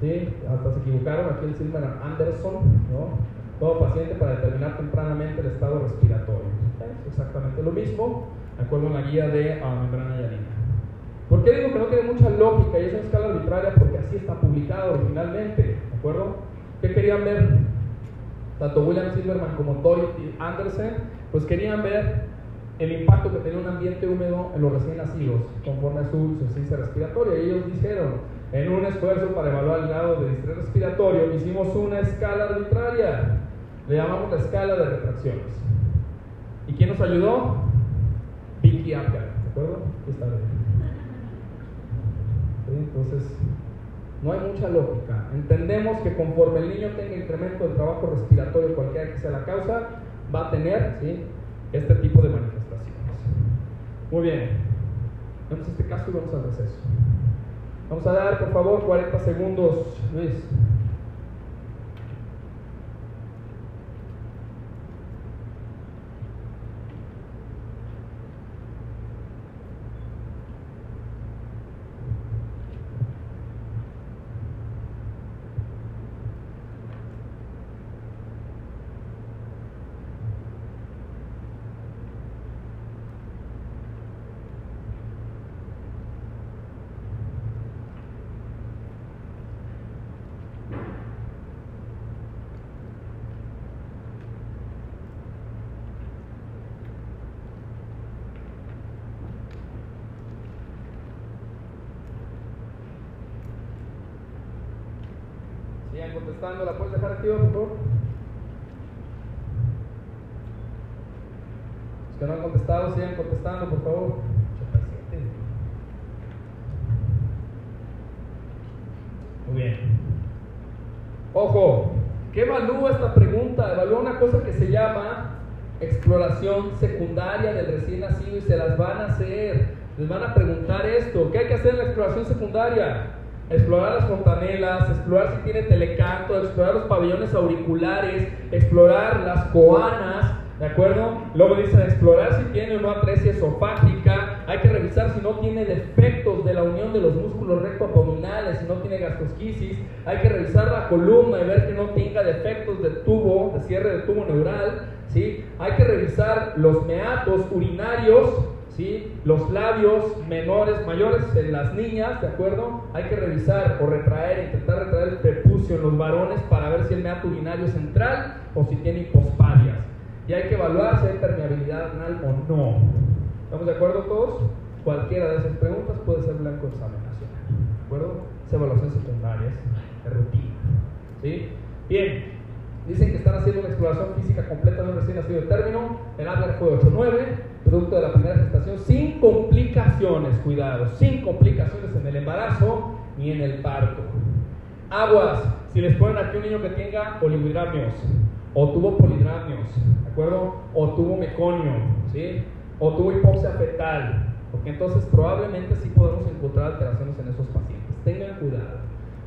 ¿Sí? Hasta se equivocaron aquí el Silverman Anderson, ¿no? todo paciente para determinar tempranamente el estado respiratorio. Es exactamente lo mismo, de acuerdo a la guía de uh, membrana hialina. ¿Por qué digo que no tiene mucha lógica y es una escala arbitraria? Porque así está publicado originalmente, ¿de acuerdo? ¿Qué querían ver? Tanto William Silverman como Toy Anderson, pues querían ver el impacto que tenía un ambiente húmedo en los recién nacidos conforme a su insuficiencia respiratoria. Y ellos dijeron, en un esfuerzo para evaluar el grado de distrés respiratorio, hicimos una escala arbitraria le llamamos la escala de retracciones. ¿Y quién nos ayudó? Vicky Acker, ¿de acuerdo? está Entonces, no hay mucha lógica. Entendemos que conforme el niño tenga incremento del trabajo respiratorio, cualquiera que sea la causa, va a tener ¿sí? este tipo de manifestaciones. Muy bien. Vemos este caso y vamos al receso. Vamos a dar, por favor, 40 segundos, Luis. contestando. ¿La puedes dejar activa, por favor? Los que no han contestado, sigan contestando, por favor. Muy bien. Ojo, ¿qué evalúa esta pregunta? Evalúa una cosa que se llama exploración secundaria del recién nacido y se las van a hacer. Les van a preguntar esto. ¿Qué hay que hacer en la exploración secundaria? explorar las fontanelas, explorar si tiene telecanto, explorar los pabellones auriculares, explorar las coanas, ¿de acuerdo? Luego dicen explorar si tiene o no atresia esofágica, hay que revisar si no tiene defectos de la unión de los músculos rectoabdominales, si no tiene gastrosquisis, hay que revisar la columna y ver que no tenga defectos de tubo, de cierre de tubo neural, ¿sí? Hay que revisar los meatos urinarios, los labios menores, mayores en las niñas, ¿de acuerdo? Hay que revisar o retraer, intentar retraer el prepucio en los varones para ver si el meato urinario es central o si tiene hipospadias. Y hay que evaluar si hay permeabilidad anal o no. ¿Estamos de acuerdo todos? cualquiera de esas preguntas puede ser blanco de examen. ¿De acuerdo? Es evaluación secundaria, de rutina. ¿Sí? Bien, dicen que están haciendo una exploración física completa de un recién nacido de término. El Adler fue 8-9, producto de la primera gestación, sin complicaciones, cuidado, sin complicaciones en el embarazo ni en el parto. Aguas, si les ponen aquí un niño que tenga oligohidramios, o tuvo polidramios, ¿de acuerdo? O tuvo meconio, ¿sí? O tuvo hipoxia fetal, porque entonces probablemente sí podemos encontrar alteraciones en esos pacientes. Tengan cuidado.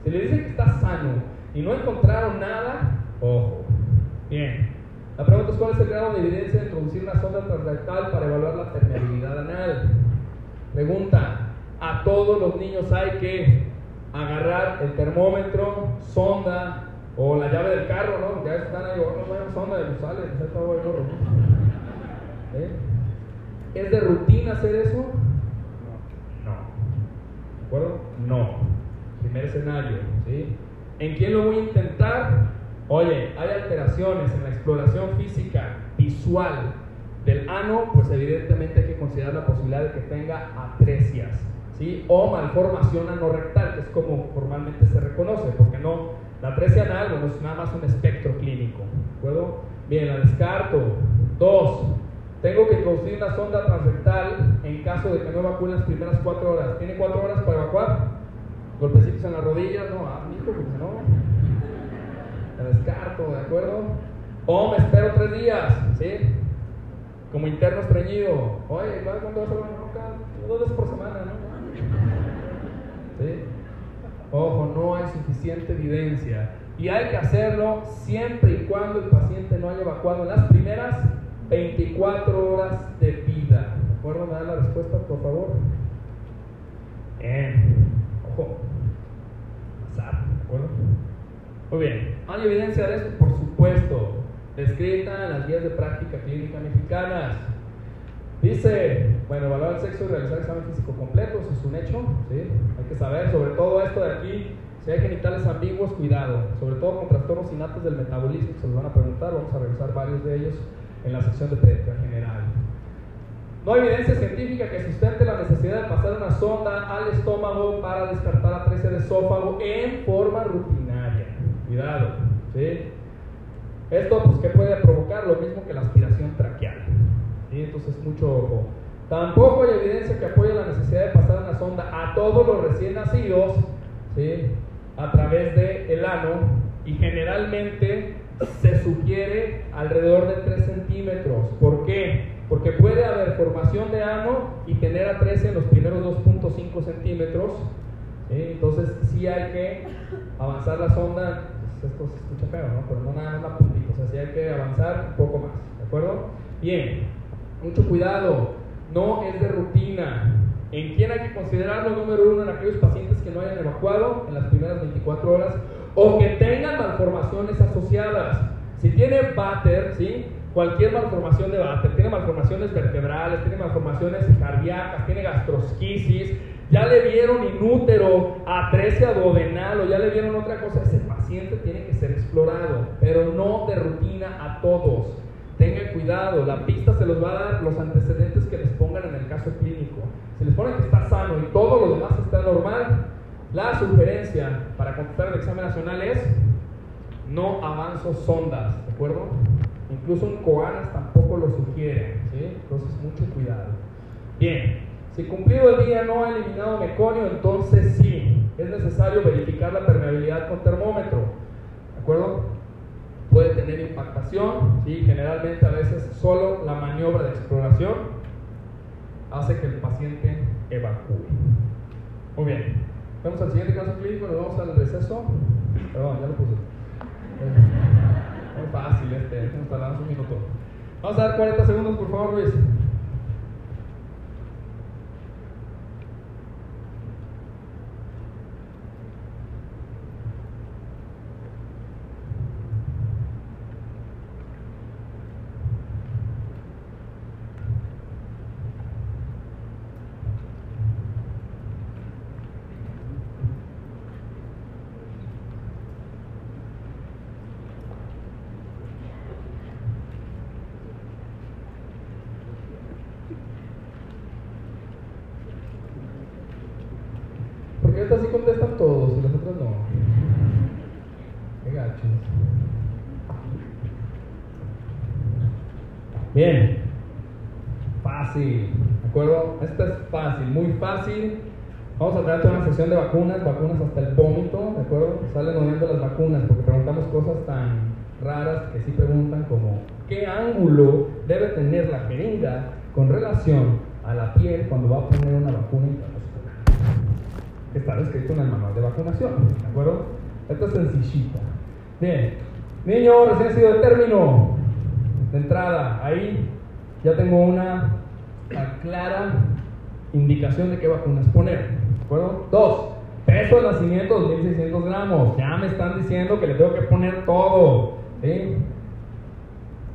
Si le dicen que está sano y no encontraron nada, ojo. Bien. La pregunta es cuál es el grado de evidencia de introducir una sonda transrectal para evaluar la permeabilidad anal. Pregunta, a todos los niños hay que agarrar el termómetro, sonda o la llave del carro, ¿no? Ya están ahí, oh, no, no, sonda de sale, ya está el ¿Eh? ¿Es de rutina hacer eso? No. ¿De acuerdo? No. Primer escenario, ¿sí? ¿En quién lo voy a intentar? Oye, hay alteraciones en la exploración física visual del ano, pues evidentemente hay que considerar la posibilidad de que tenga atresias, ¿sí? O malformación anorrectal, que es como formalmente se reconoce, porque no, la atresia anal no es nada más un espectro clínico, ¿de acuerdo? Bien, la descarto. Dos, tengo que introducir una sonda transrectal en caso de que no evacúe las primeras cuatro horas. ¿Tiene cuatro horas para evacuar? Golpecitos en las rodillas, no, ah, hijo, porque no descarto, ¿de acuerdo? O me espero tres días, ¿sí? Como interno estreñido. Oye, ¿cuándo vas a la Dos veces por semana, ¿no? ¿Sí? Ojo, no hay suficiente evidencia. Y hay que hacerlo siempre y cuando el paciente no haya evacuado las primeras 24 horas de vida. ¿De acuerdo? ¿Me dan la respuesta, por favor? Bien. Ojo. Pasar, ¿de acuerdo? Muy bien, ¿hay evidencia de esto? Por supuesto, descrita en las guías de práctica clínica mexicanas. Dice, bueno, evaluar el sexo y realizar examen físico completo, eso es un hecho, ¿sí? Hay que saber, sobre todo esto de aquí, si hay genitales ambiguos, cuidado, sobre todo con trastornos innatos del metabolismo, se los van a preguntar, vamos a revisar varios de ellos en la sección de pediatría general. No hay evidencia científica que sustente la necesidad de pasar una sonda al estómago para descartar atresia de esófago en forma rutinaria. Cuidado, ¿sí? Esto, pues, ¿qué puede provocar? Lo mismo que la aspiración traqueal. ¿Sí? Entonces, mucho ojo. Tampoco hay evidencia que apoye la necesidad de pasar una sonda a todos los recién nacidos, ¿sí? A través del el ano y generalmente se sugiere alrededor de 3 centímetros. ¿Por qué? Porque puede haber formación de ano y tener a 13 en los primeros 2.5 centímetros. Entonces, sí hay que avanzar la sonda esto se escucha feo, ¿no? Pero no nada más puntito, o sea, sí hay que avanzar un poco más, ¿de acuerdo? Bien, mucho cuidado, no es de rutina. ¿En quién hay que considerarlo? Número uno, en aquellos pacientes que no hayan evacuado en las primeras 24 horas o que tengan malformaciones asociadas. Si tiene váter, ¿sí? Cualquier malformación de váter, tiene malformaciones vertebrales, tiene malformaciones cardíacas, tiene gastrosquisis, ya le vieron inútero, atresia duodenal o ya le vieron otra cosa, ese paciente tiene que ser explorado, pero no de rutina a todos. Tengan cuidado, la pista se los va a dar los antecedentes que les pongan en el caso clínico. Si les ponen que está sano y todo lo demás está normal, la sugerencia para contestar el examen nacional es no avanzo sondas, ¿de acuerdo? Incluso un coanas tampoco lo sugiere, ¿sí? Entonces mucho cuidado. Bien, si cumplido el día no ha eliminado meconio, entonces sí, es necesario verificar la permeabilidad con termómetro. ¿De acuerdo? Puede tener impactación, ¿sí? generalmente a veces solo la maniobra de exploración hace que el paciente evacúe. Muy bien, vamos al siguiente caso clínico, nos vamos al receso. Perdón, ya lo puse. Muy fácil este, nos tardamos un minuto. Vamos a dar 40 segundos, por favor, Luis. Bien. Fácil. ¿De acuerdo? Esta es fácil, muy fácil. Vamos a traerte una sesión de vacunas, vacunas hasta el vómito, ¿de acuerdo? Salen odiando las vacunas porque preguntamos cosas tan raras que sí preguntan como ¿qué ángulo debe tener la jeringa con relación a la piel cuando va a poner una vacuna Que Está escrito en el manual de vacunación, ¿de acuerdo? Esta es sencillita. Bien, niño recién sido de término, de entrada, ahí ya tengo una clara indicación de qué vacunas poner, ¿de acuerdo? Dos, peso de nacimiento 2600 gramos, ya me están diciendo que le tengo que poner todo, ¿sí?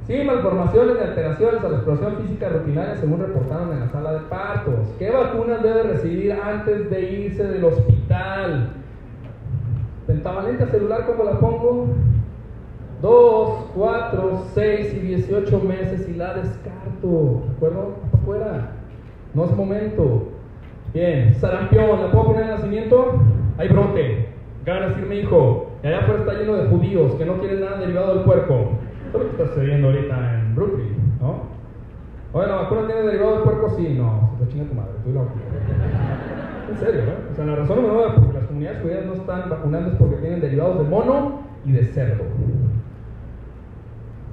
Sí, malformaciones y alteraciones a la exploración física rutinaria según reportaron en la sala de partos. ¿Qué vacunas debe recibir antes de irse del hospital? Pentavalente celular, ¿cómo la pongo? 2, 4, 6 y 18 meses y la descarto. ¿De acuerdo? Afuera. No es momento. Bien, sarampión, ¿la puedo poner en nacimiento? Hay brote. ¿Qué van a decir mi hijo? Y allá afuera está lleno de judíos que no quieren nada derivado del puerco. Esto es lo que está sucediendo ahorita en Brooklyn, ¿no? ¿la vacuna tiene derivado del puerco? Sí, no, se chinga tu madre, estoy loco. En serio, ¿eh? O sea, la razón número uno por las comunidades judías no están vacunando es porque tienen derivados de mono y de cerdo.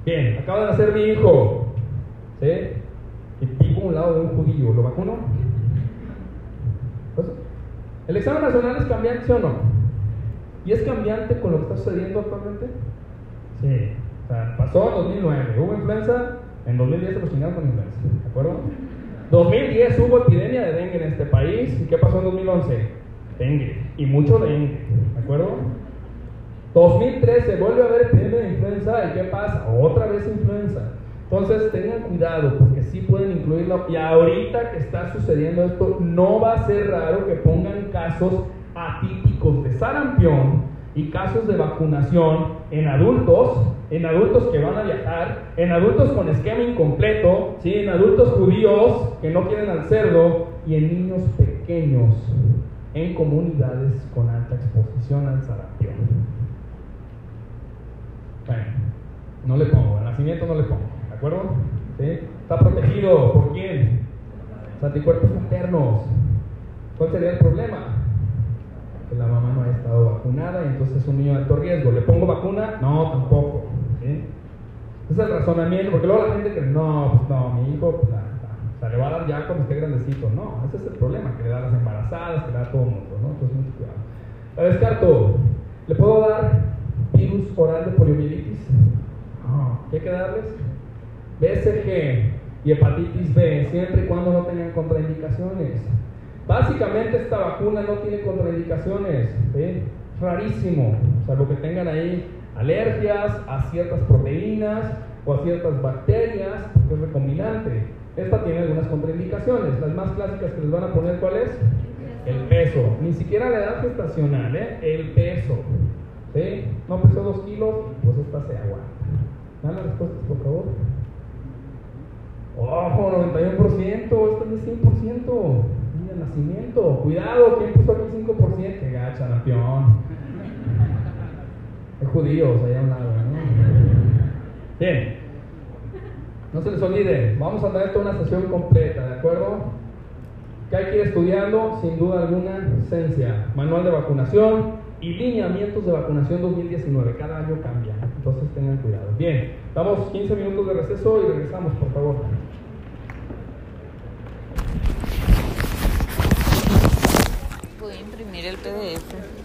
Bien, acaba de nacer mi hijo, ¿sí? Y vivo a un lado de un judío, ¿lo vacuno? Pues, ¿El examen nacional es cambiante, sí o no? ¿Y es cambiante con lo que está sucediendo actualmente? Sí. O sea, pasó en 2009, hubo influenza, en 2010 se lo con influenza, ¿de acuerdo? 2010 hubo epidemia de dengue en este país, ¿y qué pasó en 2011? Dengue, y mucho dengue, ¿de acuerdo? 2013 vuelve a haber epidemia de influenza, ¿y qué pasa? Otra vez influenza. Entonces tengan cuidado porque sí pueden incluirlo. Y ahorita que está sucediendo esto, no va a ser raro que pongan casos atípicos de sarampión y casos de vacunación en adultos, en adultos que van a viajar, en adultos con esquema incompleto, ¿sí? en adultos judíos que no quieren al cerdo y en niños pequeños en comunidades con alta exposición al sarampión. Bueno, no le pongo, al nacimiento no le pongo, ¿de acuerdo? Está protegido, ¿por quién? Los anticuerpos maternos. ¿Cuál sería el problema? que la mamá no haya estado vacunada y entonces es un niño de alto riesgo. ¿Le pongo vacuna? No, tampoco. Ese es el razonamiento, porque luego la gente que no, pues no, mi hijo, pues, o sea, le va a dar ya cuando esté grandecito. No, ese es el problema, que le da a las embarazadas, que le da a todo el mundo, ¿no? Entonces, mucho cuidado. La descarto. ¿Le puedo dar virus oral de poliomielitis? ¿Qué hay que darles? BCG y hepatitis B, siempre y cuando no tengan contraindicaciones. Básicamente esta vacuna no tiene contraindicaciones, ¿sí? rarísimo, salvo que tengan ahí alergias a ciertas proteínas o a ciertas bacterias, que es recombinante. Esta tiene algunas contraindicaciones. Las más clásicas que les van a poner, ¿cuál es? El peso. Ni siquiera la edad gestacional, ¿eh? El peso. ¿Sí? No pesó 2 kilos, pues esta se aguanta. Dan las respuestas, por favor. ¡Ojo! 91%, esta es de 100% nacimiento. Cuidado, ¿quién puso aquí 5%? Que gacha, campeón. Es judíos allá a un lado, ¿no? Bien. No se les olvide, vamos a tener toda una sesión completa, ¿de acuerdo? Que hay que ir estudiando, sin duda alguna, esencia, manual de vacunación y lineamientos de vacunación 2019. Cada año cambia, entonces tengan cuidado. Bien, damos 15 minutos de receso y regresamos, por favor. imprimir el PDF.